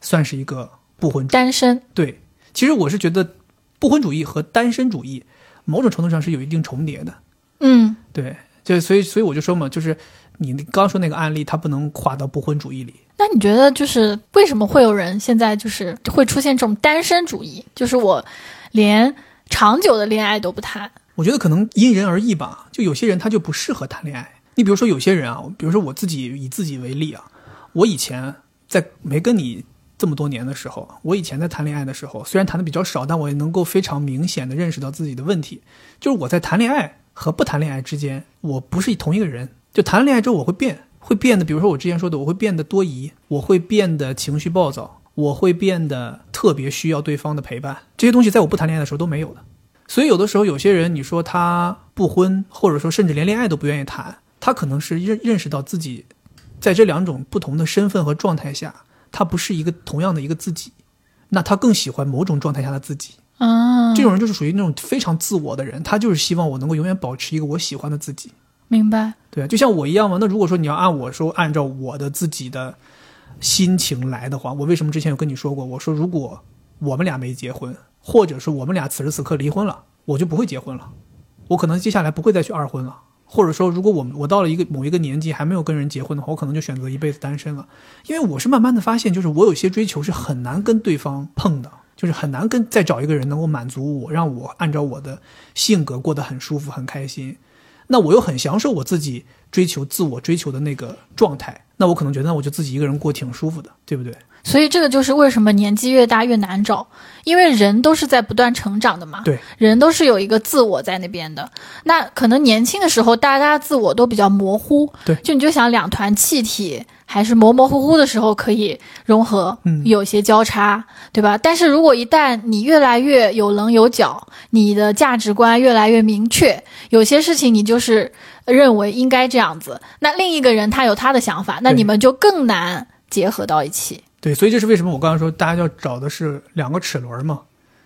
算是一个不婚主义。单身，对，其实我是觉得不婚主义和单身主义某种程度上是有一定重叠的。嗯，对，就所以所以我就说嘛，就是你刚说那个案例，它不能划到不婚主义里。那你觉得就是为什么会有人现在就是会出现这种单身主义？就是我连长久的恋爱都不谈。我觉得可能因人而异吧，就有些人他就不适合谈恋爱。你比如说有些人啊，比如说我自己以自己为例啊，我以前在没跟你这么多年的时候，我以前在谈恋爱的时候，虽然谈的比较少，但我也能够非常明显的认识到自己的问题，就是我在谈恋爱和不谈恋爱之间，我不是同一个人。就谈了恋爱之后，我会变，会变得，比如说我之前说的，我会变得多疑，我会变得情绪暴躁，我会变得特别需要对方的陪伴，这些东西在我不谈恋爱的时候都没有的。所以有的时候，有些人你说他不婚，或者说甚至连恋爱都不愿意谈，他可能是认认识到自己在这两种不同的身份和状态下，他不是一个同样的一个自己，那他更喜欢某种状态下的自己。啊，这种人就是属于那种非常自我的人，他就是希望我能够永远保持一个我喜欢的自己。明白。对啊，就像我一样嘛。那如果说你要按我说，按照我的自己的心情来的话，我为什么之前有跟你说过？我说如果我们俩没结婚，或者是我们俩此时此刻离婚了，我就不会结婚了，我可能接下来不会再去二婚了。或者说，如果我们我到了一个某一个年纪还没有跟人结婚的话，我可能就选择一辈子单身了。因为我是慢慢的发现，就是我有些追求是很难跟对方碰的，就是很难跟再找一个人能够满足我，让我按照我的性格过得很舒服、很开心。那我又很享受我自己追求自我追求的那个状态，那我可能觉得那我就自己一个人过挺舒服的，对不对？所以这个就是为什么年纪越大越难找，因为人都是在不断成长的嘛。对，人都是有一个自我在那边的。那可能年轻的时候，大家自我都比较模糊。对就你就想两团气体还是模模糊糊的时候可以融合，嗯有些交叉，对吧？但是如果一旦你越来越有棱有角，你的价值观越来越明确，有些事情你就是认为应该这样子，那另一个人他有他的想法，那你们就更难结合到一起。对，所以这是为什么我刚刚说大家要找的是两个齿轮嘛，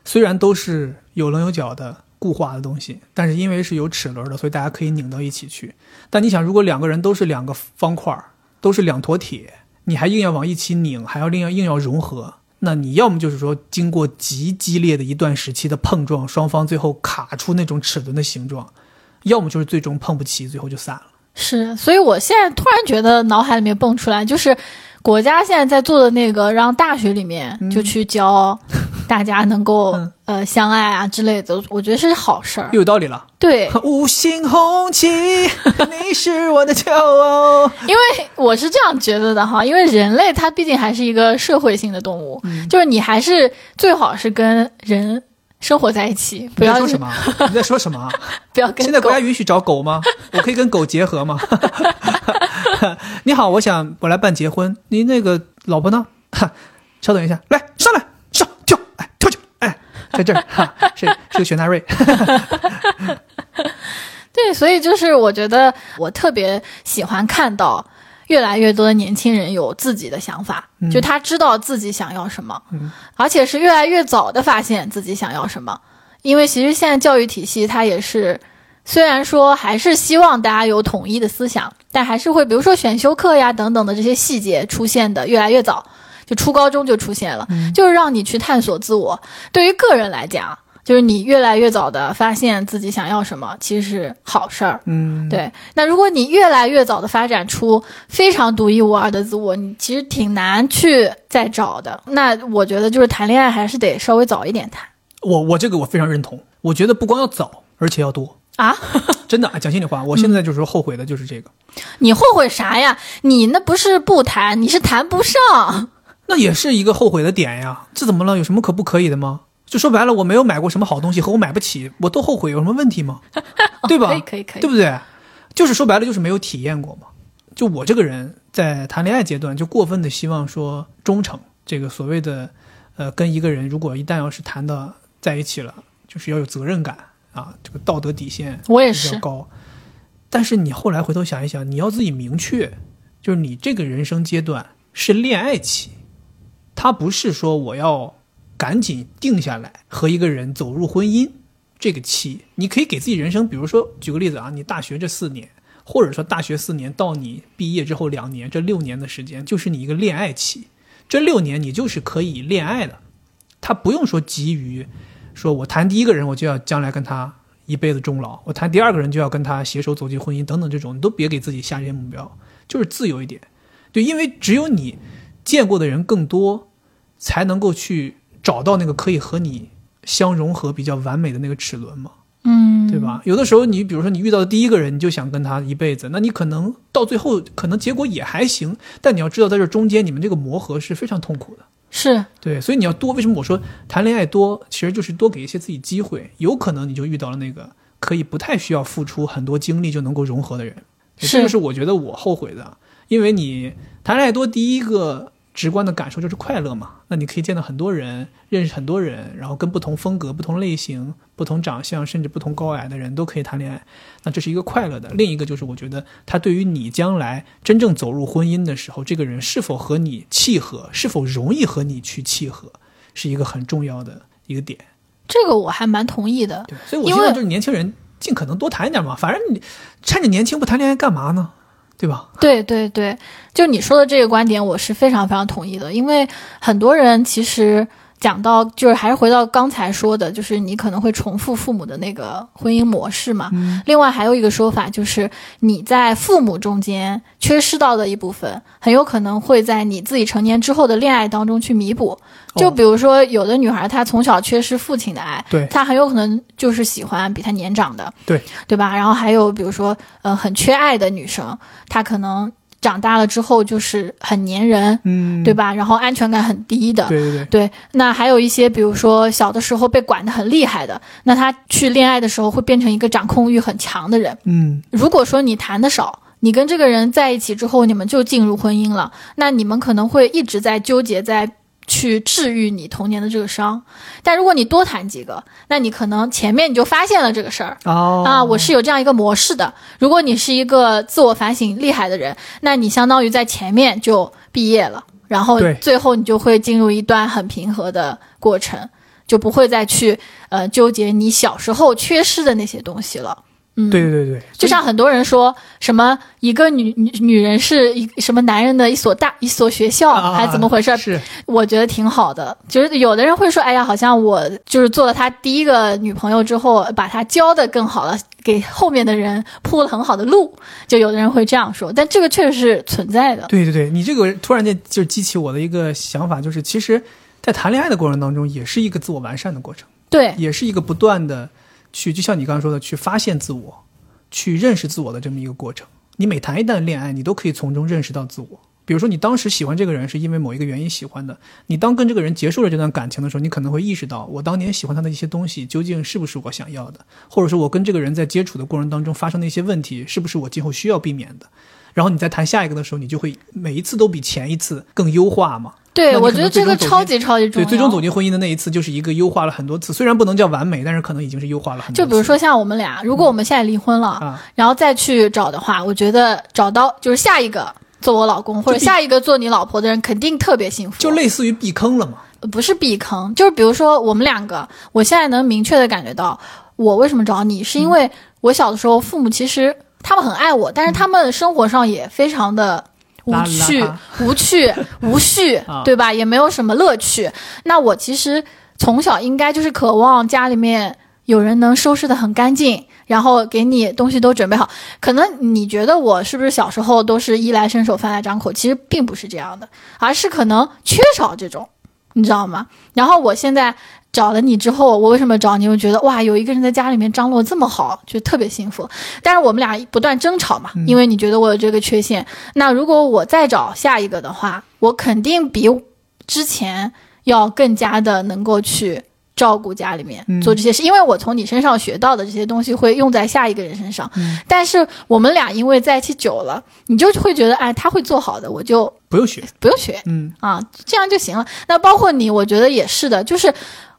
虽然都是有棱有角的固化的东西，但是因为是有齿轮的，所以大家可以拧到一起去。但你想，如果两个人都是两个方块，都是两坨铁，你还硬要往一起拧，还要硬要硬要融合，那你要么就是说经过极激烈的一段时期的碰撞，双方最后卡出那种齿轮的形状，要么就是最终碰不齐，最后就散了。是，所以我现在突然觉得脑海里面蹦出来，就是国家现在在做的那个，让大学里面就去教 大家能够、嗯呃相爱啊之类的，我觉得是好事儿。又有道理了。对，五星红旗，你是我的骄傲。因为我是这样觉得的哈，因为人类它毕竟还是一个社会性的动物，嗯就是你还是最好是跟人生活在一起，不要你在说什么？你在说什么？不要跟狗现在国家允许找狗吗？我可以跟狗结合吗？你好，我想我来办结婚，您那个老婆呢？哈，稍等一下，来上来上跳，哎跳起来，哎，在这儿哈，是是个雪纳瑞，对，所以就是我觉得我特别喜欢看到越来越多的年轻人有自己的想法，就他知道自己想要什么，嗯而且是越来越早的发现自己想要什么。因为其实现在教育体系它也是虽然说还是希望大家有统一的思想，但还是会比如说选修课呀等等的这些细节出现的越来越早，就初高中就出现了，就是让你去探索自我。对于个人来讲，就是你越来越早的发现自己想要什么，其实是好事儿。嗯，对，那如果你越来越早的发展出非常独一无二的自我，你其实挺难去再找的。那我觉得就是谈恋爱还是得稍微早一点谈我我这个我非常认同，我觉得不光要早，而且要多。啊。真的，讲心里话，我现在就是说后悔的就是这个。你后悔啥呀？你那不是不谈，你是谈不上。那也是一个后悔的点呀，这怎么了？有什么可不可以的吗？就说白了，我没有买过什么好东西和我买不起，我都后悔，有什么问题吗？对吧？可以可以可以对不对？就是说白了，就是没有体验过嘛。就我这个人在谈恋爱阶段，就过分的希望说忠诚，这个所谓的，呃，跟一个人如果一旦要是谈的在一起了，就是要有责任感啊，这个道德底线我也是，比较高。但是你后来回头想一想，你要自己明确，就是你这个人生阶段是恋爱期，它不是说我要赶紧定下来和一个人走入婚姻这个期。你可以给自己人生，比如说举个例子啊，你大学这四年，或者说大学四年到你毕业之后两年，这六年的时间就是你一个恋爱期。这六年你就是可以恋爱的，他不用说急于说我谈第一个人我就要将来跟他一辈子终老，我谈第二个人就要跟他携手走进婚姻等等这种，你都别给自己下这些目标，就是自由一点。对，因为只有你见过的人更多，才能够去找到那个可以和你相融合、比较完美的那个齿轮嘛。嗯，对吧？有的时候你比如说你遇到的第一个人，你就想跟他一辈子，那你可能到最后可能结果也还行，但你要知道在这中间你们这个磨合是非常痛苦的。是对，所以你要多。为什么我说谈恋爱多，其实就是多给一些自己机会，有可能你就遇到了那个可以不太需要付出很多精力就能够融合的人。是这个是我觉得我后悔的，因为你谈恋爱多，第一个直观的感受就是快乐嘛。那你可以见到很多人，认识很多人，然后跟不同风格、不同类型、不同长相，甚至不同高矮的人都可以谈恋爱。那这是一个快乐的。另一个就是我觉得他对于你将来真正走入婚姻的时候，这个人是否和你契合，是否容易和你去契合，是一个很重要的一个点。这个我还蛮同意的。对，所以我因为希望就是年轻人尽可能多谈一点嘛，反正你趁着年轻不谈恋爱干嘛呢？对吧？对对对，就你说的这个观点，我是非常非常同意的。因为很多人其实讲到，就是还是回到刚才说的，就是你可能会重复父母的那个婚姻模式嘛。另外还有一个说法，就是你在父母中间缺失到的一部分，很有可能会在你自己成年之后的恋爱当中去弥补。就比如说，有的女孩她从小缺失父亲的爱，对她很有可能就是喜欢比她年长的，对对吧？然后还有比如说，呃，很缺爱的女生，她可能长大了之后就是很粘人，嗯，对吧？然后安全感很低的，对对对，对，那还有一些，比如说小的时候被管得很厉害的，那他去恋爱的时候会变成一个掌控欲很强的人。嗯，如果说你谈的少，你跟这个人在一起之后，你们就进入婚姻了，那你们可能会一直在纠结在。去治愈你童年的这个伤，但如果你多谈几个，那你可能前面你就发现了这个事儿，哦啊，我是有这样一个模式的。如果你是一个自我反省厉害的人，那你相当于在前面就毕业了，然后最后你就会进入一段很平和的过程，就不会再去呃纠结你小时候缺失的那些东西了。嗯，对对对，就像很多人说什么一个女女女人是一什么男人的一所大一所学校，啊还怎么回事？是我觉得挺好的，就是有的人会说，哎呀，好像我就是做了他第一个女朋友之后，把他教的更好了，给后面的人铺了很好的路。就有的人会这样说，但这个确实是存在的。对对对，你这个突然间就激起我的一个想法，就是其实，在谈恋爱的过程当中，也是一个自我完善的过程，对，也是一个不断的去，就像你刚刚说的，去发现自我，去认识自我的这么一个过程。你每谈一段恋爱，你都可以从中认识到自我。比如说，你当时喜欢这个人是因为某一个原因喜欢的，你当跟这个人结束了这段感情的时候，你可能会意识到，我当年喜欢他的一些东西究竟是不是我想要的，或者说我跟这个人在接触的过程当中发生的一些问题，是不是我今后需要避免的。然后你再谈下一个的时候，你就会每一次都比前一次更优化嘛。对，我觉得这个超级超级重对，要。最终走进婚姻的那一次，就是一个优化了很多次，虽然不能叫完美，但是可能已经是优化了很多次。就比如说像我们俩，如果我们现在离婚了，啊，然后再去找的话，我觉得找到就是下一个做我老公或者下一个做你老婆的人，肯定特别幸福。就类似于避坑了嘛。不是避坑，就是比如说我们两个，我现在能明确的感觉到，我为什么找你，是因为我小的时候，父母其实他们很爱我，但是他们生活上也非常的无趣无趣、无序啊，对吧？也没有什么乐趣。那我其实从小应该就是渴望家里面有人能收拾的很干净，然后给你东西都准备好。可能你觉得我是不是小时候都是衣来伸手、饭来张口？其实并不是这样的，而是可能缺少这种，你知道吗？然后我现在找了你之后，我为什么找你？我觉得哇，有一个人在家里面张罗这么好，就特别幸福。但是我们俩不断争吵嘛，因为你觉得我有这个缺陷。那如果我再找下一个的话，我肯定比之前要更加的能够去照顾家里面、嗯做这些事，因为我从你身上学到的这些东西会用在下一个人身上。嗯但是我们俩因为在一起久了，你就会觉得哎，他会做好的，我就不用学，不用学。嗯啊，这样就行了。那包括你，我觉得也是的，就是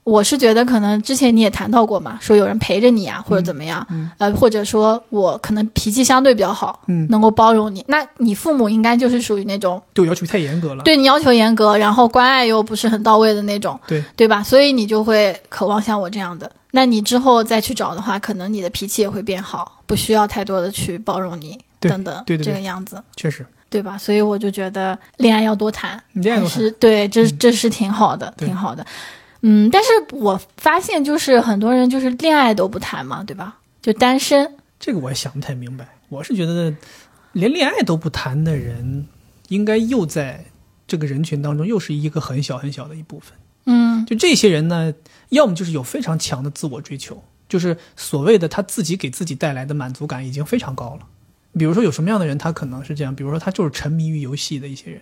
我是觉得可能之前你也谈到过嘛，说有人陪着你啊，或者怎么样，呃，或者说我可能脾气相对比较好，嗯能够包容你。那你父母应该就是属于那种对我要求太严格了。对你要求严格，然后关爱又不是很到位的那种，对对吧？所以你就会渴望像我这样的。那你之后再去找的话，可能你的脾气也会变好，不需要太多的去包容你等等，对对对这个样子。确实，对吧？所以我就觉得恋爱要多谈，恋爱多谈是对，这这是挺好的，对挺好的。嗯，但是我发现就是很多人就是恋爱都不谈嘛，对吧？就单身。这个我也想不太明白。我是觉得，连恋爱都不谈的人，应该又在这个人群当中又是一个很小很小的一部分。嗯就这些人呢，要么就是有非常强的自我追求，就是所谓的他自己给自己带来的满足感已经非常高了。比如说有什么样的人，他可能是这样，比如说他就是沉迷于游戏的一些人，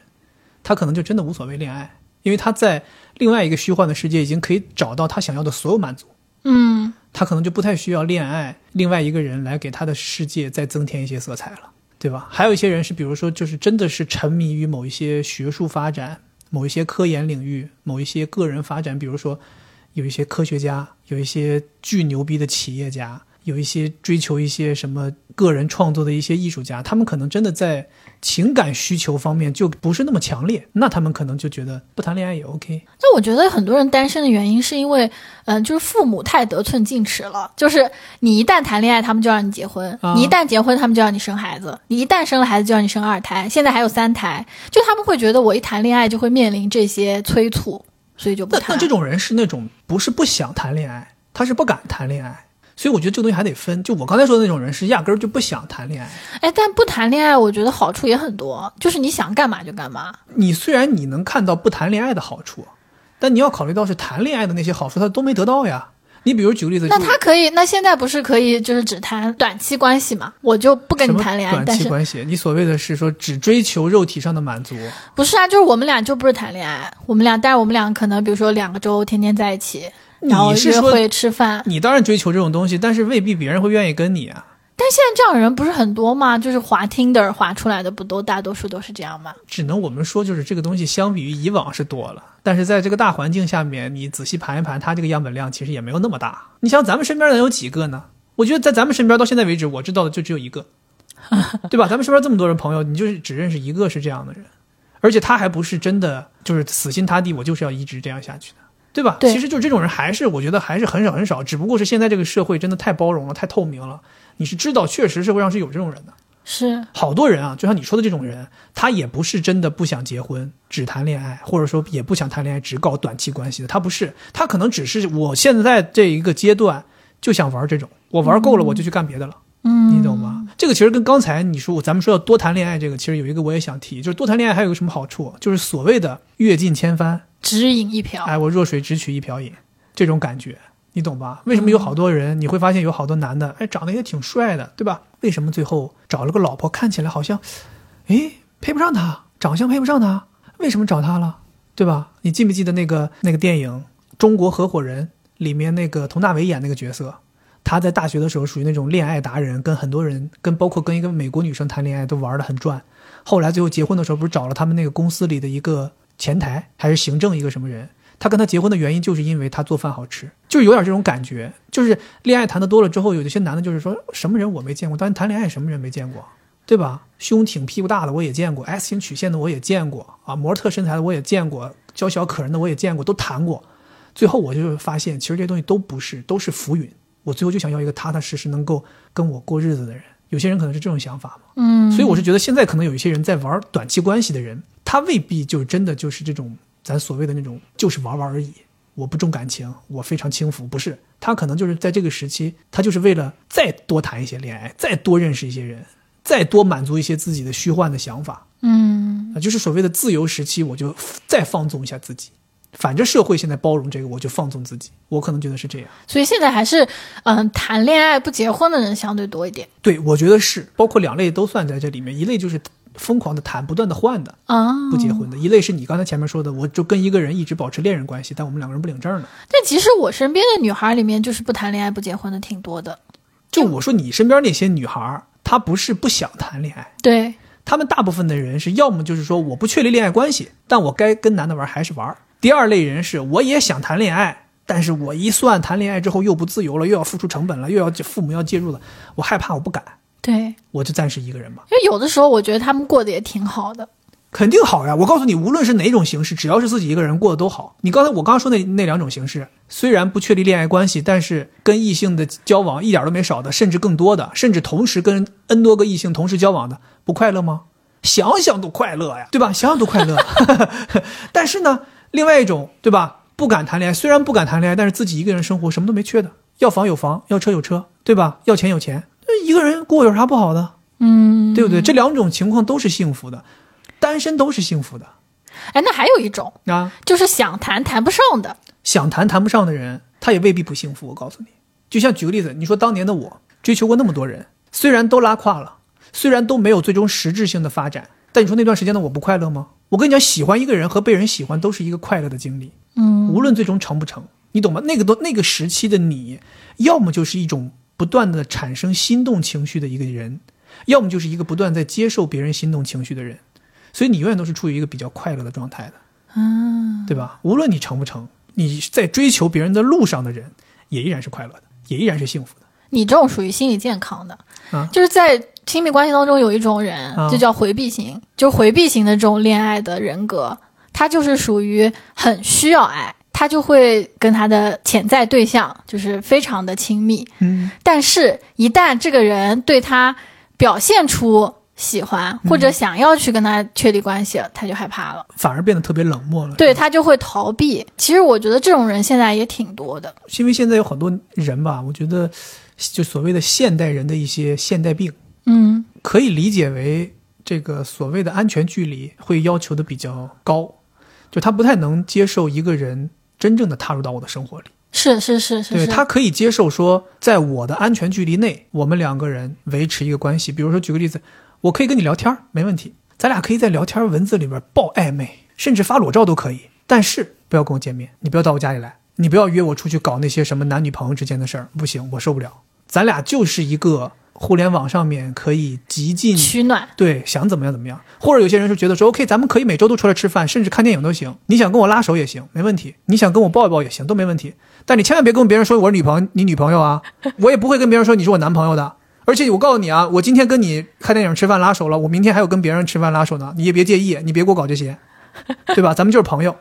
他可能就真的无所谓恋爱，因为他在另外一个虚幻的世界已经可以找到他想要的所有满足。嗯他可能就不太需要恋爱，另外一个人来给他的世界再增添一些色彩了，对吧？还有一些人是，比如说，就是真的是沉迷于某一些学术发展、某一些科研领域、某一些个人发展，比如说有一些科学家，有一些巨牛逼的企业家，有一些追求一些什么个人创作的一些艺术家，他们可能真的在情感需求方面就不是那么强烈，那他们可能就觉得不谈恋爱也 OK。那我觉得很多人单身的原因是因为，嗯、就是父母太得寸进尺了。就是你一旦谈恋爱，他们就让你结婚；啊你一旦结婚，他们就让你生孩子；你一旦生了孩子，就让你生二胎。现在还有三胎，就他们会觉得我一谈恋爱就会面临这些催促，所以就不谈。那那这种人是那种不是不想谈恋爱，他是不敢谈恋爱。所以我觉得这个东西还得分。就我刚才说的那种人，是压根儿就不想谈恋爱。哎，但不谈恋爱，我觉得好处也很多，就是你想干嘛就干嘛。你虽然你能看到不谈恋爱的好处，但你要考虑到是谈恋爱的那些好处，他都没得到呀。你比如举个例子，那他可以，那现在不是可以就是只谈短期关系嘛？我就不跟你谈恋爱，短期关系，你所谓的是说只追求肉体上的满足，不是啊？就是我们俩就不是谈恋爱，我们俩，但是我们俩可能比如说两个周天天在一起，然后你是说约会吃饭。你当然追求这种东西，但是未必别人会愿意跟你啊。但现在这样的人不是很多吗？就是滑 Tinder 滑出来的，不都大多数都是这样吗？只能我们说，就是这个东西相比于以往是多了，但是在这个大环境下面，你仔细盘一盘，它这个样本量其实也没有那么大。你像，咱们身边能有几个呢？我觉得在咱们身边到现在为止，我知道的就只有一个，对吧？咱们身边这么多人朋友，你就是只认识一个是这样的人，而且他还不是真的就是死心塌地，我就是要一直这样下去的，对吧？对其实就这种人，还是我觉得还是很少很少，只不过是现在这个社会真的太包容了，太透明了，你是知道，确实社会上是有这种人的。是，好多人啊，就像你说的这种人，他也不是真的不想结婚，只谈恋爱，或者说也不想谈恋爱，只搞短期关系的。他不是，他可能只是我现在这一个阶段就想玩这种，我玩够了我就去干别的了。嗯，你懂吗？这个其实跟刚才你说咱们说要多谈恋爱这个，其实有一个我也想提，就是多谈恋爱还有个什么好处，就是所谓的阅尽千帆，只饮一瓢。哎，我弱水只取一瓢饮，这种感觉，你懂吧？为什么有好多人，你会发现有好多男的，哎，长得也挺帅的，对吧？为什么最后找了个老婆，看起来好像，哎，配不上他，长相配不上他，为什么找他了，对吧？你记不记得那个那个电影《中国合伙人》里面那个佟大为演那个角色？他在大学的时候属于那种恋爱达人，跟很多人，跟包括跟一个美国女生谈恋爱都玩得很转。后来最后结婚的时候，不是找了他们那个公司里的一个前台还是行政一个什么人？他跟他结婚的原因就是因为他做饭好吃，就是有点这种感觉。就是恋爱谈的多了之后，有一些男的就是说什么人我没见过，但是谈恋爱什么人没见过，对吧？胸挺屁股大的我也见过，S 型曲线的我也见过啊，模特身材的我也见过，娇小可人的我也见过，都谈过。最后我就发现，其实这些东西都不是，都是浮云。我最后就想要一个踏踏实实能够跟我过日子的人。有些人可能是这种想法嘛，嗯，所以我是觉得现在可能有一些人在玩短期关系的人，他未必就真的就是这种咱所谓的那种就是玩玩而已。我不重感情，我非常轻浮，不是他可能就是在这个时期，他就是为了再多谈一些恋爱，再多认识一些人，再多满足一些自己的虚幻的想法。嗯啊，就是所谓的自由时期，我就再放纵一下自己。反正社会现在包容这个，我就放纵自己。我可能觉得是这样。所以现在还是嗯、谈恋爱不结婚的人相对多一点对，我觉得是，包括两类都算在这里面。一类就是疯狂的谈，不断的换的，啊。不结婚的；一类是你刚才前面说的，我就跟一个人一直保持恋人关系，但我们两个人不领证的。但其实我身边的女孩里面，就是不谈恋爱不结婚的挺多的。就我说你身边那些女孩，她不是不想谈恋爱，对，她们大部分的人是要么就是说我不确立恋爱关系，但我该跟男的玩还是玩。第二类人是我也想谈恋爱，但是我一算谈恋爱之后又不自由了，又要付出成本了，又要父母要介入了，我害怕，我不敢，对，我就暂时一个人吧。因为有的时候我觉得他们过得也挺好的。肯定好呀！我告诉你，无论是哪种形式，只要是自己一个人过得都好。你刚才我刚刚说那那两种形式，虽然不确立恋爱关系，但是跟异性的交往一点都没少的，甚至更多的，甚至同时跟 n 多个异性同时交往的，不快乐吗？想想都快乐呀，对吧？想想都快乐。但是呢，另外一种，对吧？不敢谈恋爱，虽然不敢谈恋爱，但是自己一个人生活，什么都没缺的，要房有房，要车有车，对吧？要钱有钱，那一个人过有啥不好的？嗯，对不对？这两种情况都是幸福的，单身都是幸福的哎，那还有一种啊。就是想谈谈不上的。想谈谈不上的人，他也未必不幸福。我告诉你，就像举个例子，你说当年的我追求过那么多人，虽然都拉胯了，虽然都没有最终实质性的发展，但你说那段时间的我不快乐吗？我跟你讲，喜欢一个人和被人喜欢都是一个快乐的经历，嗯，无论最终成不成，你懂吗？那个都那个时期的你，要么就是一种不断的产生心动情绪的一个人，要么就是一个不断在接受别人心动情绪的人，所以你永远都是处于一个比较快乐的状态的。嗯，对吧？无论你成不成，你在追求别人的路上的人，也依然是快乐的，也依然是幸福的。你这种属于心理健康的，啊就是在亲密关系当中有一种人，啊就叫回避型，就回避型的这种恋爱的人格，他就是属于很需要爱，他就会跟他的潜在对象就是非常的亲密，嗯，但是，一旦这个人对他表现出喜欢或者想要去跟他确立关系了，他就害怕了，反而变得特别冷漠了。对，他就会逃避。其实我觉得这种人现在也挺多的。因为现在有很多人吧，我觉得就所谓的现代人的一些现代病，嗯可以理解为这个所谓的安全距离会要求的比较高，就他不太能接受一个人真正的踏入到我的生活里。是是是是是，对他可以接受说，在我的安全距离内，我们两个人维持一个关系。比如说，举个例子，我可以跟你聊天儿，没问题，咱俩可以在聊天文字里边爆暧昧，甚至发裸照都可以。但是不要跟我见面，你不要到我家里来，你不要约我出去搞那些什么男女朋友之间的事儿，不行，我受不了。咱俩就是一个互联网上面可以极尽取暖。对，想怎么样怎么样。或者有些人是觉得说，OK，咱们可以每周都出来吃饭，甚至看电影都行。你想跟我拉手也行，没问题。你想跟我抱一抱也行，都没问题。但你千万别跟别人说我是女朋友，你女朋友啊，我也不会跟别人说你是我男朋友的。而且我告诉你啊，我今天跟你看电影、吃饭拉手了，我明天还有跟别人吃饭拉手呢，你也别介意，你别给我搞这些，对吧？咱们就是朋友，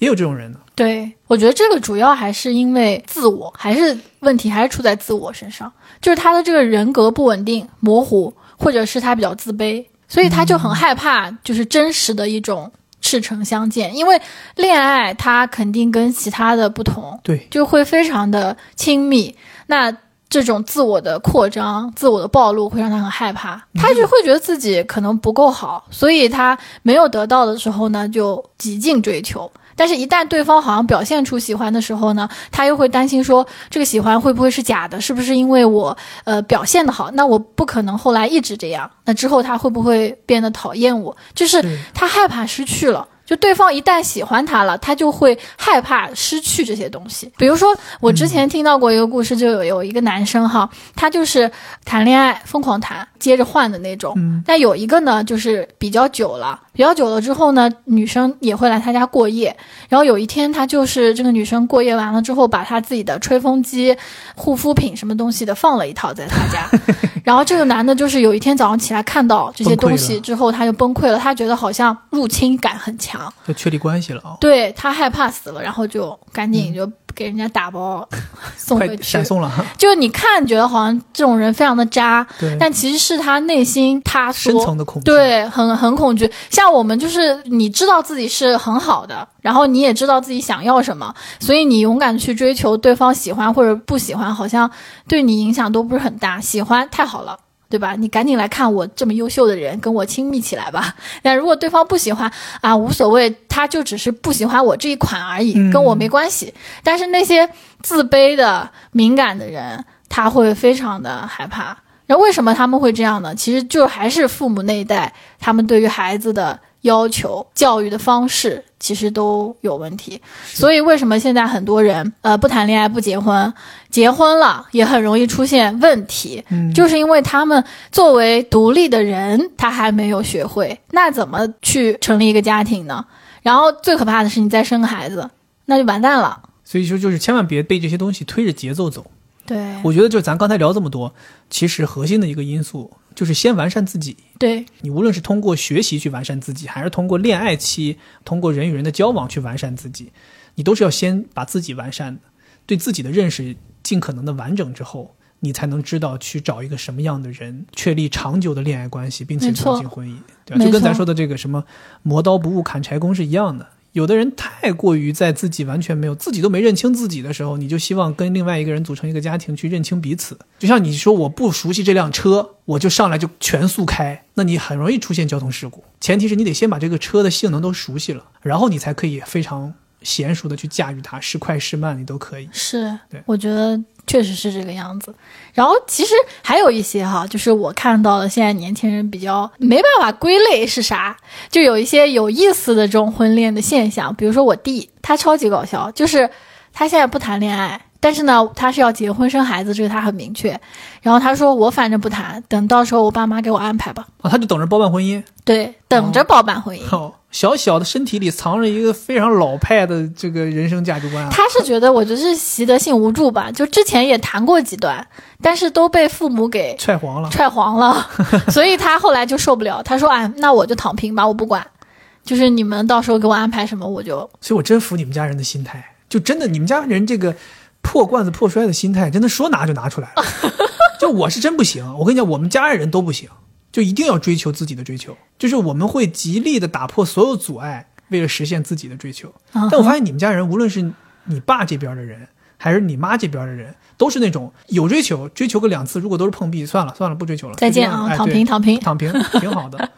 也有这种人的。对，我觉得这个主要还是因为自我，还是问题还是出在自我身上，就是他的这个人格不稳定、模糊，或者是他比较自卑，所以他就很害怕，就是真实的一种赤诚相见。因为恋爱他肯定跟其他的不同，对，就会非常的亲密。那这种自我的扩张、自我的暴露会让他很害怕，他就会觉得自己可能不够好，所以他没有得到的时候呢，就极尽追求。但是，一旦对方好像表现出喜欢的时候呢，他又会担心说，这个喜欢会不会是假的？是不是因为我呃表现的好？那我不可能后来一直这样。那之后他会不会变得讨厌我？就是他害怕失去了。就对方一旦喜欢他了，他就会害怕失去这些东西。比如说，我之前听到过一个故事，就有有一个男生哈，他就是谈恋爱疯狂谈，接着换的那种。嗯但有一个呢，就是比较久了，比较久了之后呢，女生也会来他家过夜。然后有一天，他就是这个女生过夜完了之后，把他自己的吹风机、护肤品什么东西的放了一套在他家。然后这个男的，就是有一天早上起来看到这些东西之后，他就崩溃了，他觉得好像入侵感很强。长，就确立关系了啊、对他害怕死了，然后就赶紧就给人家打包 送快回去闪。送了，就你看觉得好像这种人非常的渣，但其实是他内心他深，层的恐惧，，对，很很恐惧。像我们就是你知道自己是很好的，然后你也知道自己想要什么，所以你勇敢去追求对方喜欢或者不喜欢，好像对你影响都不是很大。喜欢太好了。对吧？你赶紧来看我这么优秀的人，跟我亲密起来吧。但如果对方不喜欢啊，无所谓，他就只是不喜欢我这一款而已，嗯跟我没关系。但是那些自卑的、敏感的人，他会非常的害怕。然后为什么他们会这样呢？其实就还是父母那一代，他们对于孩子的要求、教育的方式，其实都有问题。所以为什么现在很多人呃不谈恋爱、不结婚，结婚了也很容易出现问题，嗯，就是因为他们作为独立的人，他还没有学会，那怎么去成立一个家庭呢？然后最可怕的是，你再生个孩子，那就完蛋了。所以说就是千万别被这些东西推着节奏走。对我觉得就是咱刚才聊这么多，其实核心的一个因素就是先完善自己。对，你无论是通过学习去完善自己，还是通过恋爱期、通过人与人的交往去完善自己，你都是要先把自己完善的，对自己的认识尽可能的完整之后，你才能知道去找一个什么样的人，确立长久的恋爱关系，并且走进婚姻，对吧？就跟咱说的这个什么磨刀不误砍柴工是一样的。有的人太过于在自己完全没有自己都没认清自己的时候，你就希望跟另外一个人组成一个家庭去认清彼此。就像你说我不熟悉这辆车，我就上来就全速开，那你很容易出现交通事故。前提是你得先把这个车的性能都熟悉了，然后你才可以非常娴熟的去驾驭它，时快时慢你都可以。是对，我觉得确实是这个样子。然后其实还有一些哈，就是我看到的现在年轻人比较没办法归类是啥，就有一些有意思的这种婚恋的现象。比如说我弟，他超级搞笑，就是他现在不谈恋爱。但是呢，他是要结婚生孩子，这个他很明确。然后他说：“我反正不谈，等到时候我爸妈给我安排吧。啊，他就等着包办婚姻。”对，等着包办婚姻。哦，小小的身体里藏着一个非常老派的这个人生价值观啊。他是觉得，我觉得是习得性无助吧，就之前也谈过几段，但是都被父母给踹黄了，踹黄了，所以他后来就受不了，他说：“哎，那我就躺平吧，我不管，就是你们到时候给我安排什么，我就所以我真服你们家人的心态，就真的你们家人这个破罐子破摔的心态，真的说拿就拿出来了。就我是真不行，我跟你讲，我们家人都不行，就一定要追求自己的追求，就是我们会极力的打破所有阻碍，为了实现自己的追求。啊但我发现你们家人，无论是你爸这边的人，还是你妈这边的人，都是那种有追求，追求个两次，如果都是碰壁，算了算了，不追求了，再见啊，躺平躺平。躺平，挺好的。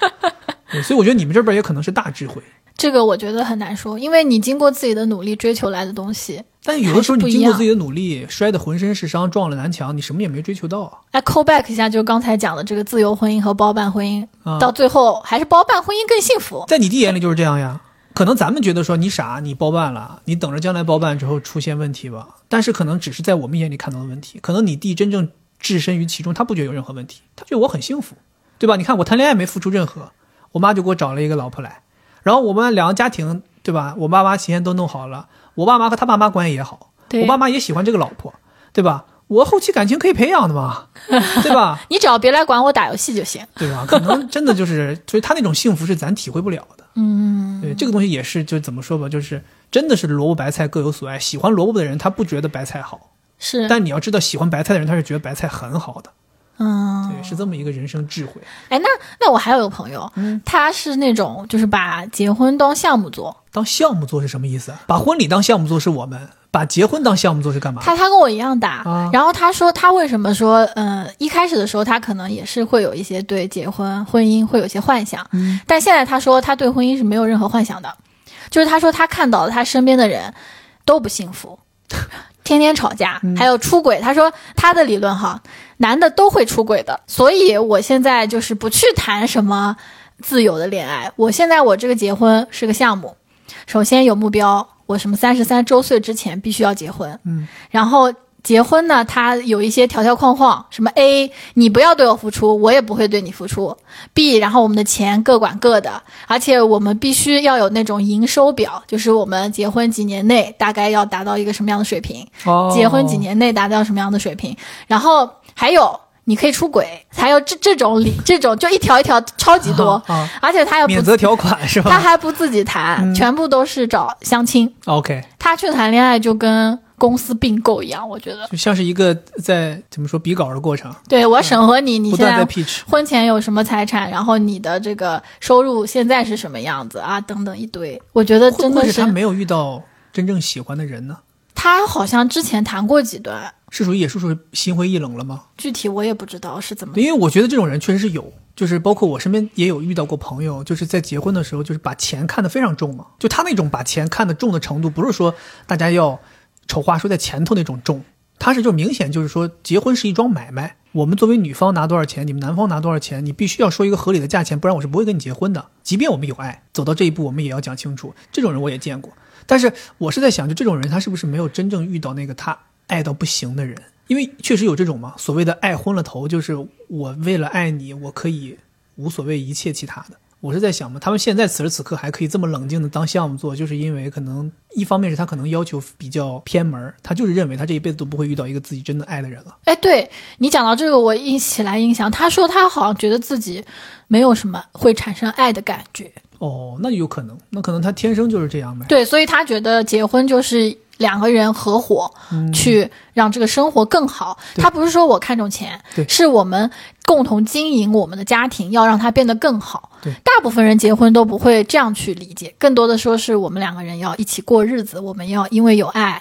对所以我觉得你们这边也可能是大智慧。这个我觉得很难说，因为你经过自己的努力追求来的东西。但有的时候你经过自己的努力，摔得浑身是伤，撞了南墙，你什么也没追求到啊！哎，call back 一下，就是刚才讲的这个自由婚姻和包办婚姻，啊到最后还是包办婚姻更幸福。在你弟眼里就是这样呀。可能咱们觉得说你傻，你包办了，你等着将来包办之后出现问题吧。但是可能只是在我们眼里看到的问题，可能你弟真正置身于其中，他不觉得有任何问题，他觉得我很幸福，对吧？你看我谈恋爱没付出任何，我妈就给我找了一个老婆来，然后我们两个家庭，对吧？我爸妈提前都弄好了，我爸妈和他爸妈关系也好，我爸妈也喜欢这个老婆，对吧？我后期感情可以培养的嘛，对吧？你只要别来管我打游戏就行。对吧？可能真的就是，所以他那种幸福是咱体会不了的。嗯，对，这个东西也是，就怎么说吧，就是真的是萝卜白菜各有所爱。喜欢萝卜的人，他不觉得白菜好，是，但你要知道，喜欢白菜的人，他是觉得白菜很好的。嗯，对，是这么一个人生智慧。哎，那那我还有个朋友，他是那种就是把结婚当项目做，当项目做是什么意思啊？把婚礼当项目做是我们，把结婚当项目做是干嘛？他他跟我一样大，啊然后他说他为什么说，呃，一开始的时候他可能也是会有一些对结婚婚姻会有些幻想，嗯，但现在他说他对婚姻是没有任何幻想的，就是他说他看到了他身边的人都不幸福，天天吵架，还有出轨。他说他的理论哈，男的都会出轨的，所以我现在就是不去谈什么自由的恋爱，我现在我这个结婚是个项目，首先有目标，我什么三十三周岁之前必须要结婚，嗯，然后。结婚呢，它有一些条条框框，什么 A，你不要对我付出，我也不会对你付出。B，然后我们的钱各管各的，而且我们必须要有那种营收表，就是我们结婚几年内大概要达到一个什么样的水平，哦。结婚几年内达到什么样的水平，然后还有你可以出轨，还有这这种理这种就一条一条超级多，啊，而且他又不免责条款是吧他还不自己谈，嗯全部都是找相亲。？OK，他去谈恋爱就跟公司并购一样，我觉得。就像是一个在怎么说比稿的过程，对我审核你，你现在。婚前有什么财产，然后你的这个收入现在是什么样子啊，等等一堆。我觉得真的是是他没有遇到真正喜欢的人呢？他好像之前谈过几段，是属于也是属于心灰意冷了吗？具体我也不知道是怎么。因为我觉得这种人确实是有，就是包括我身边也有遇到过朋友，就是在结婚的时候，就是把钱看得非常重嘛。就他那种把钱看得重的程度，不是说大家要丑话说在前头那种重，他是就明显就是说结婚是一桩买卖。我们作为女方拿多少钱，你们男方拿多少钱，你必须要说一个合理的价钱，不然我是不会跟你结婚的。即便我们有爱，走到这一步，我们也要讲清楚。这种人我也见过，但是我是在想，就这种人他是不是没有真正遇到那个他爱到不行的人？因为确实有这种嘛，所谓的爱昏了头，就是我为了爱你，我可以无所谓一切其他的。我是在想嘛，他们现在此时此刻还可以这么冷静的当项目做，就是因为可能一方面是他可能要求比较偏门，他就是认为他这一辈子都不会遇到一个自己真的爱的人了。哎，对你讲到这个，我一起来印象，他说他好像觉得自己没有什么会产生爱的感觉，哦，那有可能，那可能他天生就是这样呗。对，所以他觉得结婚就是两个人合伙嗯去让这个生活更好。他不是说我看重钱，是我们共同经营我们的家庭，要让它变得更好。对，大部分人结婚都不会这样去理解，更多的说是我们两个人要一起过日子，我们要因为有爱。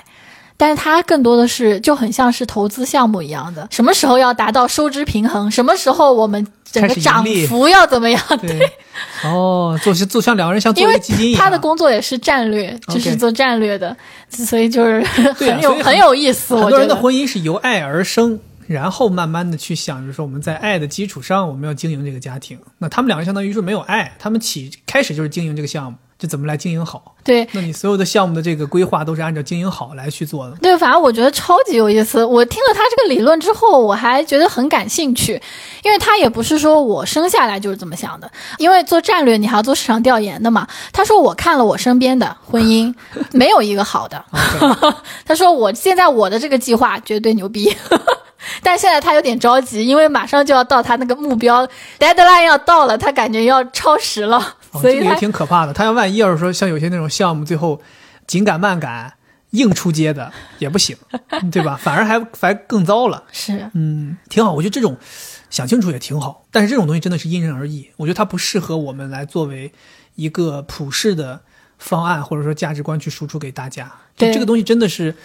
但是他更多的是就很像是投资项目一样的，什么时候要达到收支平衡，什么时候我们整个涨幅要怎么样？对，哦，做做像两个人像做一个基金一样。他的工作也是战略，就是做战略的，所以就是很有很很有意思。很多人的我觉得婚姻是由爱而生，然后慢慢的去想着说我们在爱的基础上，我们要经营这个家庭。那他们两个相当于是没有爱，他们起开始就是经营这个项目，就怎么来经营好。对那你所有的项目的这个规划都是按照经营好来去做的。对，反正我觉得超级有意思。我听了他这个理论之后，我还觉得很感兴趣，因为他也不是说我生下来就是这么想的，因为做战略你还要做市场调研的嘛。他说我看了我身边的婚姻，没有一个好的。他说我现在我的这个计划绝对牛逼。但现在他有点着急，因为马上就要到他那个目标 deadline 要到了，他感觉要超时了，哦，这个也挺可怕的。他要万一要是说像有些那种项目，最后紧赶慢赶、硬出街的也不行，对吧？反而还还更糟了。是嗯，挺好。我觉得这种想清楚也挺好，但是这种东西真的是因人而异。我觉得它不适合我们来作为一个普世的方案或者说价值观去输出给大家。对这个东西真的是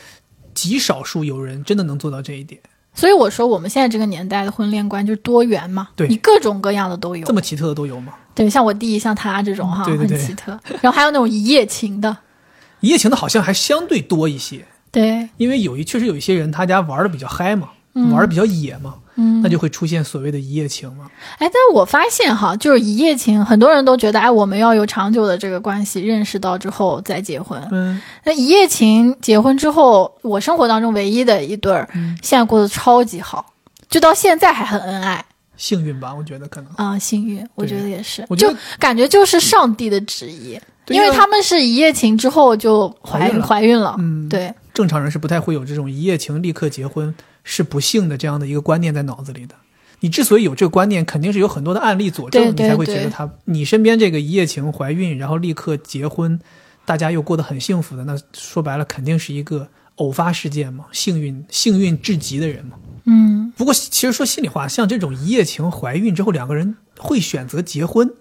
极少数有人真的能做到这一点。所以我说我们现在这个年代的婚恋观就是多元嘛，对你各种各样的都有这。么奇特的都有吗？对，像我弟，像他这种哈，对对对很奇特。然后还有那种一夜情的，一夜情的好像还相对多一些，对，因为有一确实有一些人他家玩的比较嗨嘛，嗯玩的比较野嘛，嗯那就会出现所谓的一夜情嘛。哎，但是我发现哈，就是一夜情，很多人都觉得，哎，我们要有长久的这个关系，认识到之后再结婚。嗯，那一夜情结婚之后，我生活当中唯一的一对儿，嗯现在过得超级好，就到现在还很恩爱幸运吧，我觉得可能。啊、幸运，我觉得也是，就感觉就是上帝的旨意，对因为他们是一夜情之后就怀怀孕了嗯，对，正常人是不太会有这种一夜情立刻结婚是不幸的这样的一个观念在脑子里的。你之所以有这个观念，肯定是有很多的案例佐证，对对你才会觉得他你身边这个一夜情怀孕，然后立刻结婚，大家又过得很幸福的，那说白了肯定是一个偶发事件嘛，幸运幸运至极的人嘛。嗯，不过其实说心里话，像这种一夜情怀孕之后两个人会选择结婚，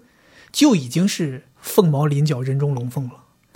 就已经是凤毛麟角、人中龙凤了。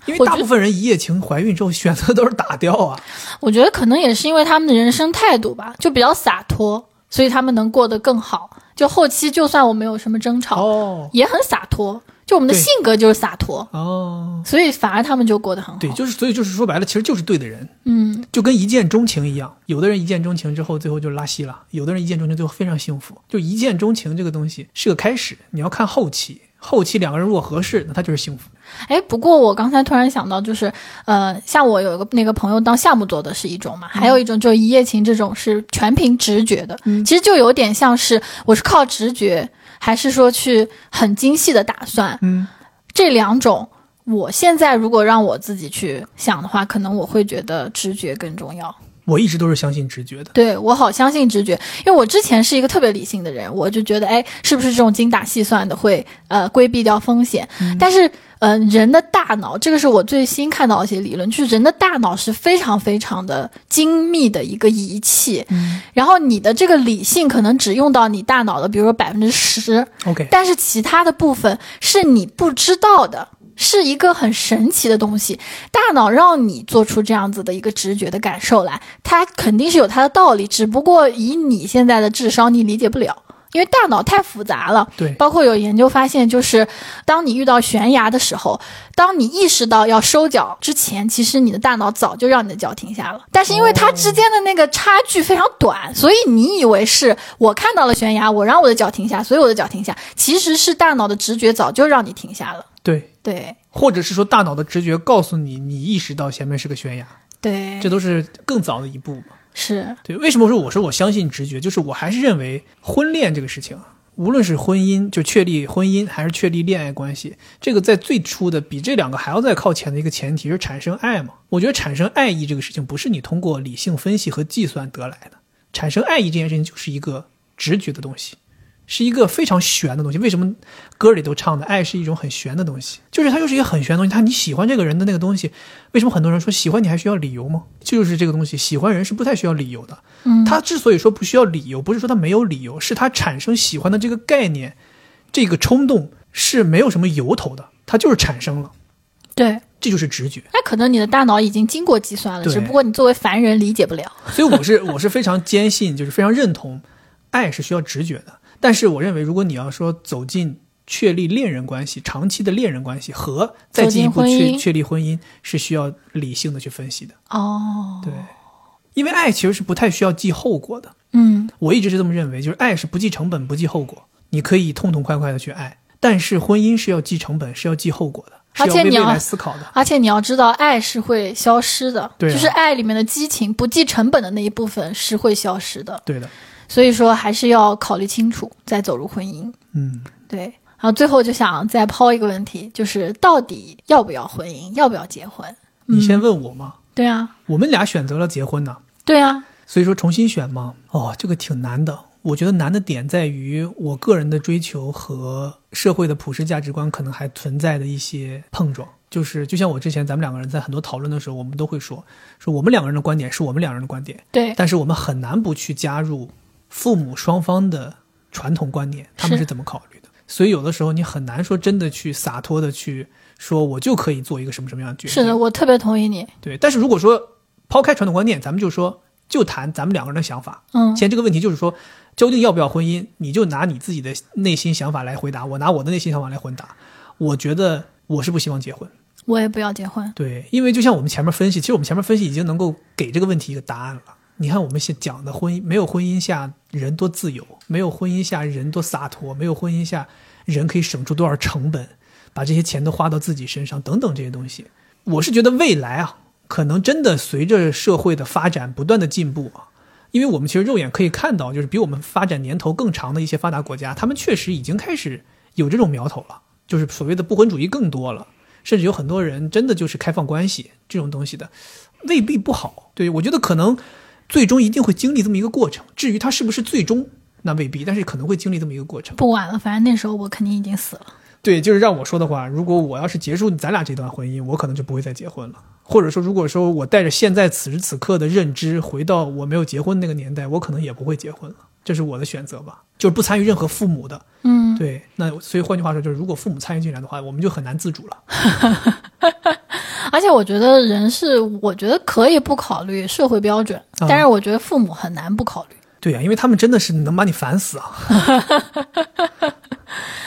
因为大部分人一夜情怀孕之后选择都是打掉啊。我觉得可能也是因为他们的人生态度吧，就比较洒脱，所以他们能过得更好。就后期就算我们有什么争吵，哦也很洒脱。就我们的性格就是洒脱，哦，所以反而他们就过得很好。对，就是所以就是说白了，其实就是对的人，嗯，就跟一见钟情一样。有的人一见钟情之后，最后就拉稀了；有的人一见钟情最后非常幸福。就一见钟情这个东西是个开始，你要看后期。后期两个人如果合适，那他就是幸福。哎，不过我刚才突然想到，就是呃，像我有一个那个朋友当项目做的是一种嘛，还有一种就是一夜情这种是全凭直觉的，嗯其实就有点像是我是靠直觉，还是说去很精细的打算，嗯，这两种。我现在如果让我自己去想的话，可能我会觉得直觉更重要。我一直都是相信直觉的。对我好相信直觉，因为我之前是一个特别理性的人，我就觉得，哎，是不是这种精打细算的会呃规避掉风险？但是，呃，人的大脑，这个是我最新看到一些理论，就是人的大脑是非常非常的精密的一个仪器，然后你的这个理性可能只用到你大脑的，比如说百分之十 OK，但是其他的部分是你不知道的。是一个很神奇的东西，大脑让你做出这样子的一个直觉的感受来，它肯定是有它的道理，只不过以你现在的智商，你理解不了，因为大脑太复杂了。对，包括有研究发现，就是当你遇到悬崖的时候，当你意识到要收脚之前，其实你的大脑早就让你的脚停下了，但是因为它之间的那个差距非常短，所以你以为是我看到了悬崖，我让我的脚停下，所以我的脚停下，其实是大脑的直觉早就让你停下了。对对，或者是说大脑的直觉告诉你，你意识到前面是个悬崖，对，这都是更早的一步嘛。是对，为什么说我说我相信直觉？就是我还是认为婚恋这个事情，无论是婚姻就确立婚姻，还是确立恋爱关系，这个在最初的比这两个还要再靠前的一个前提是产生爱嘛。我觉得产生爱意这个事情，不是你通过理性分析和计算得来的，产生爱意这件事情就是一个直觉的东西。是一个非常玄的东西。为什么歌里都唱的爱是一种很玄的东西？就是它就是一个很玄的东西。它你喜欢这个人的那个东西，为什么很多人说喜欢你还需要理由吗？就是这个东西，喜欢人是不太需要理由的。嗯，他之所以说不需要理由，不是说他没有理由，是他产生喜欢的这个概念，这个冲动是没有什么由头的，它就是产生了。对，这就是直觉。那可能你的大脑已经经过计算了，只不过你作为凡人理解不了。所以我是我是非常坚信，就是非常认同，爱是需要直觉的。但是我认为，如果你要说走进确立恋人关系、长期的恋人关系和再进一步确确立婚姻，是需要理性的去分析的。哦，对，因为爱其实是不太需要计后果的。嗯，我一直是这么认为，就是爱是不计成本、不计后果，你可以痛痛快快的去爱。但是婚姻是要计成本、是要计后果的，而且你要思考的。而且你要知道，爱是会消失的，对啊就是爱里面的激情、不计成本的那一部分是会消失的。对的，所以说，还是要考虑清楚再走入婚姻。嗯，对，然后最后就想再抛一个问题，就是到底要不要婚姻，要不要结婚？你先问我嘛，对啊，我们俩选择了结婚呢，对啊，所以说重新选嘛？哦，这个挺难的。我觉得难的点在于我个人的追求和社会的普世价值观可能还存在的一些碰撞。就是就像我之前咱们两个人在很多讨论的时候，我们都会说，说我们两个人的观点是我们两个人的观点，对，但是我们很难不去加入父母双方的传统观念，他们是是怎么考虑的。所以有的时候你很难说真的去洒脱的去说，我就可以做一个什么什么样的决定。是的，我特别同意你。对。但是如果说抛开传统观念，咱们就说就谈咱们两个人的想法。嗯，现在这个问题就是说，究竟要不要婚姻，你就拿你自己的内心想法来回答，我拿我的内心想法来回答。我觉得我是不希望结婚，我也不要结婚。对，因为就像我们前面分析，其实我们前面分析已经能够给这个问题一个答案了。你看我们现讲的婚姻，没有婚姻下人多自由，没有婚姻下人多洒脱，没有婚姻下人可以省出多少成本，把这些钱都花到自己身上，等等这些东西。我是觉得未来啊，可能真的随着社会的发展不断的进步啊，因为我们其实肉眼可以看到，就是比我们发展年头更长的一些发达国家，他们确实已经开始有这种苗头了，就是所谓的不婚主义更多了，甚至有很多人真的就是开放关系这种东西的，未必不好。对我觉得可能最终一定会经历这么一个过程，至于他是不是最终，那未必，但是可能会经历这么一个过程。不晚了，反正那时候我肯定已经死了。对，就是让我说的话，如果我要是结束咱俩这段婚姻，我可能就不会再结婚了。或者说，如果说我带着现在此时此刻的认知回到我没有结婚那个年代，我可能也不会结婚了。这是我的选择吧，就是不参与任何父母的。嗯，对，那所以换句话说，就是如果父母参与进来的话，我们就很难自主了。而且我觉得人是，我觉得可以不考虑社会标准，啊但是我觉得父母很难不考虑。对呀、因为他们真的是能把你烦死啊。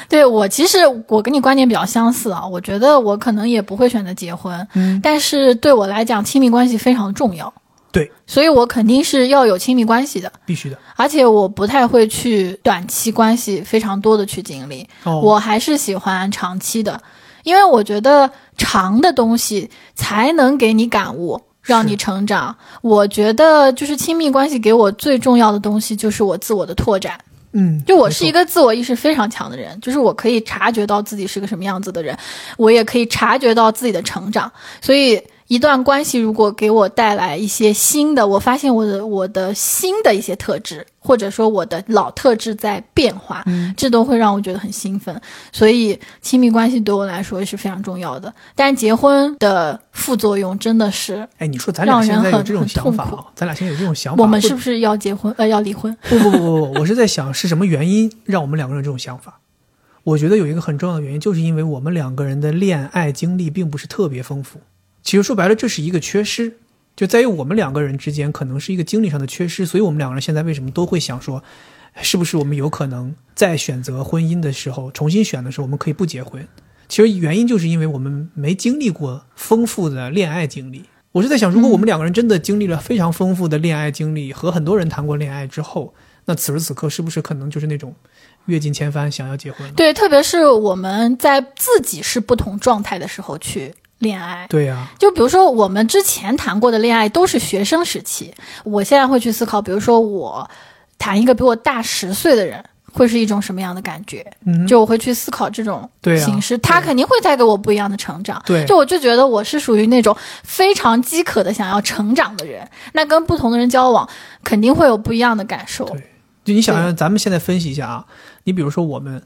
对我其实我跟你观点比较相似啊，我觉得我可能也不会选择结婚，嗯，但是对我来讲，亲密关系非常重要，对，所以我肯定是要有亲密关系的，必须的。而且我不太会去短期关系非常多的去经历，哦，我还是喜欢长期的，因为我觉得长的东西才能给你感悟，让你成长。我觉得就是亲密关系给我最重要的东西就是我自我的拓展。嗯，就我是一个个自我意识非常强的人，就是我可以察觉到自己是个什么样子的人，我也可以察觉到自己的成长，所以一段关系如果给我带来一些新的，我发现我的我的新的一些特质，或者说我的老特质在变化，嗯这都会让我觉得很兴奋。所以亲密关系对我来说是非常重要的。但是结婚的副作用真的是，哎，你说咱俩现在有这种想法啊？咱俩现在有这种想法，我们是不是要结婚？呃，要离婚？不不不不不，我是在想是什么原因让我们两个人这种想法。我觉得有一个很重要的原因，就是因为我们两个人的恋爱经历并不是特别丰富。其实说白了，这是一个缺失，就在于我们两个人之间可能是一个经历上的缺失，所以我们两个人现在为什么都会想说，是不是我们有可能在选择婚姻的时候，重新选的时候，我们可以不结婚？其实原因就是因为我们没经历过丰富的恋爱经历。我是在想，如果我们两个人真的经历了非常丰富的恋爱经历，和很多人谈过恋爱之后，那此时此刻是不是可能就是那种阅尽千帆想要结婚？对，特别是我们在自己是不同状态的时候去恋爱。对呀、就比如说，我们之前谈过的恋爱都是学生时期，我现在会去思考，比如说我谈一个比我大十岁的人，会是一种什么样的感觉？嗯，就我会去思考这种形式，他肯定会带给我不一样的成长。对就我就觉得我是属于那种非常饥渴的想要成长的人，那跟不同的人交往，肯定会有不一样的感受。对就你想想，咱们现在分析一下啊，你比如说我们，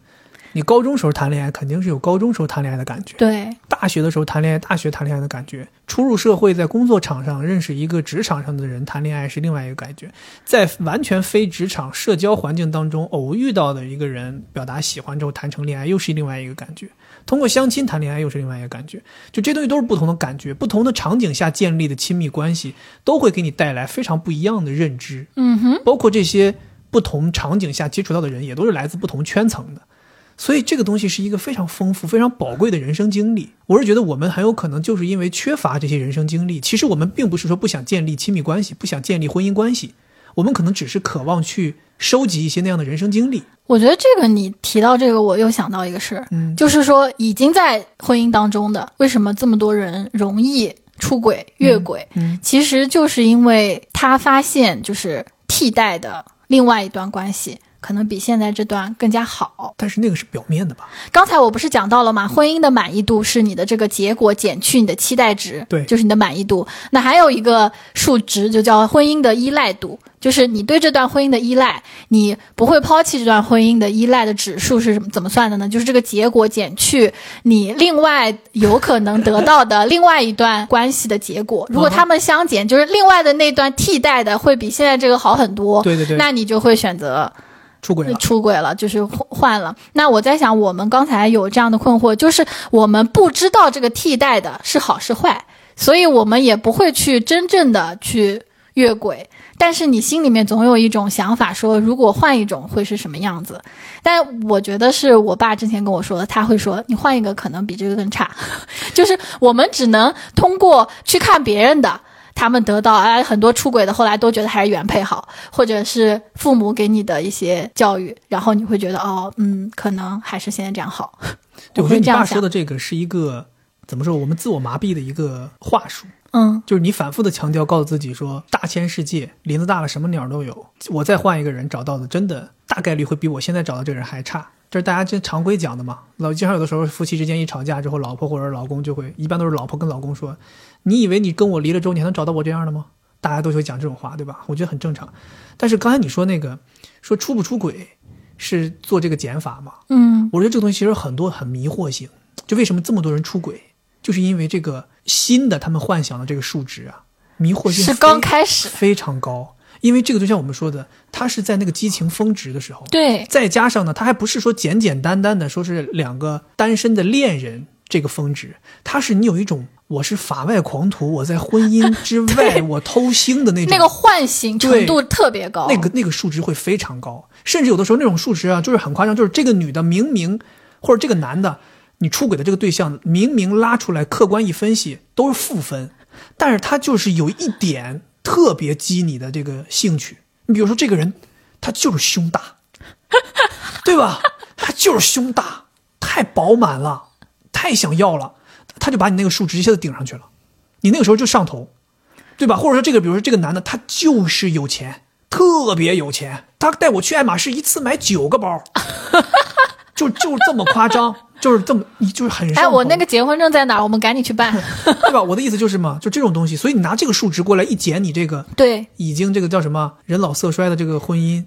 你高中时候谈恋爱肯定是有高中时候谈恋爱的感觉，对。大学的时候谈恋爱，大学谈恋爱的感觉，初入社会，在工作场上认识一个职场上的人谈恋爱是另外一个感觉，在完全非职场社交环境当中偶遇到的一个人表达喜欢之后谈成恋爱又是另外一个感觉，通过相亲谈恋爱又是另外一个感觉，就这东西都是不同的感觉，不同的场景下建立的亲密关系都会给你带来非常不一样的认知，嗯哼，包括这些不同场景下接触到的人也都是来自不同圈层的。所以这个东西是一个非常丰富、非常宝贵的人生经历。我是觉得我们很有可能就是因为缺乏这些人生经历。其实我们并不是说不想建立亲密关系，不想建立婚姻关系，我们可能只是渴望去收集一些那样的人生经历。我觉得这个你提到这个，我又想到一个事儿，嗯就是说已经在婚姻当中的，为什么这么多人容易出轨、越轨？嗯其实就是因为他发现，就是替代的另外一段关系，可能比现在这段更加好。但是那个是表面的吧？刚才我不是讲到了吗？婚姻的满意度是你的这个结果减去你的期待值，对就是你的满意度。那还有一个数值，就叫婚姻的依赖度，就是你对这段婚姻的依赖，你不会抛弃这段婚姻的依赖的指数是怎么算的呢？就是这个结果减去你另外有可能得到的 另外一段关系的结果。如果他们相减，就是另外的那段替代的会比现在这个好很多。对对对，那你就会选择出轨了。出轨了，就是换了。那我在想，我们刚才有这样的困惑，就是我们不知道这个替代的是好是坏，所以我们也不会去真正的去越轨。但是你心里面总有一种想法，说如果换一种会是什么样子？但我觉得是我爸之前跟我说的，他会说你换一个可能比这个更差，就是我们只能通过去看别人的。他们得到哎很多出轨的，后来都觉得还是原配好，或者是父母给你的一些教育，然后你会觉得哦，嗯，可能还是现在这样好。对，我觉得你爸说的这个是一个怎么说？我们自我麻痹的一个话术。嗯就是你反复的强调，告诉自己说，大千世界，林子大了，什么鸟都有。我再换一个人找到的，真的大概率会比我现在找到这个人还差。这是大家这常规讲的嘛。老经常有的时候，夫妻之间一吵架之后，老婆或者老公就会，一般都是老婆跟老公说：“你以为你跟我离了之后，你还能找到我这样的吗？”大家都会讲这种话，对吧？我觉得很正常。但是刚才你说那个，说出不出轨是做这个减法嘛？嗯我觉得这个东西其实很多很迷惑性，就为什么这么多人出轨，就是因为这个新的他们幻想的这个数值啊，迷惑性是刚开始，非常高。因为这个就像我们说的，它是在那个激情峰值的时候，对再加上呢，它还不是说简简单单的说是两个单身的恋人这个峰值，它是你有一种我是法外狂徒，我在婚姻之外 我偷腥的那种那个唤醒程度特别高。那个那个数值会非常高，甚至有的时候那种数值啊，就是很夸张，就是这个女的明明或者这个男的，你出轨的这个对象明明拉出来客观一分析都是负分，但是他就是有一点特别激你的这个兴趣。你比如说这个人，他就是胸大，对吧？他就是胸大，太饱满了，太想要了，他就把你那个数值一下子顶上去了，你那个时候就上头。对吧？或者说这个，比如说这个男的，他就是有钱，特别有钱，他带我去爱马仕一次买九个包，就就这么夸张。就是这么，你就是很上哎，我那个结婚证在哪儿？我们赶紧去办。对吧？我的意思就是嘛，就这种东西，所以你拿这个数值过来一减，你这个对，已经这个叫什么人老色衰的这个婚姻，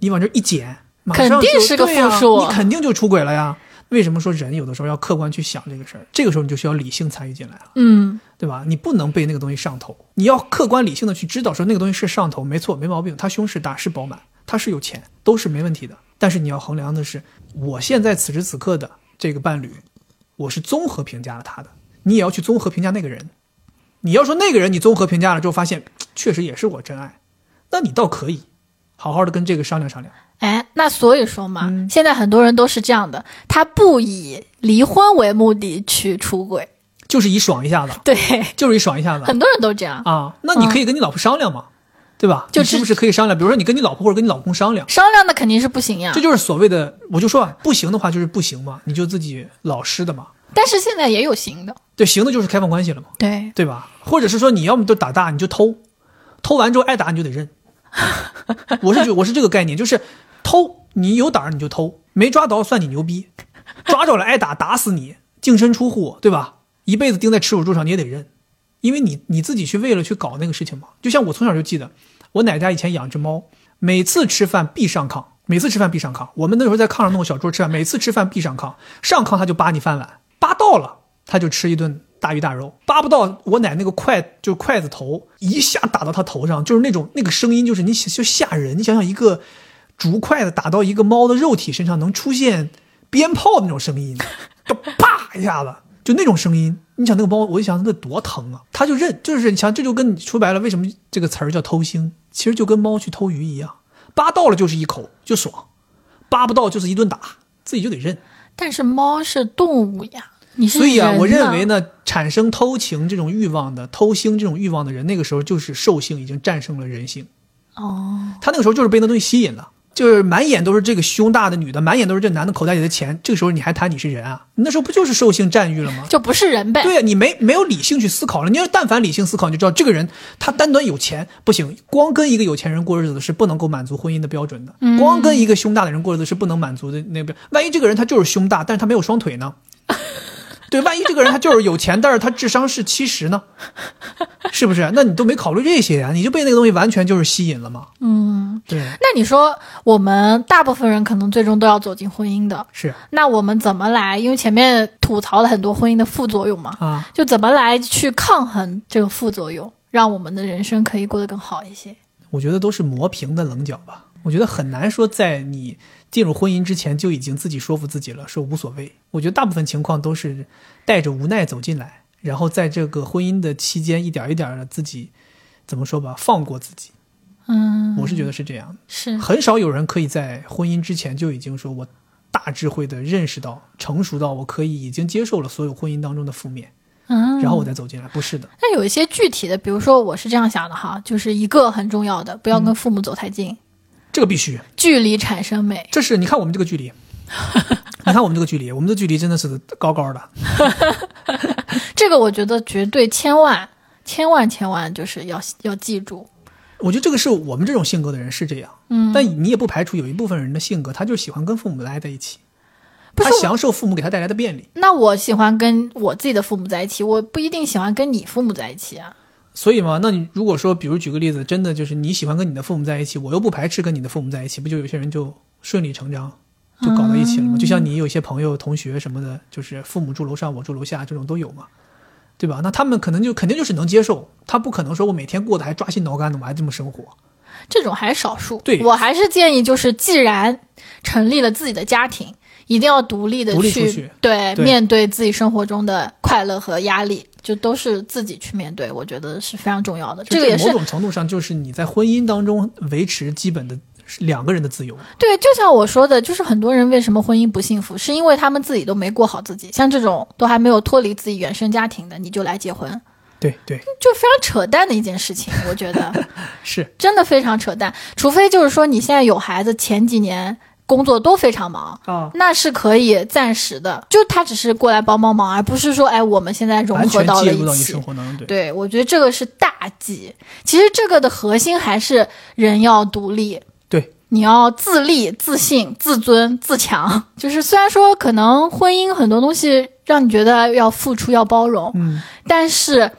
你往这一减，马上肯定是个负数你肯定就出轨了呀。为什么说人有的时候要客观去想这个事儿？这个时候你就需要理性参与进来了，嗯，对吧？你不能被那个东西上头，你要客观理性的去知道说那个东西是上头，没错，没毛病，他胸是大是饱满，他是有钱，都是没问题的。但是你要衡量的是，我现在此时此刻的这个伴侣，我是综合评价了他的，你也要去综合评价那个人。你要说那个人你综合评价了之后发现确实也是我真爱，那你倒可以好好的跟这个商量商量。哎，那所以说嘛，嗯现在很多人都是这样的，他不以离婚为目的去出轨，就是以爽一下子，对，就是以爽一下子很多人都这样。啊。那你可以跟你老婆商量嘛，对吧？就是是不是可以商量？比如说你跟你老婆或者跟你老公商量，商量的肯定是不行呀这，就是所谓的，我就说啊，不行的话就是不行嘛，你就自己老实的嘛。但是现在也有行的，对，行的就是开放关系了嘛，对，对吧？或者是说你要么就打大，你就偷，偷完之后挨打你就得认。我是觉我是这个概念，就是偷你有胆儿你就偷，没抓着算你牛逼，抓着了挨打打死你，净身出户，对吧？一辈子钉在耻辱柱上你也得认，因为你你自己去为了去搞那个事情嘛。就像我从小就记得，我奶家以前养只猫，每次吃饭必上炕，每次吃饭必上炕。我们那时候在炕上弄个小桌吃饭，每次吃饭必上炕，上炕他就扒你饭碗，扒到了他就吃一顿大鱼大肉，扒不到我奶那个筷就筷子头一下打到他头上，就是那种那个声音，就是你就吓人。你想想一个竹筷子打到一个猫的肉体身上，能出现鞭炮那种声音，就 啪一下子，就那种声音。你想那个猫，我一想那多疼啊！它就认，就是你想，这就跟你说白了，为什么这个词儿叫偷腥？其实就跟猫去偷鱼一样，扒到了就是一口就爽，扒不到就是一顿打，自己就得认。但是猫是动物呀，所以啊，我认为呢，产生偷情这种欲望的、偷腥这种欲望的人，那个时候就是兽性已经战胜了人性。哦，他那个时候就是被那东西吸引了，就是满眼都是这个胸大的女的，满眼都是这男的口袋里的钱。这个时候你还谈你是人啊？你那时候不就是兽性占据了吗？就不是人呗。对呀、你没没有理性去思考了。你要但凡理性思考，你就知道这个人他单单有钱不行，光跟一个有钱人过日子是不能够满足婚姻的标准的。光跟一个胸大的人过日子是不能满足的那个。万一这个人他就是胸大，但是他没有双腿呢？对，万一这个人他就是有钱，但是他智商是七十呢？是不是？那你都没考虑这些啊，你就被那个东西完全就是吸引了嘛？嗯，对，那你说我们大部分人可能最终都要走进婚姻的，是那我们怎么来？因为前面吐槽了很多婚姻的副作用嘛，啊。就怎么来去抗衡这个副作用，让我们的人生可以过得更好一些。我觉得都是磨平的棱角吧。我觉得很难说在你进入婚姻之前就已经自己说服自己了，说无所谓。我觉得大部分情况都是带着无奈走进来，然后在这个婚姻的期间一点一点的自己怎么说吧，放过自己。嗯，我是觉得是这样的，是。很少有人可以在婚姻之前就已经说我大智慧的认识到、成熟到我可以已经接受了所有婚姻当中的负面，嗯，然后我再走进来。不是的，那有一些具体的，比如说我是这样想的哈，就是一个很重要的，不要跟父母走太近，这个必须。距离产生美。这是你看我们这个距离，你看我们这个距离，我们的距离真的是高高的。这个我觉得绝对千万千万千万就是要要记住。我觉得这个是我们这种性格的人是这样，嗯，但你也不排除有一部分人的性格，他就喜欢跟父母待在一起，他享受父母给他带来的便利。那我喜欢跟我自己的父母在一起，我不一定喜欢跟你父母在一起啊。所以嘛，那你如果说，比如举个例子，真的就是你喜欢跟你的父母在一起，我又不排斥跟你的父母在一起，不就有些人就顺理成章就搞到一起了吗？就像你有些朋友、同学什么的，就是父母住楼上，我住楼下，这种都有嘛，对吧？那他们可能就肯定就是能接受，他不可能说我每天过得还抓心挠肝的，我还这么生活。这种还是少数。对我还是建议，就是既然成立了自己的家庭，一定要独立的去对对面对自己生活中的快乐和压力，就都是自己去面对，我觉得是非常重要的。这个也是某种程度上就是你在婚姻当中维持基本的两个人的自由。对，就像我说的，就是很多人为什么婚姻不幸福，是因为他们自己都没过好自己。像这种都还没有脱离自己原生家庭的，你就来结婚，对对，就非常扯淡的一件事情。我觉得 是真的非常扯淡。除非就是说你现在有孩子，前几年工作都非常忙，啊，那是可以暂时的，就他只是过来帮帮忙，而不是说哎我们现在融合到了一起到你生。活当中，对。对，我觉得这个是大忌。其实这个的核心还是人要独立，对，你要自立、自信、自尊、自强。就是虽然说可能婚姻很多东西让你觉得要付出、要包容，嗯，但是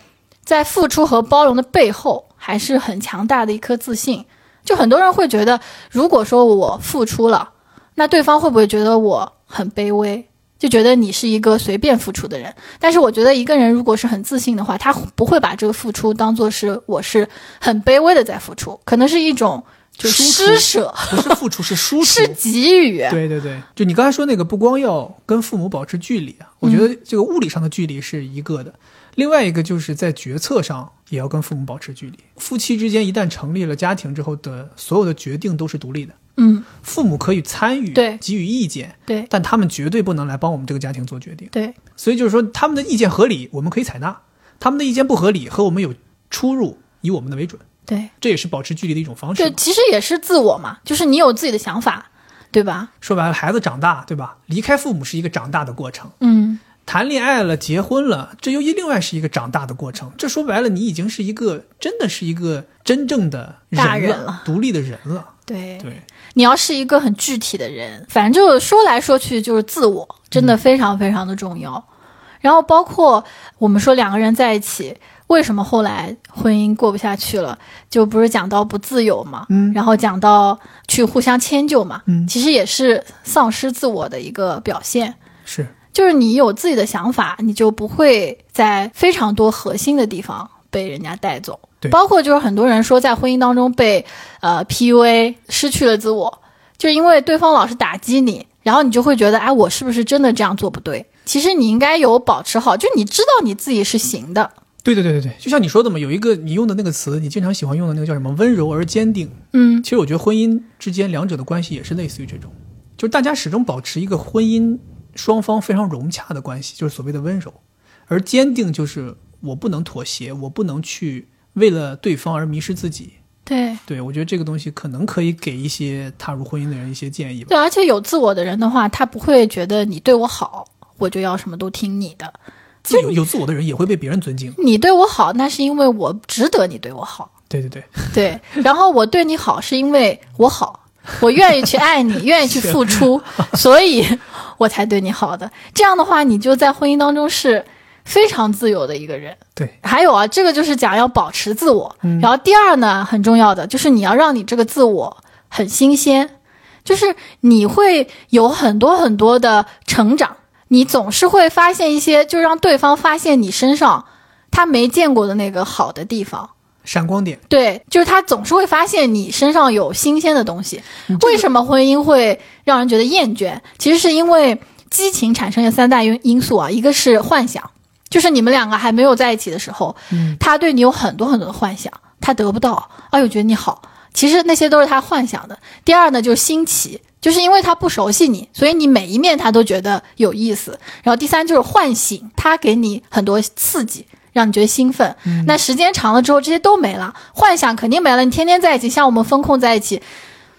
在付出和包容的背后，还是很强大的一颗自信。就很多人会觉得，如果说我付出了，那对方会不会觉得我很卑微？就觉得你是一个随便付出的人。但是我觉得一个人如果是很自信的话，他不会把这个付出当做是我是很卑微的在付出，可能是一种就是施舍，不是付出，是输出，是给予。对对对，就你刚才说那个，不光要跟父母保持距离啊，我觉得这个物理上的距离是一个的，另外一个就是在决策上也要跟父母保持距离。夫妻之间一旦成立了家庭之后的所有的决定都是独立的，嗯，父母可以参与，对给予意见，对但他们绝对不能来帮我们这个家庭做决定。对所以就是说，他们的意见合理，我们可以采纳；他们的意见不合理，和我们有出入，以我们的为准。对这也是保持距离的一种方式对，其实也是自我嘛，就是你有自己的想法，对吧？说白了，孩子长大，对吧？离开父母是一个长大的过程。嗯，谈恋爱了，结婚了，这又一另外是一个长大的过程。这说白了，你已经是一个真的是一个真正的大人人了独立的人了。对。对，你要是一个很具体的人，反正就说来说去就是自我，真的非常非常的重要。然后包括我们说两个人在一起，为什么后来婚姻过不下去了？就不是讲到不自由嘛，嗯然后讲到去互相迁就嘛，嗯其实也是丧失自我的一个表现。是就是你有自己的想法，你就不会在非常多核心的地方被人家带走。对包括就是很多人说在婚姻当中被呃 PUA 失去了自我，就因为对方老是打击你，然后你就会觉得，哎，我是不是真的这样做不对？其实你应该有保持好，就你知道你自己是行的。对对对对对，就像你说的嘛，有一个你用的那个词，你经常喜欢用的那个叫什么？温柔而坚定。嗯其实我觉得婚姻之间两者的关系也是类似于这种，就是大家始终保持一个婚姻双方非常融洽的关系，就是所谓的温柔，而坚定就是我不能妥协，我不能去为了对方而迷失自己。对对我觉得这个东西可能可以给一些踏入婚姻的人一些建议吧。对，而且有自我的人的话，他不会觉得你对我好，我就要什么都听你的。自有有自我的人也会被别人尊敬。你对我好，那是因为我值得你对我好。对对对，对，然后我对你好是因为我好，我愿意去爱你，愿意去付出，所以我才对你好的。这样的话，你就在婚姻当中是非常自由的一个人。对，还有啊，这个就是讲要保持自我。然后第二呢，很重要的就是你要让你这个自我很新鲜，就是你会有很多很多的成长，你总是会发现一些，就让对方发现你身上他没见过的那个好的地方。闪光点。对，就是他总是会发现你身上有新鲜的东西。为什么婚姻会让人觉得厌倦？其实是因为激情产生的三大因因素啊，一个是幻想，就是你们两个还没有在一起的时候，嗯他对你有很多很多的幻想，他得不到，哎呦觉得你好，其实那些都是他幻想的。第二呢，就是新奇。就是因为他不熟悉你，所以你每一面他都觉得有意思。然后第三就是唤醒，他给你很多刺激，让你觉得兴奋。那时间长了之后，这些都没了，幻想肯定没了。你天天在一起，像我们风控在一起，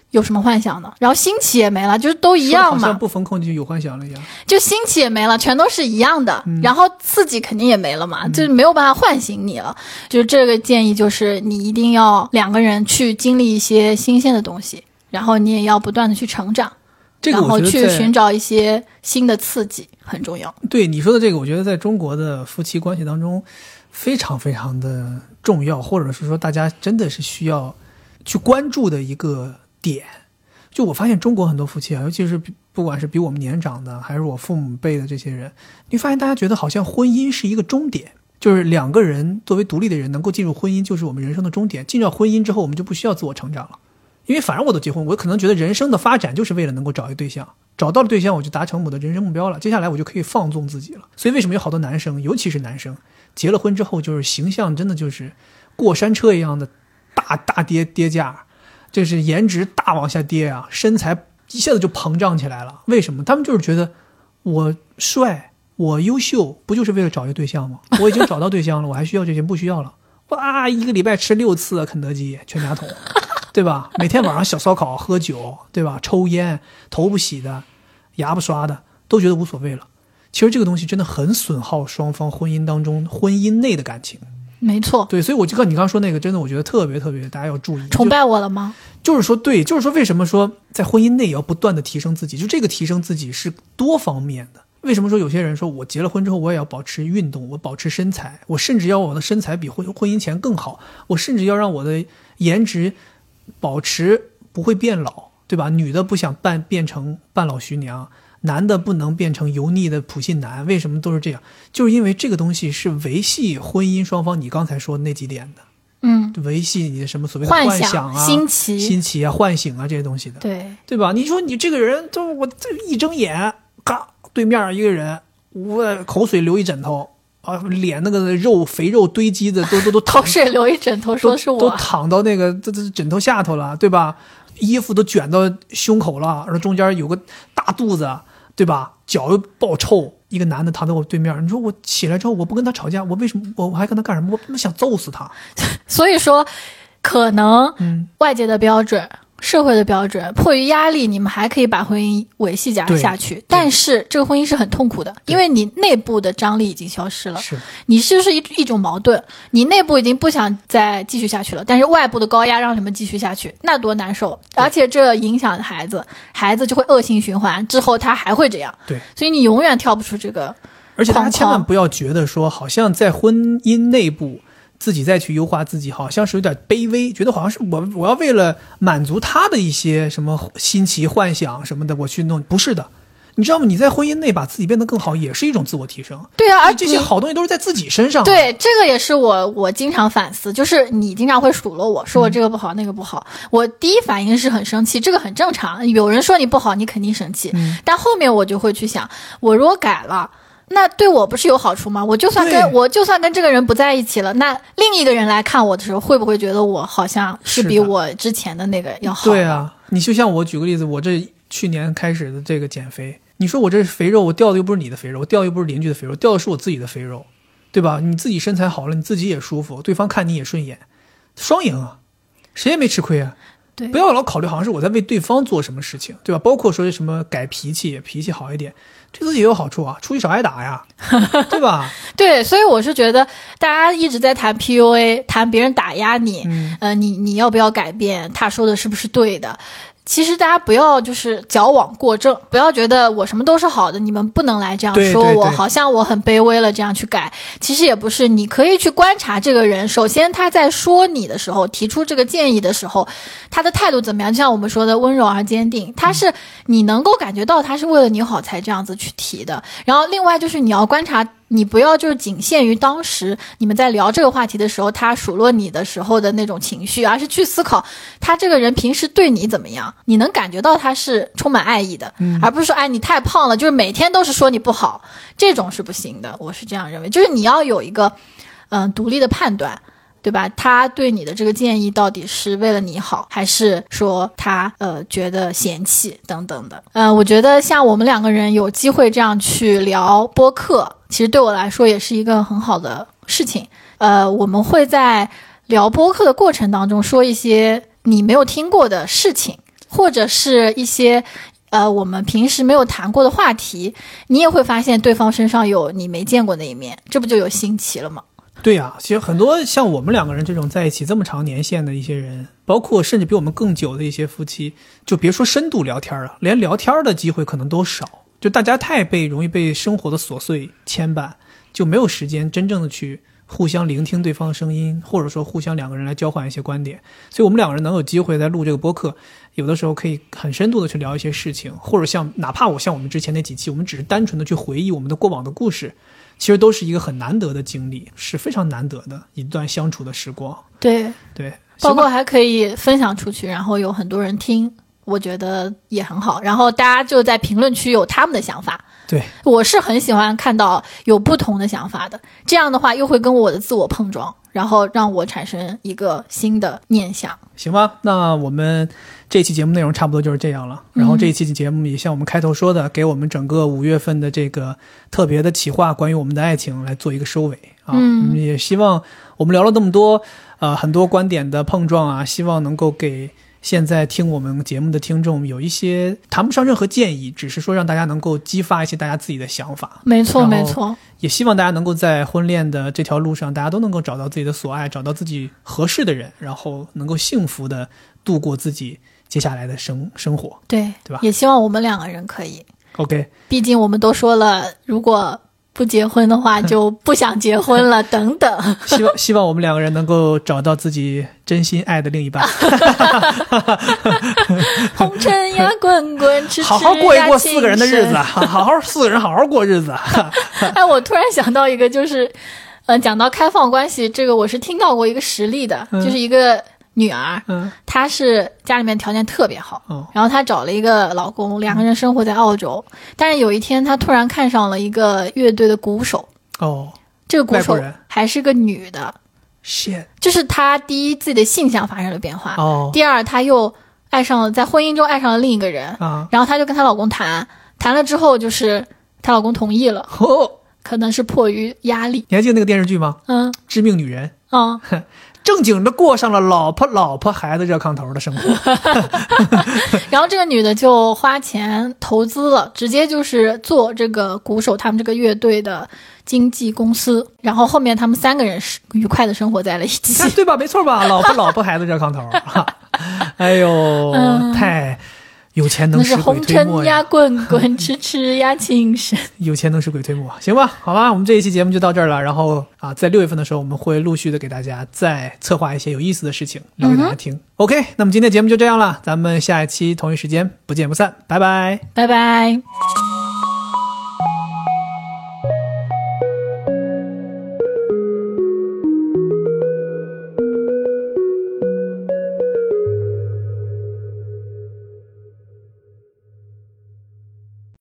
有什么幻想呢？然后新奇也没了，就是都一样嘛好像嘛，不风控就有幻想了一样。就新奇也没了，全都是一样的。然后刺激肯定也没了嘛，就是没有办法唤醒你了。就是这个建议，就是你一定要两个人去经历一些新鲜的东西，然后你也要不断的去成长，这个然后去寻找一些新的刺激，很重要。对你说的这个，我觉得在中国的夫妻关系当中非常非常的重要，或者是说大家真的是需要去关注的一个点。就我发现中国很多夫妻啊，尤其是不管是比我们年长的，还是我父母辈的这些人，你发现大家觉得好像婚姻是一个终点，就是两个人作为独立的人能够进入婚姻，就是我们人生的终点。进入婚姻之后，我们就不需要自我成长了。因为反正我都结婚，我可能觉得人生的发展就是为了能够找一个对象，找到了对象，我就达成我的人生目标了。接下来我就可以放纵自己了。所以为什么有好多男生，尤其是男生，结了婚之后就是形象真的就是过山车一样的大大跌跌价，就是颜值大往下跌啊，身材一下子就膨胀起来了。为什么？他们就是觉得我帅，我优秀，不就是为了找一个对象吗？我已经找到对象了，我还需要这些？不需要了。哇，一个礼拜吃六次肯德基全家桶。对吧？每天晚上小烧烤、喝酒，对吧？抽烟，头不洗的，牙不刷的，都觉得无所谓了。其实这个东西真的很损耗双方婚姻当中婚姻内的感情。没错。对，所以我就跟你刚刚说那个，真的我觉得特别特别，大家要注意。崇拜我了吗？就是说，对，就是说，为什么说在婚姻内也要不断的提升自己？就这个提升自己是多方面的。为什么说有些人说我结了婚之后我也要保持运动，我保持身材，我甚至要我的身材比婚婚姻前更好，我甚至要让我的颜值保持不会变老，对吧？女的不想扮变成半老徐娘，男的不能变成油腻的普信男，为什么都是这样？就是因为这个东西是维系婚姻双方，你刚才说的那几点的，嗯，维系你的什么所谓的幻想啊、新奇、新奇啊、唤醒啊这些东西的，对对吧？你说你这个人，就我这一睁眼，嘎。对面一个人，我口水流一枕头啊，脸那个肉肥肉堆积的都都都口水流一枕头，说是我都躺到那个这这枕头下头了，对吧？衣服都卷到胸口了，然后中间有个大肚子，对吧？脚又爆臭，一个男的躺在我对面，你说我起来之后我不跟他吵架，我为什么我我还跟他干什么？我他妈想揍死他。所以说，可能外界的标准。社会的标准，迫于压力，你们还可以把婚姻维系下下去。但是这个婚姻是很痛苦的，因为你内部的张力已经消失了。是，你是不是一一种矛盾？你内部已经不想再继续下去了，但是外部的高压让你们继续下去，那多难受！而且这影响孩子，孩子就会恶性循环，之后他还会这样。对，所以你永远跳不出这个。而且大家千万不要觉得说，好像在婚姻内部。自己再去优化自己，好像是有点卑微，觉得好像是我我要为了满足他的一些什么新奇幻想什么的，我去弄，不是的，你知道吗？你在婚姻内把自己变得更好，也是一种自我提升。对啊，而这些好东西都是在自己身上。对，这个也是我我经常反思，就是你经常会数落我说我这个不好那个不好，我第一反应是很生气，这个很正常。有人说你不好，你肯定生气，但后面我就会去想，我如果改了。那对我不是有好处吗？我就算跟我就算跟这个人不在一起了，那另一个人来看我的时候，会不会觉得我好像是比我之前的那个要好？对啊，你就像我举个例子，我这去年开始的这个减肥，你说我这肥肉，我掉的又不是你的肥肉，我掉又不是邻居的肥肉，掉的是我自己的肥肉，对吧？你自己身材好了，你自己也舒服，对方看你也顺眼，双赢啊，谁也没吃亏啊。对，不要老考虑好像是我在为对方做什么事情，对吧？包括说什么改脾气，脾气好一点。对自己也有好处啊，出去少挨打呀，对吧？对，所以我是觉得大家一直在谈 PUA，谈别人打压你，呃，你你要不要改变？他说的是不是对的？其实大家不要就是矫枉过正，不要觉得我什么都是好的，你们不能来这样说我，好像我很卑微了这样去改。其实也不是，你可以去观察这个人。首先他在说你的时候，提出这个建议的时候，他的态度怎么样？就像我们说的温柔而坚定，他是你能够感觉到他是为了你好才这样子去提的。然后另外就是你要观察。你不要就是仅限于当时你们在聊这个话题的时候，他数落你的时候的那种情绪，而是去思考他这个人平时对你怎么样，你能感觉到他是充满爱意的，而不是说哎你太胖了，就是每天都是说你不好，这种是不行的。我是这样认为，就是你要有一个嗯独立的判断。对吧？他对你的这个建议到底是为了你好，还是说他呃觉得嫌弃等等的？呃，我觉得像我们两个人有机会这样去聊播客，其实对我来说也是一个很好的事情。呃，我们会在聊播客的过程当中说一些你没有听过的事情，或者是一些呃我们平时没有谈过的话题，你也会发现对方身上有你没见过那一面，这不就有新奇了吗？对呀，其实很多像我们两个人这种在一起这么长年限的一些人，包括甚至比我们更久的一些夫妻，就别说深度聊天了，连聊天的机会可能都少。就大家太被容易被生活的琐碎牵绊，就没有时间真正的去互相聆听对方的声音，或者说互相两个人来交换一些观点。所以，我们两个人能有机会在录这个播客，有的时候可以很深度的去聊一些事情，或者像哪怕我像我们之前那几期，我们只是单纯的去回忆我们的过往的故事。其实都是一个很难得的经历，是非常难得的一段相处的时光。对对，包括还可以分享出去，然后有很多人听，我觉得也很好。然后大家就在评论区有他们的想法。对，我是很喜欢看到有不同的想法的，这样的话又会跟我的自我碰撞，然后让我产生一个新的念想。行吧，那我们这期节目内容差不多就是这样了。然后这一期节目也像我们开头说的，给我们整个五月份的这个特别的企划，关于我们的爱情来做一个收尾啊。嗯，也希望我们聊了那么多，呃，很多观点的碰撞啊，希望能够给现在听我们节目的听众有一些谈不上任何建议，只是说让大家能够激发一些大家自己的想法。没错，没错，也希望大家能够在婚恋的这条路上，大家都能够找到自己的所爱，找到自己合适的人，然后能够幸福的度过自己接下来的生生活。对，对吧也希望我们两个人可以，OK，毕竟我们都说了，如果不结婚的话，就不想结婚了，等等。希望希望我们两个人能够找到自己真心爱的另一半，红尘呀，滚滚，痴痴好好过一呀过四个人的日子，好好四个人好好过日子。哎，我突然想到一个，就是，呃，讲到开放关系，这个我是听到过一个实例的，嗯就是一个女儿，嗯。她是家里面条件特别好，嗯然后她找了一个老公，两个人生活在澳洲，但是有一天她突然看上了一个乐队的鼓手，哦。这个鼓手还是个女的，，shit，就是她第一自己的性向发生了变化，哦。第二她又爱上了在婚姻中爱上了另一个人，啊。然后她就跟她老公谈，谈了之后就是她老公同意了，哦，可能是迫于压力，你还记得那个电视剧吗？嗯《致命女人》。嗯，正经的过上了老婆老婆孩子热炕头的生活，然后这个女的就花钱投资了，直接就是做这个鼓手他们这个乐队的经纪公司，然后后面他们三个人是愉快的生活在了一起对吧？没错吧？老婆老婆孩子热炕头，哎呦，嗯太有钱能使鬼红尘呀，推磨呀，滚滚，吃吃呀，情深。有钱能使鬼推磨，行吧？好吧，我们这一期节目就到这儿了。然后啊，在六月份的时候，我们会陆续的给大家再策划一些有意思的事情聊给大家听。OK，那么今天节目就这样了，咱们下一期同一时间不见不散，拜拜。拜拜。